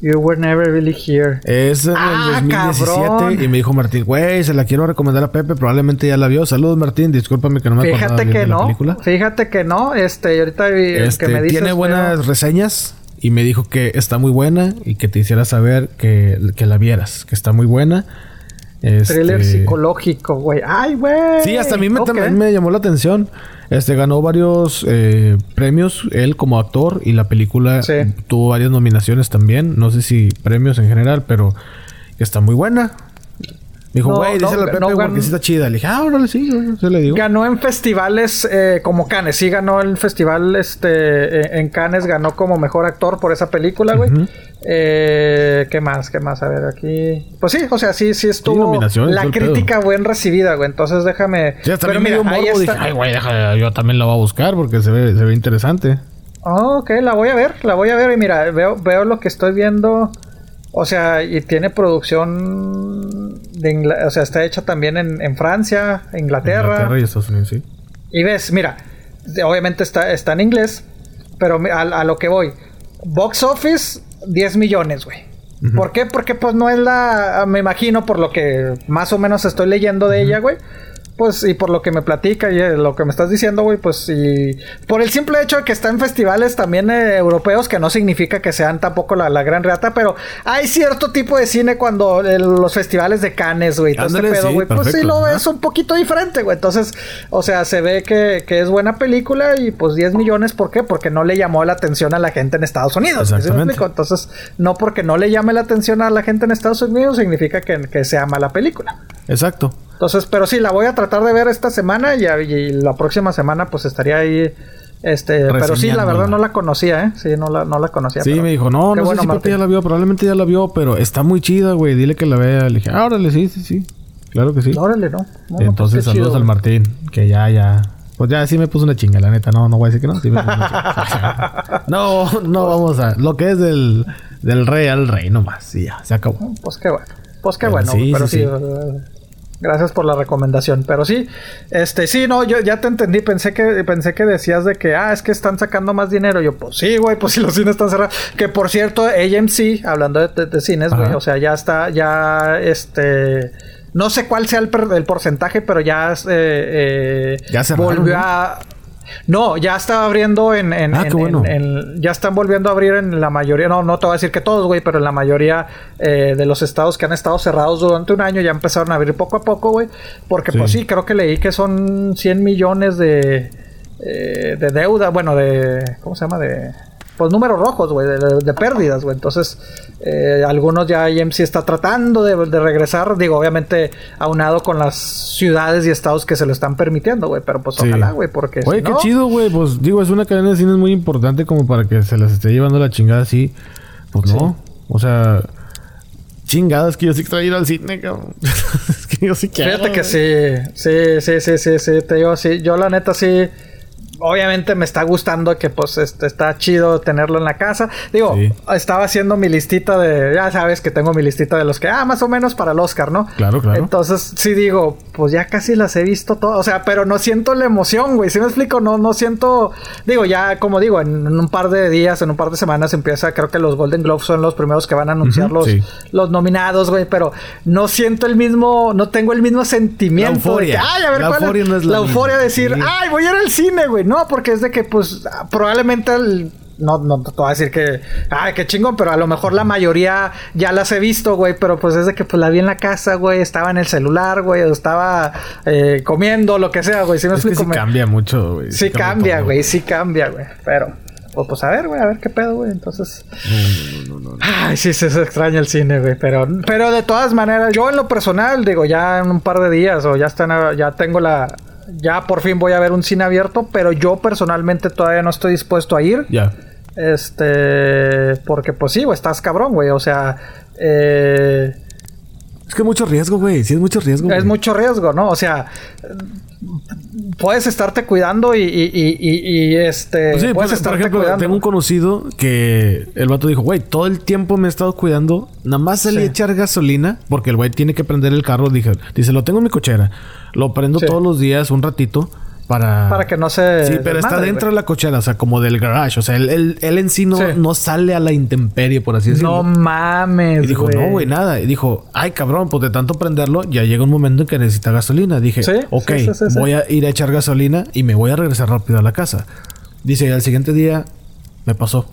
You were never really here. Es en el 2017 ah, y me dijo Martín, güey, se la quiero recomendar a Pepe, probablemente ya la vio. Saludos Martín, discúlpame que no me Fíjate que no. Fíjate que no, este, ahorita este, que me dices, tiene buenas reseñas y me dijo que está muy buena y que te hiciera saber que, la vieras, que está muy buena. Este... Thriller psicológico, güey. ¡Ay, güey! Sí, hasta a mí me, me llamó la atención. Este ganó varios eh, premios él como actor y la película tuvo varias nominaciones también. No sé si premios en general, pero está muy buena. Me dijo, No, güey, no, díselo al Pepe no, porque sí está chida. Le dije, ah, órale, sí, yo, yo le digo. Ganó en festivales eh, como Cannes. Sí ganó el festival este eh, en Cannes. Ganó como mejor actor por esa película, güey. Ujú. Eh, ¿Qué más? ¿Qué más? A ver, aquí... Pues sí, o sea, sí, sí estuvo nominaciones, la el pedo. crítica buen recibida, güey. Entonces déjame... Sí, hasta Pero a mí me mira, dio ahí morbo. está. Dije, ay, güey, deja, yo también la voy a buscar porque se ve, se ve interesante. Oh, ok, la voy a ver, la voy a ver. Y mira, veo, veo lo que estoy viendo. O sea, y tiene producción de o sea, está hecha también en, en Francia, Inglaterra. Inglaterra y Estados Unidos, sí. Y ves, mira, obviamente está, está en inglés, pero a lo que voy. Box office, 10 millones, güey. ¿Por qué? Porque pues no es la... Me imagino por lo que más o menos estoy leyendo de ella, güey. Pues y por lo que me platica y eh, lo que me estás diciendo, güey, pues y por el simple hecho de que está en festivales también eh, europeos, que no significa que sean tampoco la, la gran reata, pero hay cierto tipo de cine cuando eh, los festivales de Cannes, güey, todo este pedo, sí, güey, pues sí lo ves un poquito diferente, güey. Entonces, o sea, se ve que, que es buena película y pues 10 millones, ¿por qué? Porque no le llamó la atención a la gente en Estados Unidos. ¿sí me Exactamente. Entonces, no porque no le llame la atención a la gente en Estados Unidos significa que, que sea mala película. Exacto. Entonces, pero sí, la voy a tratar de ver esta semana y, la próxima semana pues estaría ahí. Este, pero sí, la verdad no la conocía, ¿eh? Sí, no la, no la conocía. Sí, pero- me dijo, no, qué no bueno, sé si ya la vio, probablemente ya la vio, pero está muy chida, güey. Dile que la vea. Le dije, ah, órale, sí, sí, sí. Claro que sí. Órale, no. No, pues, Entonces, chido, saludos al. Martín, que ya, ya. Pues ya sí me puso una chinga, la neta. No, no voy a decir que no. Sí me puso una chinga. no, no vamos a. Lo que es del, del rey al rey, nomás. Y ya, se acabó. Pues qué bueno. Pues qué bueno, sí, pero sí, sí. Gracias por la recomendación. Pero sí, este, sí, no, yo ya te entendí. Pensé que, pensé que decías de que, ah, es que están sacando más dinero. Yo, pues sí, güey, pues si los cines están cerrados. Que por cierto, AMC, hablando de, de- de cines, güey, o sea, ya está, ya, este. No sé cuál sea el, per- el porcentaje, pero ya, eh, eh, Ya cerraron, volvió a. No, ya está abriendo en, en- Ah, en- qué bueno. en- en- ya están volviendo a abrir en la mayoría, no, no te voy a decir que todos, güey, pero en la mayoría eh, de los estados que han estado cerrados durante un año ya empezaron a abrir poco a poco, güey. Porque pues Sí. sí, creo que leí que son 100 millones de, eh, de deuda, bueno, de, ¿cómo se llama? De, pues números rojos, güey, de, pérdidas, güey. Entonces, eh, algunos ya IMC está tratando de, de regresar, digo, obviamente aunado con las ciudades y estados que se lo están permitiendo, güey, pero pues Sí. ojalá, güey, porque si qué no- chido, güey. Pues digo, es una cadena de cines muy importante como para que se las esté llevando la chingada así. Pues no. O sea, chingadas que yo sí extraño ir al cine, cabrón. es que yo sí quiero. Fíjate que güey. sí, sí, sí, sí, sí, sí, te digo, sí, yo la neta sí, obviamente me está gustando que pues este, está chido tenerlo en la casa. Digo, Sí. estaba haciendo mi listita de, ya sabes que tengo mi listita de los que, ah, más o menos para el Oscar, ¿no? Claro, claro. Entonces sí digo, pues ya casi las he visto todas, o sea, pero no siento la emoción, güey, ¿sí me explico? No, no siento, digo, ya como digo, en, en un par de días, en un par de semanas empieza, creo que los Golden Globes son los primeros que van a anunciar los, sí. los nominados, güey, pero no siento el mismo, no tengo el mismo sentimiento La euforia. de que, ay, a ver, La cuál euforia no es la euforia de decir, ay, voy a ir al cine, güey, no, porque es de que, pues, probablemente el- no, no te voy a decir que, ay, qué chingón, pero a lo mejor la mayoría ya las he visto, güey, pero pues es de que pues la vi en la casa, güey, estaba en el celular, güey, o estaba eh, comiendo, lo que sea, güey, ¿sí me Es que explico? sí Me- cambia mucho, güey. Sí cambia, güey, sí cambia, güey. Pero, pues, pues a ver, güey, a ver qué pedo, güey. Entonces. Ay, sí, sí, se extraña el cine, güey. Pero, pero de todas maneras, yo en lo personal, digo, ya en un par de días o ya están, ya tengo la. Ya por fin voy a ver un cine abierto, pero yo personalmente todavía no estoy dispuesto a ir. Ya. Este. Porque, pues sí, güey, estás cabrón, güey. O sea, eh. Es que mucho riesgo, güey. Sí, es mucho riesgo. Es mucho riesgo, ¿no? O sea, puedes estarte cuidando y, y, y, y- este. Pues sí, puedes pues, por ejemplo, cuidando. tengo un conocido que el vato dijo, güey, todo el tiempo me he estado cuidando. Nada más salí Sí. a echar gasolina porque el güey tiene que prender el carro. Dije, dice, lo tengo en mi cochera. Lo prendo Sí. todos los días un ratito para... Para que no se. Sí, pero está dentro de la cochera, o sea, como del garage. O sea, él, él, él en sí no, Sí. no sale a la intemperie, por así decirlo. No mames. Y dijo, no, güey, nada. Y dijo, ay, cabrón, pues de tanto prenderlo, ya llega un momento en que necesita gasolina. Dije, Sí, ok, sí, sí, sí, sí. voy a ir a echar gasolina y me voy a regresar rápido a la casa. Dice, y al siguiente día me pasó.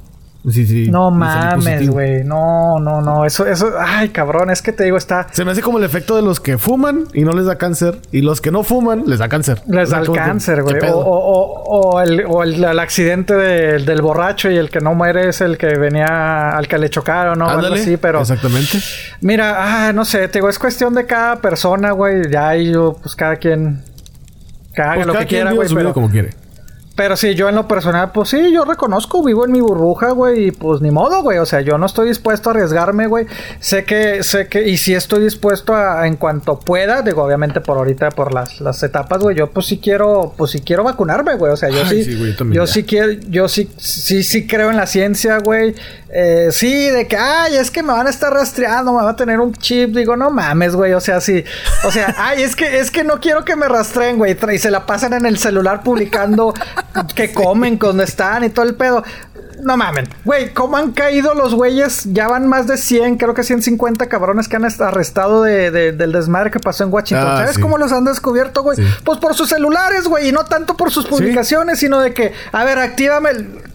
Sí, sí. No y mames, güey. No, no, no. Eso, eso. Ay, cabrón. Es que te digo, está. Se me hace como el efecto de los que fuman y no les da cáncer. Y los que no fuman les da cáncer. Les da el cáncer, ¿qué güey. O, o, o, o el, o el, el accidente de- del borracho y el que no muere es el que venía al que le chocaron, ¿no? O algo Ándale, así, pero. Exactamente. Mira, ah, no sé, te digo, es cuestión de cada persona, güey. Ya ahí yo, pues cada quien. Haga Pues lo cada que quien quiera, güey. Pero, como quiere. Pero sí, yo en lo personal, pues sí, yo reconozco, vivo en mi burbuja, güey, y pues ni modo, güey. O sea, yo no estoy dispuesto a arriesgarme, güey. Sé que, sé que, y si estoy dispuesto a, en cuanto pueda, digo, obviamente por ahorita, por las, las etapas, güey, yo pues sí quiero, pues sí quiero vacunarme, güey. O sea, yo Ay, sí, sí, güey, yo yo sí quiero, yo sí, sí, sí creo en la ciencia, güey. Eh, sí, de que, ay, es que me van a estar rastreando, me va a tener un chip. Digo, no mames, güey. O sea, sí. O sea, ay, es que, es que no quiero que me rastreen, güey. Y se la pasan en el celular publicando que comen, dónde están y todo el pedo. No mamen. Güey, ¿cómo han caído los güeyes? Ya van más de 100, creo que 150 cabrones que han est- arrestado de, de- del desmadre que pasó en Washington. Ah, ¿Sabes sí. cómo los han descubierto, güey? Sí. Pues por sus celulares, güey. Y no tanto por sus publicaciones, sino de que, a ver, actívame.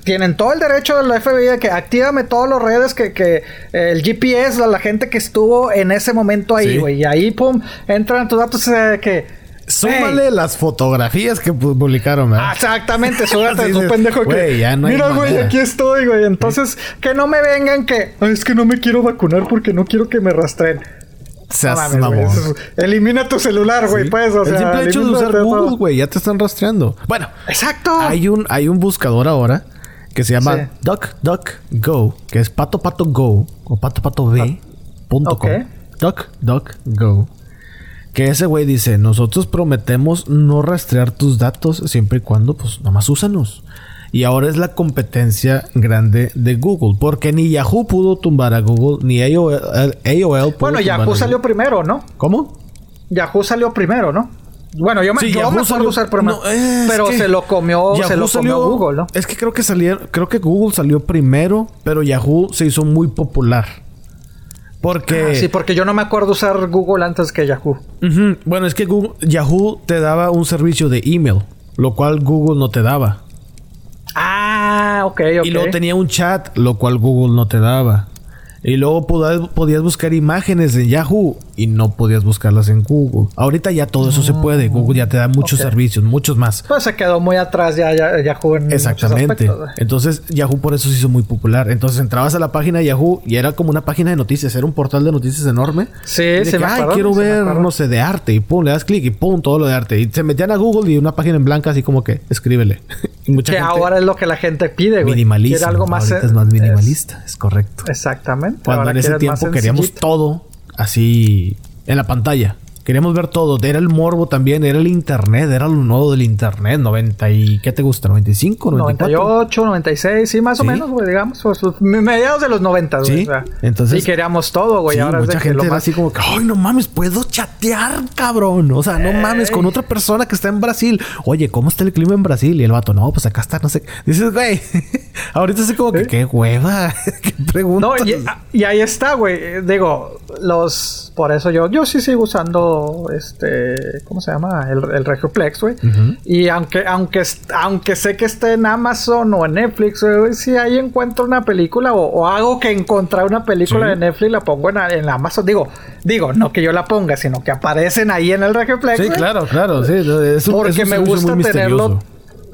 Tienen todo el derecho de la FBI de que actívame todas las redes que, que eh, el GPS, la, la gente que estuvo en ese momento ahí, güey. Y ahí, pum, entran tus datos eh, de que. Súmale "Hey, las fotografías que pu- publicaron, ¿verdad? Ah, Exactamente, súbete Sí, tu pendejo que. Ya no Mira, güey, aquí estoy, güey. Entonces, que no me vengan que. "Ay, es que no me quiero vacunar porque no quiero que me rastreen. Seas No mames, Elimina tu celular, güey, Sí. pues, o sea. el simple hecho de usar. Google, güey, ya te están rastreando. Bueno, Exacto. hay un, hay un buscador ahora que se llama Sí. DuckDuckGo, que es pato pato go o pato pato v punto com. ok. DuckDuckGo. Que ese güey dice, nosotros prometemos no rastrear tus datos siempre y cuando, pues, nomás úsanos. Y ahora es la competencia grande de Google. Porque ni Yahoo pudo tumbar a Google, ni AOL, AOL pudo Bueno, Yahoo salió primero, ¿no? ¿Cómo? Yahoo salió primero, ¿no? Bueno, yo me, Sí, yo Yahoo me acuerdo salió- usar primero. No, pero se lo comió, se lo comió salió- Google, ¿no? Es que creo que salieron, creo que Google salió primero, pero Yahoo se hizo muy popular. Porque Ah, Sí, porque yo no me acuerdo usar Google antes que Yahoo. Bueno, es que Google- Yahoo te daba un servicio de email, lo cual Google no te daba. Ah, ok, ok. Y luego tenía un chat, lo cual Google no te daba. Y luego podías, podías buscar imágenes en Yahoo y no podías buscarlas en Google. Ahorita ya todo eso se puede. Google ya te da muchos servicios, muchos más. Pues se quedó muy atrás ya, ya Yahoo en Exactamente. güey. Entonces Yahoo por eso se hizo muy popular. Entonces entrabas a la página de Yahoo y era como una página de noticias, era un portal de noticias enorme. Sí, Y sí que, me acuerdo, quiero ver, no sé, de arte. Y pum, le das clic y pum, todo lo de arte. Y se metían a Google y una página en blanco así como que escríbele. y mucha Que gente ahora es lo que la gente pide, güey. minimalista. Algo más... Eh, es más minimalista, es correcto. es- exactamente. Cuando en ese tiempo queríamos todo así en la pantalla. Queríamos ver todo. Era el morbo también, era el internet, era lo nuevo del internet. 90 y... ¿Qué te gusta? ¿95? ¿94? 98, 96, sí, más o menos, güey, digamos. Pues, pues, mediados de los 90, güey. Sí, o sea, entonces- Y queríamos todo, güey. Sí, ahora es de mucha que gente lo era más... así como que, ay, no mames, puedo chatear, cabrón. O sea, no mames, con otra persona que está en Brasil. Oye, ¿cómo está el clima en Brasil? Y el vato, no, pues acá está, no sé. Dices, güey, ahorita así como que, qué hueva, qué pregunta. No, y, y ahí está, güey. Digo, los... Por eso yo... Yo sí sigo usando, este... ¿Cómo se llama? El, el Regioplex, güey. Y aunque, aunque, aunque sé que esté en Amazon o en Netflix, güey, si ahí encuentro una película o, o hago que encontrar una película Sí. de Netflix, la pongo en, en Amazon. Digo, digo, no que yo la ponga, sino que aparecen ahí en el Regioplex. Sí, claro, claro, sí. Es un, Porque es un me gusta tenerlo.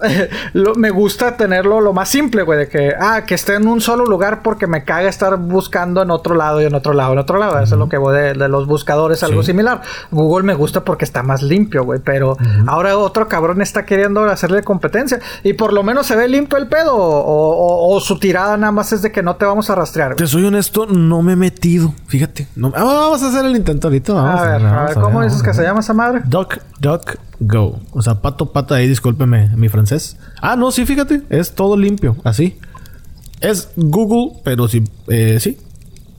lo- me gusta tenerlo lo más simple, güey, de que, ah, que esté en un solo lugar porque me caga estar buscando en otro lado y en otro lado, en otro lado. Eso es lo que voy de, de los buscadores, algo Sí. similar. Google me gusta porque está más limpio, güey, pero ahora otro cabrón está queriendo hacerle competencia y por lo menos se ve limpio el pedo o, o- o su tirada nada más es de que no te vamos a rastrear. güey. Te soy honesto, no me he metido. Fíjate. No- ah, vamos a hacer el intento ahorita. Vamos A ver, a ver, ¿cómo ver, dices que se llama esa madre? Duck, duck, go. O sea, pato, pata ahí, discúlpeme mi francés. Ah, no, sí, fíjate. Es todo limpio, así. Es Google, pero sí, eh, sí.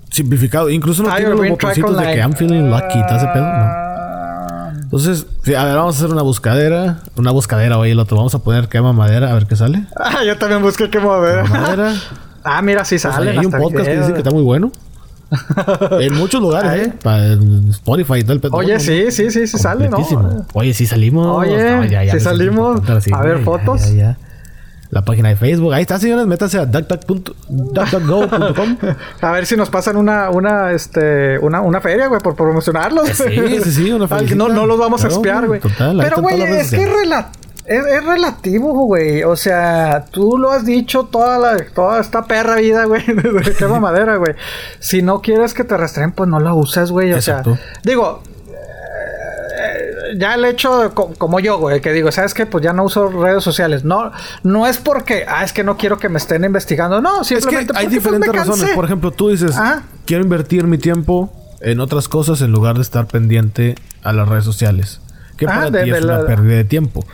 Simplificado. Incluso no tiene los botoncitos de que. I'm feeling lucky. ¿Te hace pedo? No. Ah, Entonces, sí, a ver, vamos a hacer una buscadera. Una buscadera, oye, el otro. Vamos a poner quema madera, a ver qué sale. Ah, yo también busqué. Quema madera. Ah, mira, sí sale. hay un podcast que dice que está muy bueno. En muchos lugares. ¿eh? Para Spotify y todo el pedo. Oye, No, sí, sí, sí, sí sale, ¿no? Oye, sí salimos. Oye, sí me siento salimos. sí, A ver, fotos. ya, la página de Facebook. Ahí está, señores, métanse a duckduck.com. a ver si nos pasan una, una, este, una, una feria, güey, por promocionarlos. Sí, sí, sí, una feria. no, no los vamos a espiar, güey. Pero, güey, es que es relativo es, relativo, güey. O sea, tú lo has dicho toda la, toda esta perra vida, güey. De quema madera, güey. Si no quieres que te rastreen, pues no la uses, güey. O sea, digo, eh, ya el hecho como yo, güey, que digo, ¿sabes qué? Pues ya no uso redes sociales. No, no es porque, ah, es que no quiero que me estén investigando. No, simplemente es que hay pues, diferentes razones. Por ejemplo, tú dices, quiero invertir mi tiempo en otras cosas en lugar de estar pendiente a las redes sociales. Que ah, para ti es una pérdida de tiempo.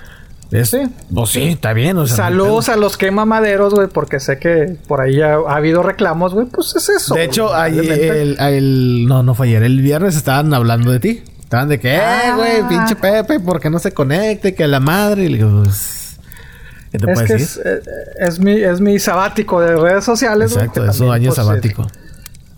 Sí. Pues sí, está bien. Saludos a los quemamaderos, güey, porque sé que por ahí ha, habido reclamos, güey. Pues es eso. De hecho, el, el, no, no fue ayer. El viernes estaban hablando de ti. Estaban de que, eh, ah. güey, pinche Pepe, ¿por qué no se conecte? Que la madre. Y le digo, pues, ¿Qué te es que decir? Es, eh, es, mi, es mi sabático de redes sociales, Exacto, es un año pues, sabático.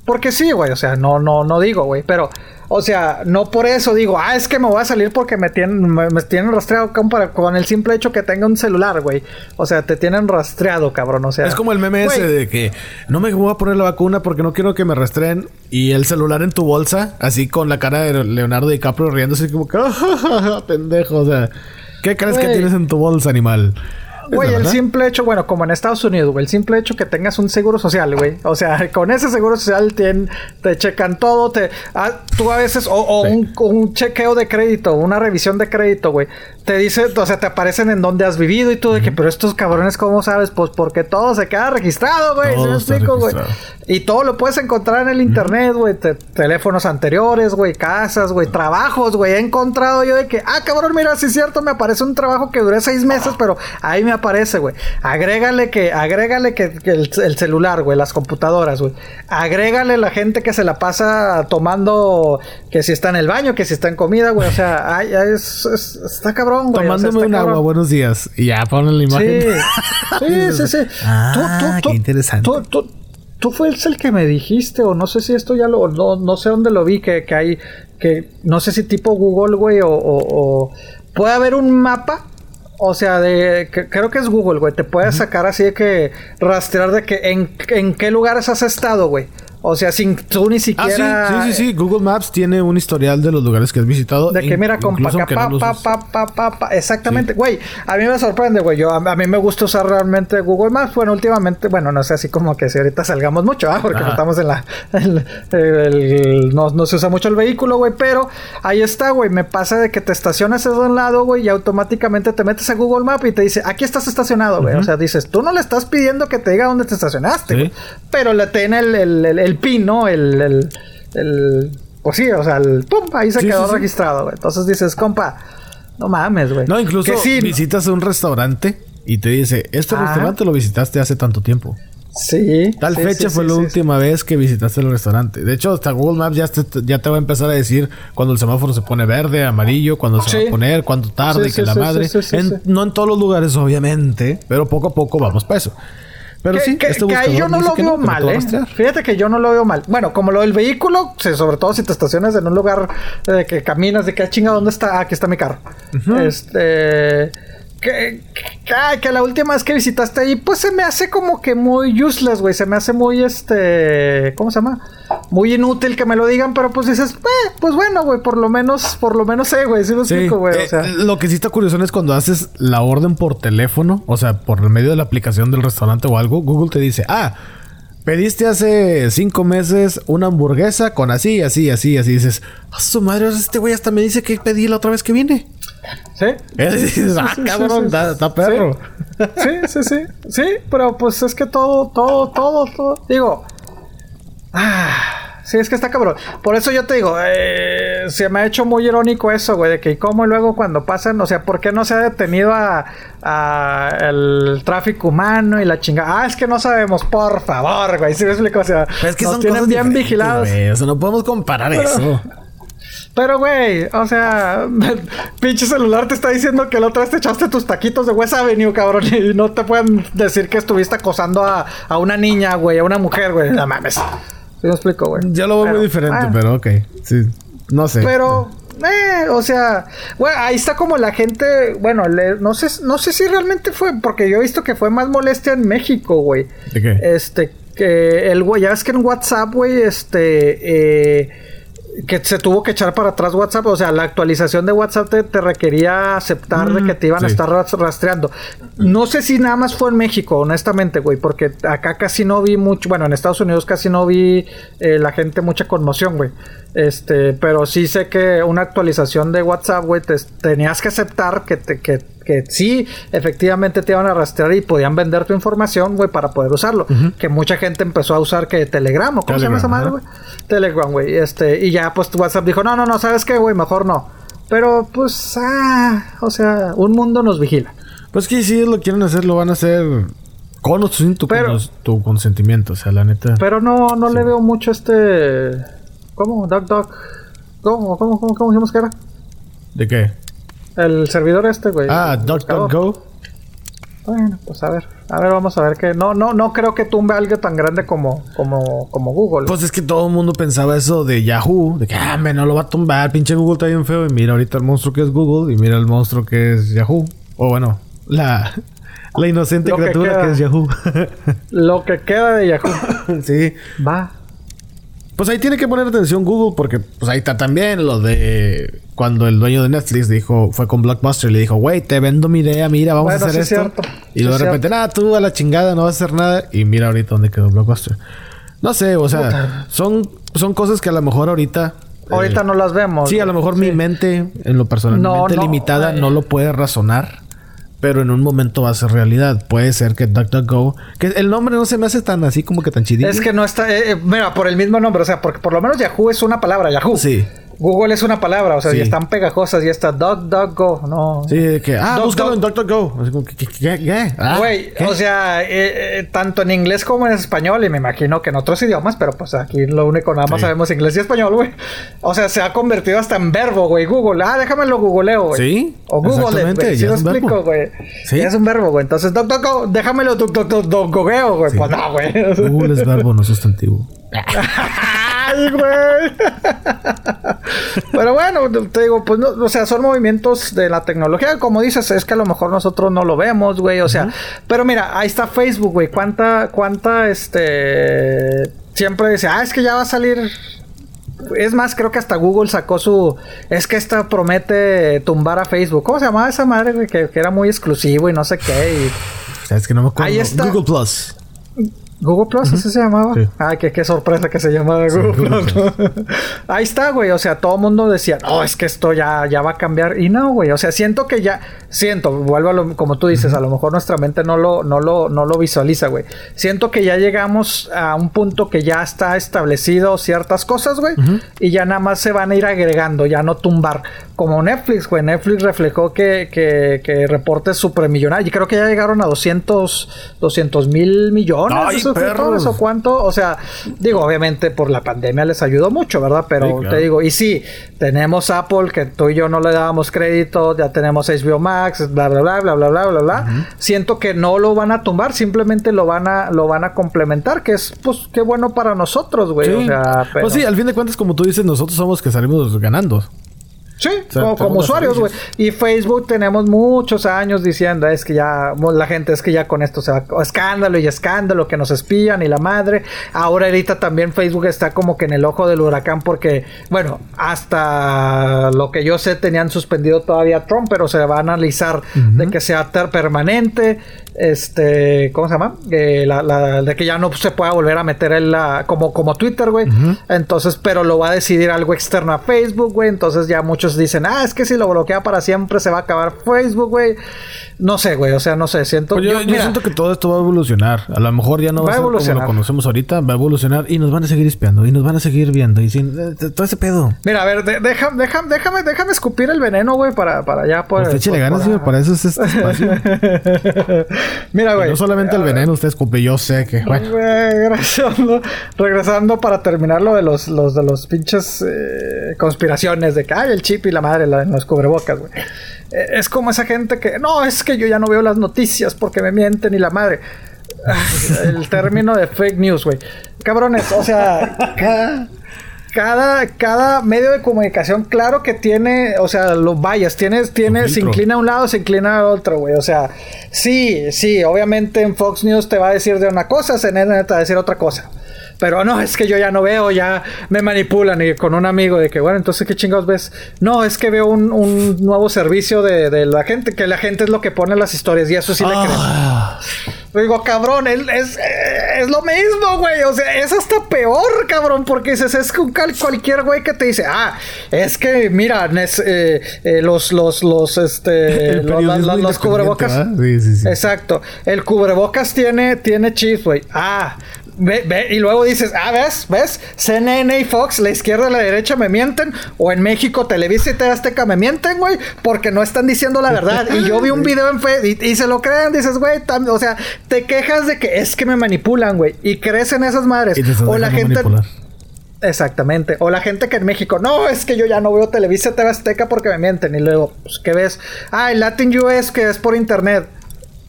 Porque sí, güey, o sea, no, no, no digo, güey, pero o sea, no por eso digo, ah, es que me voy a salir porque me tienen, me, tienen rastreado con, el simple hecho que tenga un celular, güey. O sea, te tienen rastreado, cabrón. O sea, es como el meme ese de que no me voy a poner la vacuna porque no quiero que me rastreen y el celular en tu bolsa, así con la cara de Leonardo DiCaprio riéndose como que, pendejo, o sea, ¿qué crees que tienes en tu bolsa, animal? Güey, el simple hecho, bueno, como en Estados Unidos, güey, el simple hecho que tengas un seguro social, güey. O sea, con ese seguro social te, te checan todo, te, ah, tú a veces, o, un, un, chequeo de crédito, una revisión de crédito, güey te dice, o sea, te aparecen en donde has vivido y tú de que, pero estos cabrones, ¿cómo sabes? Pues porque todo se queda registrado, güey. ¿Sí me explico, güey? Y todo lo puedes encontrar en el internet, güey. teléfonos anteriores, güey, casas, güey, trabajos, güey. He encontrado yo de que, ah, cabrón, mira, sí es cierto, me aparece un trabajo que duré seis meses, pero ahí me aparece, güey. Agrégale que, agrégale que, el, celular, güey, las computadoras, güey. Agrégale la gente que se la pasa tomando, que si está en el baño, que si está en comida, güey. O sea, ay, es, está cabrón Tomándome un agua, buenos días. Y ya ponen la imagen. Sí, sí, sí. Ah, qué interesante. Tú, fuiste el que me dijiste, o no sé si esto ya lo, no, no sé dónde lo vi, que, que hay, que no sé si tipo Google, güey, o, o, puede haber un mapa o sea, de creo que es Google, güey. Te puede sacar así de que rastrear de que en, en qué lugares has estado, güey. O sea, sin tú ni siquiera. Ah, sí, sí, sí, Google Maps tiene un historial de los lugares que has visitado. De que mira, con pa, pa, pa, pa, pa, Exactamente, güey. A mí me sorprende, güey. Yo, a, mí me gusta usar realmente Google Maps. Bueno, últimamente, bueno, no sé, así como que si ahorita salgamos mucho, ¿ah? Porque no estamos en la. no, no, se usa mucho el vehículo, güey. Pero ahí está, güey. Me pasa de que te estacionas de un lado, güey, y automáticamente te metes a Google Maps y te dice, aquí estás estacionado, güey. O sea, dices, tú no le estás pidiendo que te diga dónde te estacionaste, Pero le tiene el, el, el pin, ¿no? El, el, el, pues sí, o sea, el pum, ahí se quedó registrado, güey. Entonces dices, compa, no mames, güey. No, incluso visitas un restaurante y te dice, este restaurante lo visitaste hace tanto tiempo. Sí. Tal fecha fue la última vez que visitaste el restaurante. De hecho, hasta Google Maps ya te, ya te va a empezar a decir cuando el semáforo se pone verde, amarillo, cuando se va a poner, cuánto tarde, que la madre. no en todos los lugares, obviamente, pero poco a poco vamos para eso. Pero sí, que, este ahí yo no lo veo mal, ¿eh? Fíjate que yo no lo veo mal. Bueno, como lo del vehículo, sobre todo si te estacionas en un lugar de eh, que caminas, de que ah, chinga, ¿dónde está? Ah, aquí está mi carro. Este que, que, la última vez que visitaste ahí, pues se me hace como que muy useless, güey. Se me hace muy, este, ¿cómo se llama? Muy inútil que me lo digan, pero pues dices, eh, pues bueno, güey, por lo menos, por lo menos sé, güey. Sí lo explico, güey. o sea. Eh, lo que sí está curioso es cuando haces la orden por teléfono, o sea, por medio de la aplicación del restaurante o algo, Google te dice, ah, Pediste hace cinco meses una hamburguesa con así, así, así, así. dices, a su madre, este güey hasta me dice que pedí la otra vez que vine. ¿Sí? ah, cabrón, está perro. Sí, sí, sí. Sí, pero pues es que todo, todo, todo, todo. Digo. Ah. Sí, es que está cabrón. Por eso yo te digo, eh, se me ha hecho muy irónico eso, güey, de que cómo luego cuando pasan, o sea, ¿por qué no se ha detenido a, el tráfico humano y la chingada? Ah, es que no sabemos, por favor, güey, ¿sí me explico? O sea, es que nos tienen bien vigilados. o sea, no podemos comparar eso. Pero, güey, o sea, pinche celular te está diciendo que la otra vez te echaste tus taquitos de West Avenue, cabrón, y no te pueden decir que estuviste acosando a, a una niña, güey, a una mujer, güey. No mames. ¿Sí me explico, güey? Ya lo veo muy diferente, pero ok. Sí. No sé. Pero, Eh, o sea, bueno, ahí está como la gente, bueno, no sé, no sé si realmente fue, porque yo he visto que fue más molestia en México, güey. ¿De qué? Este, que el güey, ya ves que en WhatsApp, güey, este, eh, que se tuvo que echar para atrás WhatsApp. O sea, la actualización de WhatsApp te, requería aceptar de que te iban a estar rastreando. No sé si nada más fue en México, honestamente, güey, porque acá casi no vi mucho. Bueno, en Estados Unidos casi no vi eh, la gente mucha conmoción, güey. Este, pero sí sé que una actualización de WhatsApp, güey, te, tenías que aceptar que, te, que que sí, efectivamente te iban a rastrear y podían vender tu información, güey, para poder usarlo. Que mucha gente empezó a usar que Telegram, ¿o cómo se llama esa madre, güey? Telegram, güey. Este, y ya, pues tu WhatsApp dijo, no, no, no, ¿sabes qué, güey? Mejor no. Pero, pues, ah, o sea, un mundo nos vigila. Pues que si lo quieren hacer, lo van a hacer con o sin tu, tu consentimiento, o sea, la neta. Pero no, no le veo mucho este... ¿Cómo? Duck, duck. ¿Cómo, cómo, cómo, cómo dijimos que era? ¿De qué? El servidor este, güey. Ah, DuckDuckGo. Bueno, pues a ver, a ver, vamos a ver que no, no, no creo que tumbe algo tan grande como, como, como Google. Pues es que todo el mundo pensaba eso de Yahoo, de que ah, me no lo va a tumbar, pinche Google está bien feo. Y mira ahorita el monstruo que es Google y mira el monstruo que es Yahoo. O bueno, la, la inocente criatura que, que, es Yahoo. lo que queda de Yahoo. sí. Va. Pues ahí tiene que poner atención Google porque pues ahí está también lo de cuando el dueño de Netflix dijo, fue con Blockbuster y le dijo, güey, te vendo mi idea, mira, vamos a hacer esto. Y luego de repente, nada, tú a la chingada, no vas a hacer nada. Y mira ahorita dónde quedó Blockbuster. No sé, o sea, son, son cosas que a lo mejor ahorita Ahorita eh, no las vemos. Sí, a lo mejor mi mente, en lo personal, limitada, no lo puede razonar pero en un momento va a ser realidad. Puede ser que DuckDuckGo, que el nombre no se me hace tan así como que tan chidito. Es que no está, eh, eh, mira, por el mismo nombre, o sea, porque por lo menos Yahoo es una palabra, Yahoo. Sí. Google es una palabra, o sea, y están pegajosas y está DuckDuckGo, no. Sí, de que, ah, búscalo en DuckDuckGo. ¿qué? ¿Qué? ¿Qué? Ah, Güey, o sea, eh, eh, tanto en inglés como en español, y me imagino que en otros idiomas, pero pues aquí lo único, nada más sabemos inglés y español, güey. O sea, se ha convertido hasta en verbo, güey. Google, ah, déjamelo googleo, güey. Sí. O Google, güey. Si lo explico, güey. Sí. Es un verbo, güey. Entonces, DuckDuckGo, déjamelo DuckDuckGo, güey. Pues no, güey. Google es verbo, no sustantivo. Güey. Pero bueno, te digo, pues, no, o sea, son movimientos de la tecnología. Como dices, es que a lo mejor nosotros no lo vemos, güey. O sea, pero mira, ahí está Facebook, güey. ¿Cuánta, cuánta, este. Siempre dice, ah, es que ya va a salir es más, creo que hasta Google sacó su. Es que esta promete tumbar a Facebook. ¿Cómo se llamaba esa madre, güey? Que, era muy exclusivo y no sé qué. Y... Es que no me acuerdo. Ahí está. Google Plus. Google Plus, ¿ese se llamaba? Sí. Ay, qué, qué sorpresa que se llamaba Google, Plus. Ahí está, güey. O sea, todo el mundo decía, no, es que esto ya, ya va a cambiar. Y no, güey. O sea, siento que ya, siento, vuelvo a lo, como tú dices, a lo mejor nuestra mente no lo, no lo, no lo visualiza, güey. Siento que ya llegamos a un punto que ya está establecido ciertas cosas, güey. Y ya nada más se van a ir agregando, ya no tumbar. Como Netflix, güey. Netflix reflejó que, que, que reportes supremillonarios. Y creo que ya llegaron a 200, 200 mil millones suscriptores o cuánto. O sea, digo, obviamente por la pandemia les ayudó mucho, ¿verdad? Pero te digo, y sí, tenemos Apple, que tú y yo no le dábamos crédito, ya tenemos HBO Max, bla, bla, bla, bla, bla, bla, bla, bla. Siento que no lo van a tumbar, simplemente lo van a, lo van a complementar, que es, pues, qué bueno para nosotros, güey. O sea, Pues sí, al fin de cuentas, como tú dices, nosotros somos que salimos ganando. Sí, como, usuarios, güey. Y Facebook tenemos muchos años diciendo, es que ya, la gente es que ya con esto se va, escándalo y escándalo, que nos espían y la madre. Ahora ahorita también Facebook está como que en el ojo del huracán porque, bueno, hasta lo que yo sé tenían suspendido todavía Trump, pero se va a analizar de que sea permanente este, ¿cómo se llama? Eh, la, de que ya no se pueda volver a meter en la, como, como Twitter, güey. Entonces, pero lo va a decidir algo externo a Facebook, güey. Entonces ya muchos dicen, ah, es que si lo bloquea para siempre se va a acabar Facebook, güey. No sé, güey. O sea, no sé. Siento. Pues yo, siento que todo esto va a evolucionar. A lo mejor ya no va, a ser como lo conocemos ahorita. Va a evolucionar y nos van a seguir espiando y nos van a seguir viendo y sin eh, todo ese pedo. Mira, a ver, déjame, déjame, déjame escupir el veneno, güey, para, para ya poder. Usted pues, ganas, para... para eso es este espacio. Mira, güey. No solamente el veneno, usted escupe, yo sé que. Bueno. regresando, regresando para terminar lo de los, los de los pinches eh, conspiraciones de que hay el chip y la madre en los cubrebocas, güey. Eh, es como esa gente que, no, es que yo ya no veo las noticias porque me mienten y la madre. el término de fake news, güey. Cabrones, o sea, cada, cada medio de comunicación, claro que tiene, o sea, los vayas, tienes, tiene, se inclina a un lado, se inclina al otro, güey. O sea, sí, sí, obviamente en Fox News te va a decir de una cosa, CNN te va a decir otra cosa. Pero no, es que yo ya no veo, ya me manipulan. Y con un amigo de que, bueno, entonces, ¿qué chingados ves? No, es que veo un, un nuevo servicio de, de, la gente, que la gente es lo que pone las historias y eso sí le Ah. creo. Digo, cabrón, es, es, es lo mismo, güey. O sea, es hasta peor, cabrón, porque dices, es que cal- cualquier güey que te dice, ah, es que, mira, eh, eh, los, los, los, este, los, la- la- periodismo los cubrebocas. Sí, sí, sí. Exacto. El cubrebocas tiene, tiene chips, güey. Ah. Ve, ve, y luego dices, ah, ¿ves? ¿Ves? CNN y Fox, la izquierda y la derecha me mienten. O en México, Televisa y TV Azteca me mienten, güey. Porque no están diciendo la verdad. Y yo vi un video en Facebook y, y se lo creen. Dices, güey, o sea, te quejas de que es que me manipulan, güey. Y crees en esas madres. O la gente... manipular. Exactamente. O la gente que en México, no, es que yo ya no veo Televisa TV Azteca porque me mienten. Y luego, pues, ¿qué ves? Ah, el Latin US que es por internet.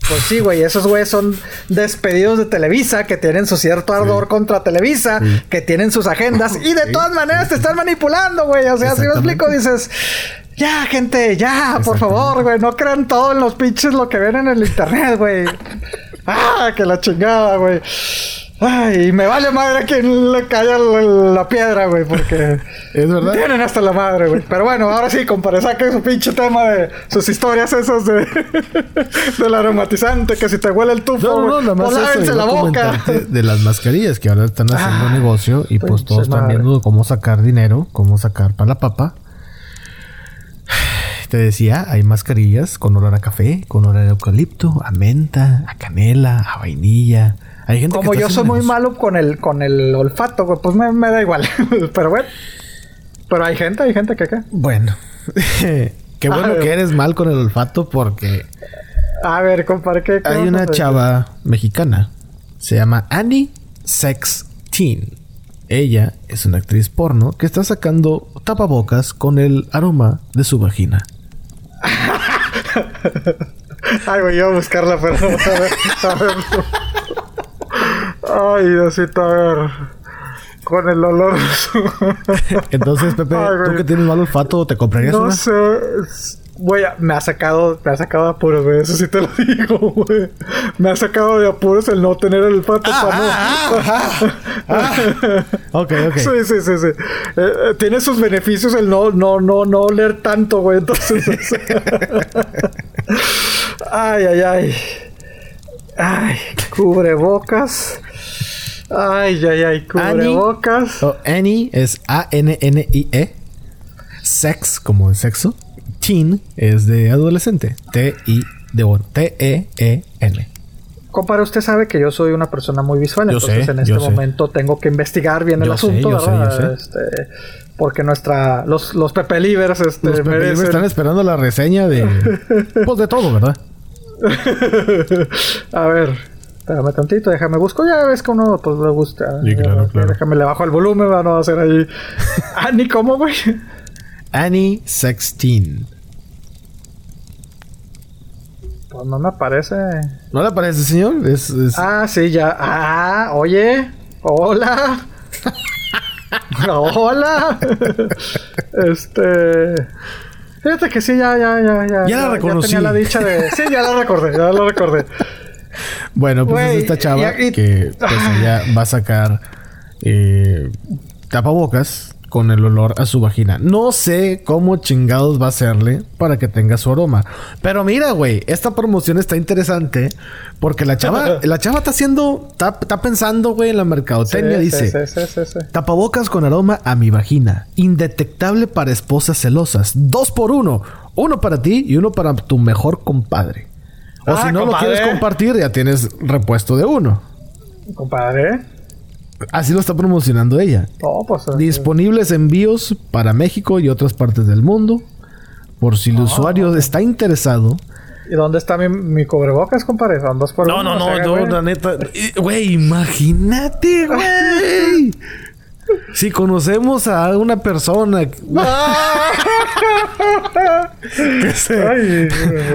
Pues sí, güey, esos güeyes son despedidos de Televisa, que tienen su cierto ardor contra Televisa, que tienen sus agendas y de Sí, todas maneras te están manipulando, güey. O sea, si me explico, dices, ya, gente, ya, por favor, güey, no crean todo en los pinches lo que ven en el internet, güey. Ah, que la chingada, güey. Ay, me vale madre a quien le caiga la, la piedra, güey, porque Es verdad. tienen hasta la madre, güey. Pero bueno, ahora sí, compadre, saque su pinche tema de sus historias esas de del aromatizante, que si te huele el tufo, No, no, más pues eso. la boca. De las mascarillas que ahora están haciendo Ah, negocio y pues todos están viendo cómo sacar dinero, cómo sacar para la papa. Te decía, hay mascarillas con olor a café, con olor a eucalipto, a menta, a canela, a vainilla. Hay gente Como que yo soy muy malo con el con el olfato, güey, pues me, me da igual. Pero bueno. Pero hay gente, hay gente que qué. Bueno, qué bueno que eres mal con el olfato porque A ver, compadre, ¿qué, hay una chava mexicana. Se llama Annie Sexteen. Ella es una actriz porno que está sacando tapabocas con el aroma de su vagina. Ay, güey, iba a buscarla, pero a ver, a ver. Ay, Diosito, a ver. Con el olor. Entonces, Pepe, Ay, ¿tú que tienes mal olfato, te comprarías no una? sé. es- Güey, me ha sacado, me ha sacado de apuros, güey. Eso sí te lo digo, güey. Me ha sacado de apuros el no tener el olfato para no. Ok, ok. Sí, sí, sí, sí. Eh, eh, tiene sus beneficios el no, no, no, no oler tanto, güey. Entonces. ay, ay, ay. Ay, cubrebocas. Ay, ay, ay, cubrebocas. Oh, Annie es A-N-N-I-E. Sex, como el sexo. Teen es de adolescente. T-I de bueno, T-E-E-N. Compadre, usted sabe que yo soy una persona muy visual, Yo entonces sé, en este sé. momento tengo que investigar bien el sé, asunto, ¿verdad? Este, porque nuestra, los, los Pepe Livers, este, Los merecen- están esperando la reseña de. Pues de todo, ¿verdad? A ver, espérame tantito, déjame busco. Ya ves que uno pues le gusta. Sí, claro, Ya, claro. Déjame le bajo el volumen, va, no va a hacer ahí. ah, ni cómo, güey. Annie Sexteen. Pues no me aparece. ¿No le parece, señor? Es, es- Ah, sí, ya. Ah, oye. Hola. Hola. este. Fíjate que sí, ya, ya, ya, ya. Ya la reconocí. tenía la dicha de. Sí, ya la recordé, ya la recordé. Bueno, pues es esta chava y- y- que pues ella va a sacar eh, tapabocas con el olor a su vagina. No sé cómo chingados va a hacerle para que tenga su aroma. Pero mira, güey, esta promoción está interesante porque la chava, la chava está haciendo, está, está pensando, güey, en la mercadotecnia. Sí, dice, Sí, sí. Tapabocas con aroma a mi vagina. Indetectable para esposas celosas. Dos por uno. Uno para ti y uno para tu mejor compadre. O Ah, si no compadre. lo quieres compartir, ya tienes repuesto de uno. Compadre. Así lo está promocionando ella. No, pues. eh, Disponibles envíos para México y otras partes del mundo. Por si el usuario está interesado. ¿Y dónde está mi, mi cubrebocas, compadre? Son dos por uno, o sea, güey. neta. Eh, Güey, imagínate, güey. Si conocemos a una persona que se- Ay,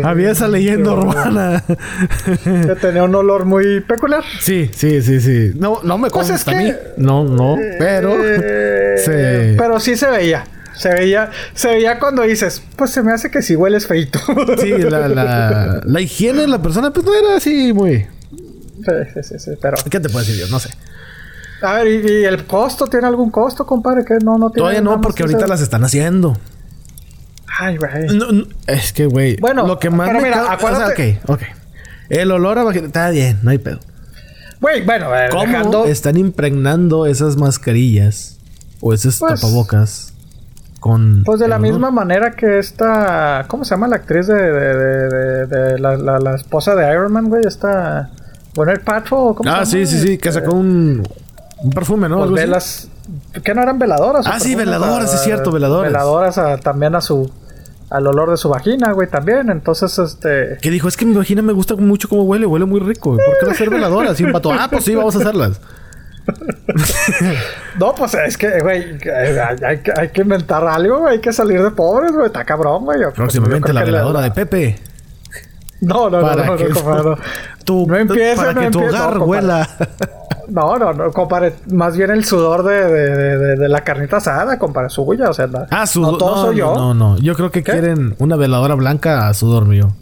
había esa leyenda urbana. que tenía un olor muy peculiar. sí, sí, sí, sí. No, no me Pues consta es a mí. No, no, pero Eh, se- Pero sí se veía. Se veía, se veía cuando dices, pues se me hace que si hueles feito. sí, la, la, la higiene de la persona pues no era así muy... sí, sí, sí, sí, pero. ¿Qué te puedo decir yo? No sé. A ver, ¿y, y el costo? ¿Tiene algún costo, compadre? Que no, no tiene Todavía no, porque que ahorita las están haciendo. Ay, güey. No, no, es que, güey. Bueno, lo que más pero me mira, acuérdate- O sea, ok, ok. El olor a está bien, no hay pedo. Güey, bueno, eh, ¿Cómo dejando... están impregnando esas mascarillas o esos Pues- tapabocas con. Pues de la el olor? misma manera que esta... ¿Cómo se llama la actriz de... de, de, de- de la, la, la esposa de Iron Man, güey? Esta... Gwyneth Paltrow, ¿cómo Ah, se sí, llama? sí, sí, que Este, sacó un, un perfume, ¿no? pues velas... ¿Qué no eran veladoras? Ah, sí, veladoras, Ah, es cierto, veladoras. Veladoras a- también a su... Al olor de su vagina, güey, también. Entonces, este... Que dijo, es que mi vagina me gusta mucho cómo huele, huele muy rico. ¿Por qué no hacer veladoras? Y un pato, ah, pues sí, vamos a hacerlas. No, pues es que, güey, hay, hay que- hay que inventar algo, güey. Hay que salir de pobres, güey. Está cabrón, güey. Próximamente la veladora de Pepe. No, no, no, no, no, no. No no que tu empiece, hogar no, compadre. huela. No, no, no, compadre. Más bien el sudor de, de, de, la carnita asada, compadre, suya. O sea, Ah, su no todo no, soy yo. No, no, Yo creo que ¿Qué? quieren una veladora blanca a sudor mío.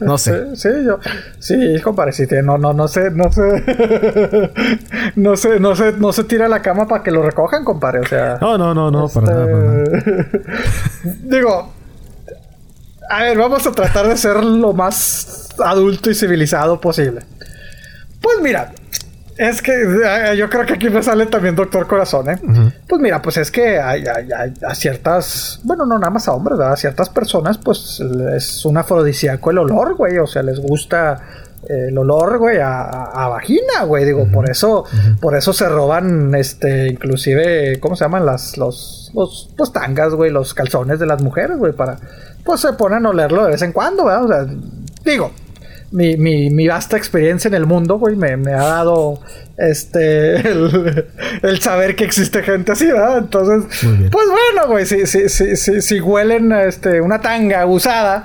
No sé. Sí, sí, yo. Sí, tiene- no, no, no sé, no sé. no sé, no sé, no se tira a la cama para que lo recojan, compadre. O sea. No, no, no, no, para nada, para nada. Este, Digo, a ver, vamos a tratar de ser lo más adulto y civilizado posible. Pues mira, es que eh, yo creo que aquí me sale también Doctor Corazón, ¿eh? Pues mira, pues es que hay, hay- hay- a ciertas, bueno, no nada más a hombres, ¿verdad? A ciertas personas, pues es un afrodisíaco el olor, güey, o sea, les gusta eh, el olor, güey, a, vagina, güey, digo, por eso, por eso se roban, este, inclusive, ¿cómo se llaman? Las, los, los, pues tangas, güey, los calzones de las mujeres, güey, para, pues se ponen a olerlo de vez en cuando, ¿verdad? O sea, digo, mi, mi, mi vasta experiencia en el mundo, güey, me, me ha dado este el, el saber que existe gente así, ¿verdad? Entonces, pues bueno, güey, si, si, si, si, si huelen este, una tanga usada,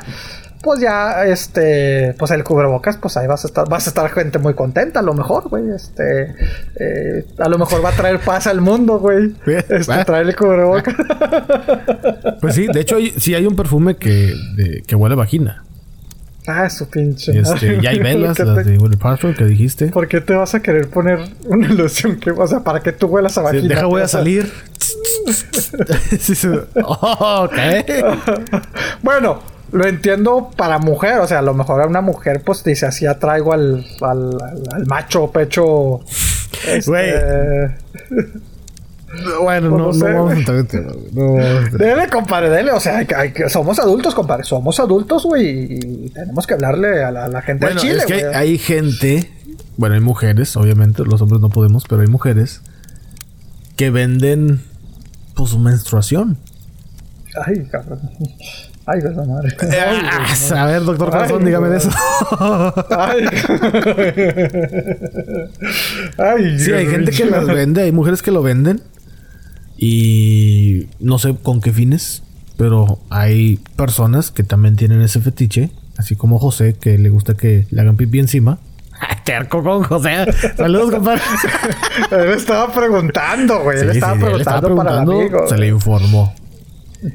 pues ya, este, pues el cubrebocas, pues ahí vas a estar, vas a estar gente muy contenta, a lo mejor, güey, este, eh, a lo mejor va a traer paz al mundo, güey, este, traer el cubrebocas. Pues sí, de hecho hay, sí hay un perfume que, de- que huele a vagina. Ah, su pinche. Este, madre. y hay velas, ¿Qué las te- de Willy Parsons que dijiste. ¿Por qué te vas a querer poner una ilusión que, o sea, para que tú huelas a Sí, vagina? deja, voy a salir. Sí, sí. Oh, ok. Bueno, lo entiendo para mujer, o sea, a lo mejor a una mujer, pues dice así atraigo al, al, macho pecho. este, Güey. Bueno, Pues no, no sé, no vamos a entrar en tema, güey. No vamos a entrar. Dele, compadre, dele. O sea, hay somos adultos, compadre. Somos adultos, güey. Y tenemos que hablarle a la, a la gente Bueno, del Chile, es que güey. hay gente, bueno, hay mujeres, obviamente, los hombres no podemos, pero hay mujeres que venden pues su menstruación. Ay, cabrón. Ay, la madre. Ay, güey, Ah, a ver, doctor Corazón, dígame de eso. Ay. Ay, sí, hay gente que las vende, hay mujeres que lo venden y no sé con qué fines, pero hay personas que también tienen ese fetiche, así como José, que le gusta que le hagan pipí encima. Terco con José. Saludos, compadre. Él estaba preguntando, güey. él Sí, estaba sí, él preguntando estaba para el preguntando, amigo. se le informó.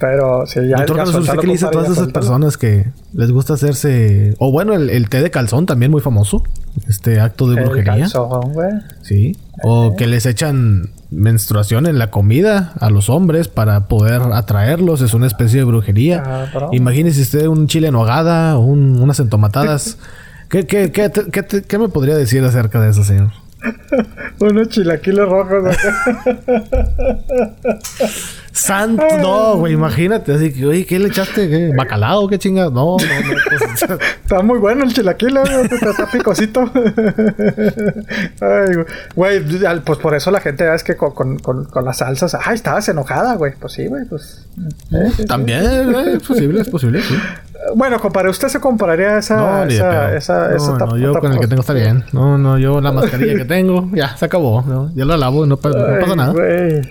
Pero sí, ya. Doctor Corazón, ¿usted qué le dice a todas esas personas que les gusta hacerse... O bueno, el, el té de calzón también muy famoso. Este acto de El brujería. calzón, güey. Sí. O que les echan menstruación en la comida a los hombres para poder atraerlos. Es una especie de brujería. Cabrón. Imagínese usted un chile en hogada, un- unas entomatadas. ¿Qué, qué, qué, qué me podría decir acerca de eso, señor? Unos chilaquiles rojos. Santo, no, güey, imagínate. Así que, oye, ¿qué le echaste? ¿Qué? ¿Bacalao? ¿Qué chingas? No, no, no. pues, Está muy bueno el chilaquil, güey. Está, está picosito. Ay, güey. Pues por eso la gente es que con, con, con, con las salsas. Ay, estabas enojada, güey. Pues sí, güey. Pues. eh. También, eh, es posible, es posible, sí. Bueno, compadre, ¿usted se compararía a esa... No, esa, esa, no, esa no, yo con el que tengo está bien. No, no, yo la mascarilla que tengo, ya, se acabó. Ya la lavo, no, pa Ay, no pasa nada. Wey.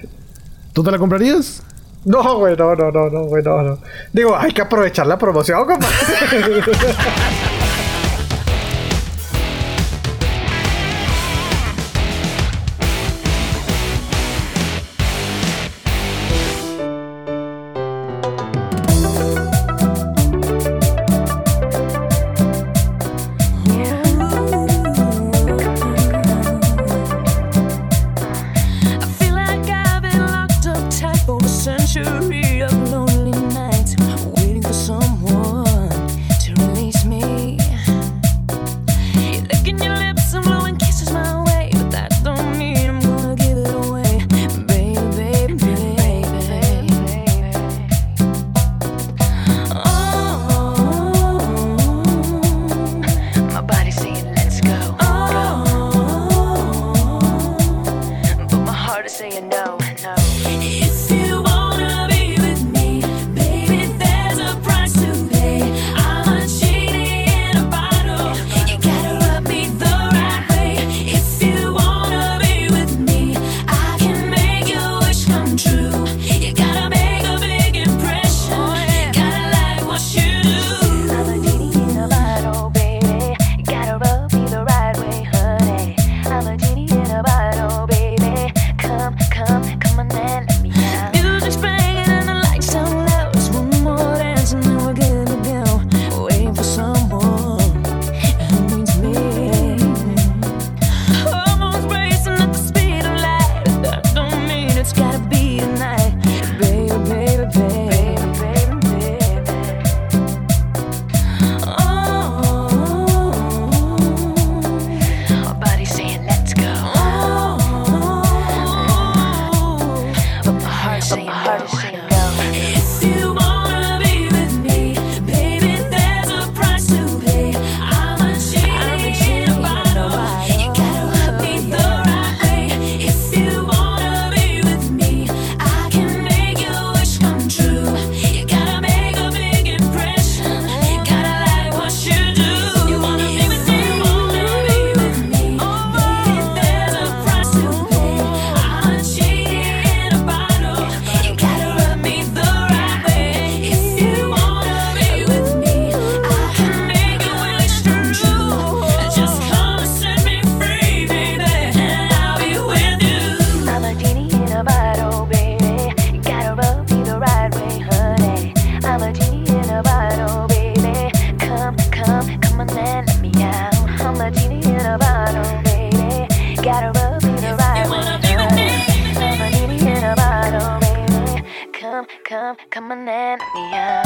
¿Tú te la comprarías? No, güey, no, no, no, no, güey, no, no. Digo, hay que aprovechar la promoción, compadre. I'm an.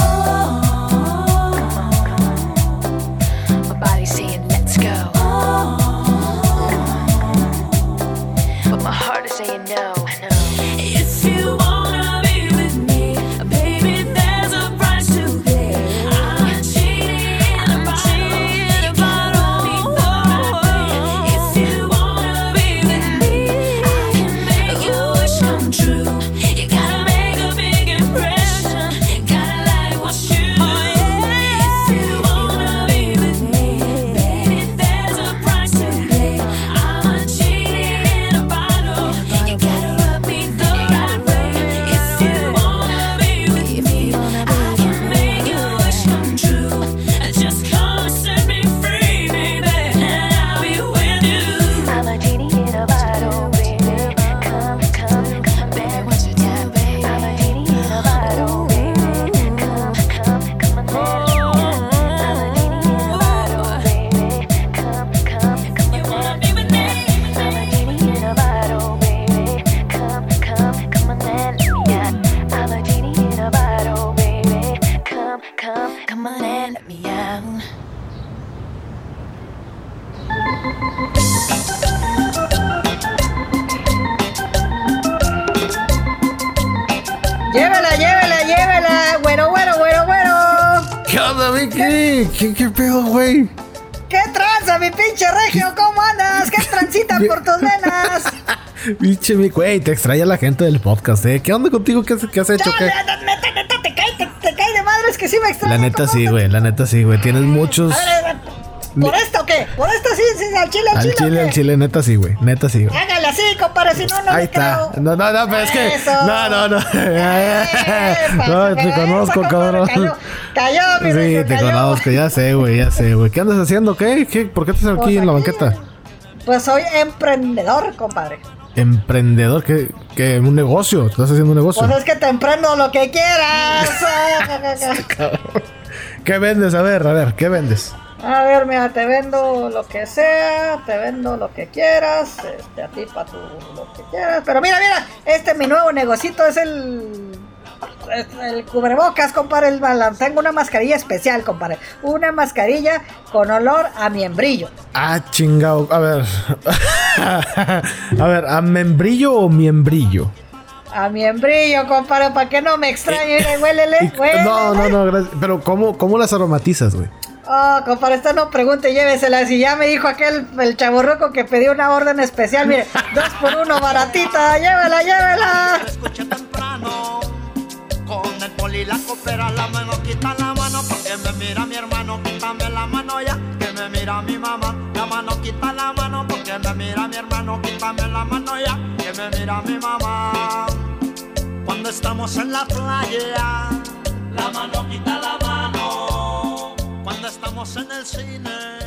¿Qué, qué pedo, güey? ¿Qué tranza, mi pinche regio? ¿Cómo andas? ¿Qué transita por tus venas? Pinche mi güey, te extraña la gente del podcast, ¿eh? ¿Qué onda contigo? ¿Qué, has hecho? ¿Qué? Neta, neta, te cae, te, te cae de madres que sí me extraña. La neta sí, güey, la neta sí, güey. Tienes muchos. ¿Por esto o qué? ¿Por esto sí? sí ¿Al chile, al, al chile? al chile, neta sí, güey. Neta sí, güey. Hágale así, compadre, si no, no Ahí me está. Creo. No, no, no, pero es que. No, no, no. No, te conozco, cabrón. Cayó, mi Sí, te cayó. conozco, ya sé, güey, ya sé, güey. ¿Qué andas haciendo? ¿Qué? ¿Qué? ¿Por qué estás aquí Pues en la aquí, banqueta? Pues soy emprendedor, compadre. Emprendedor, ¿qué? ¿Qué? ¿Un negocio? ¿Estás haciendo un negocio? Pues es que te emprendo lo que quieras. ¿Qué vendes? A ver, a ver, ¿qué vendes? A ver, mira, te vendo lo que sea, te vendo lo que quieras, este, a ti para tu lo que quieras. Pero mira, mira, este mi nuevo negocito es el es el cubrebocas, compadre. el bala- Tengo una mascarilla especial, compadre. Una mascarilla con olor a miembrillo. Ah, chingado. A ver. a ver, ¿a membrillo o miembrillo? A miembrillo, compadre, para que no me extrañe. Mire, huélele, Y- huélele. no, no, no, gracias. Pero ¿cómo, cómo las aromatizas, güey? Oh, compadre, esta no pregunte, llévesela. Si ya me dijo aquel, el chaborroco que pidió una orden especial, mire, dos por uno, baratita, llévela, llévela. Con el poli la coopera, la mano quita la mano. Porque me mira mi hermano, quítame la mano ya. Que me mira mi mamá, la mano quita la mano. Porque me mira mi hermano, quítame la mano ya. Que me mira mi mamá. Cuando estamos en la playa, la mano quita la mano. Cuando estamos en el cine,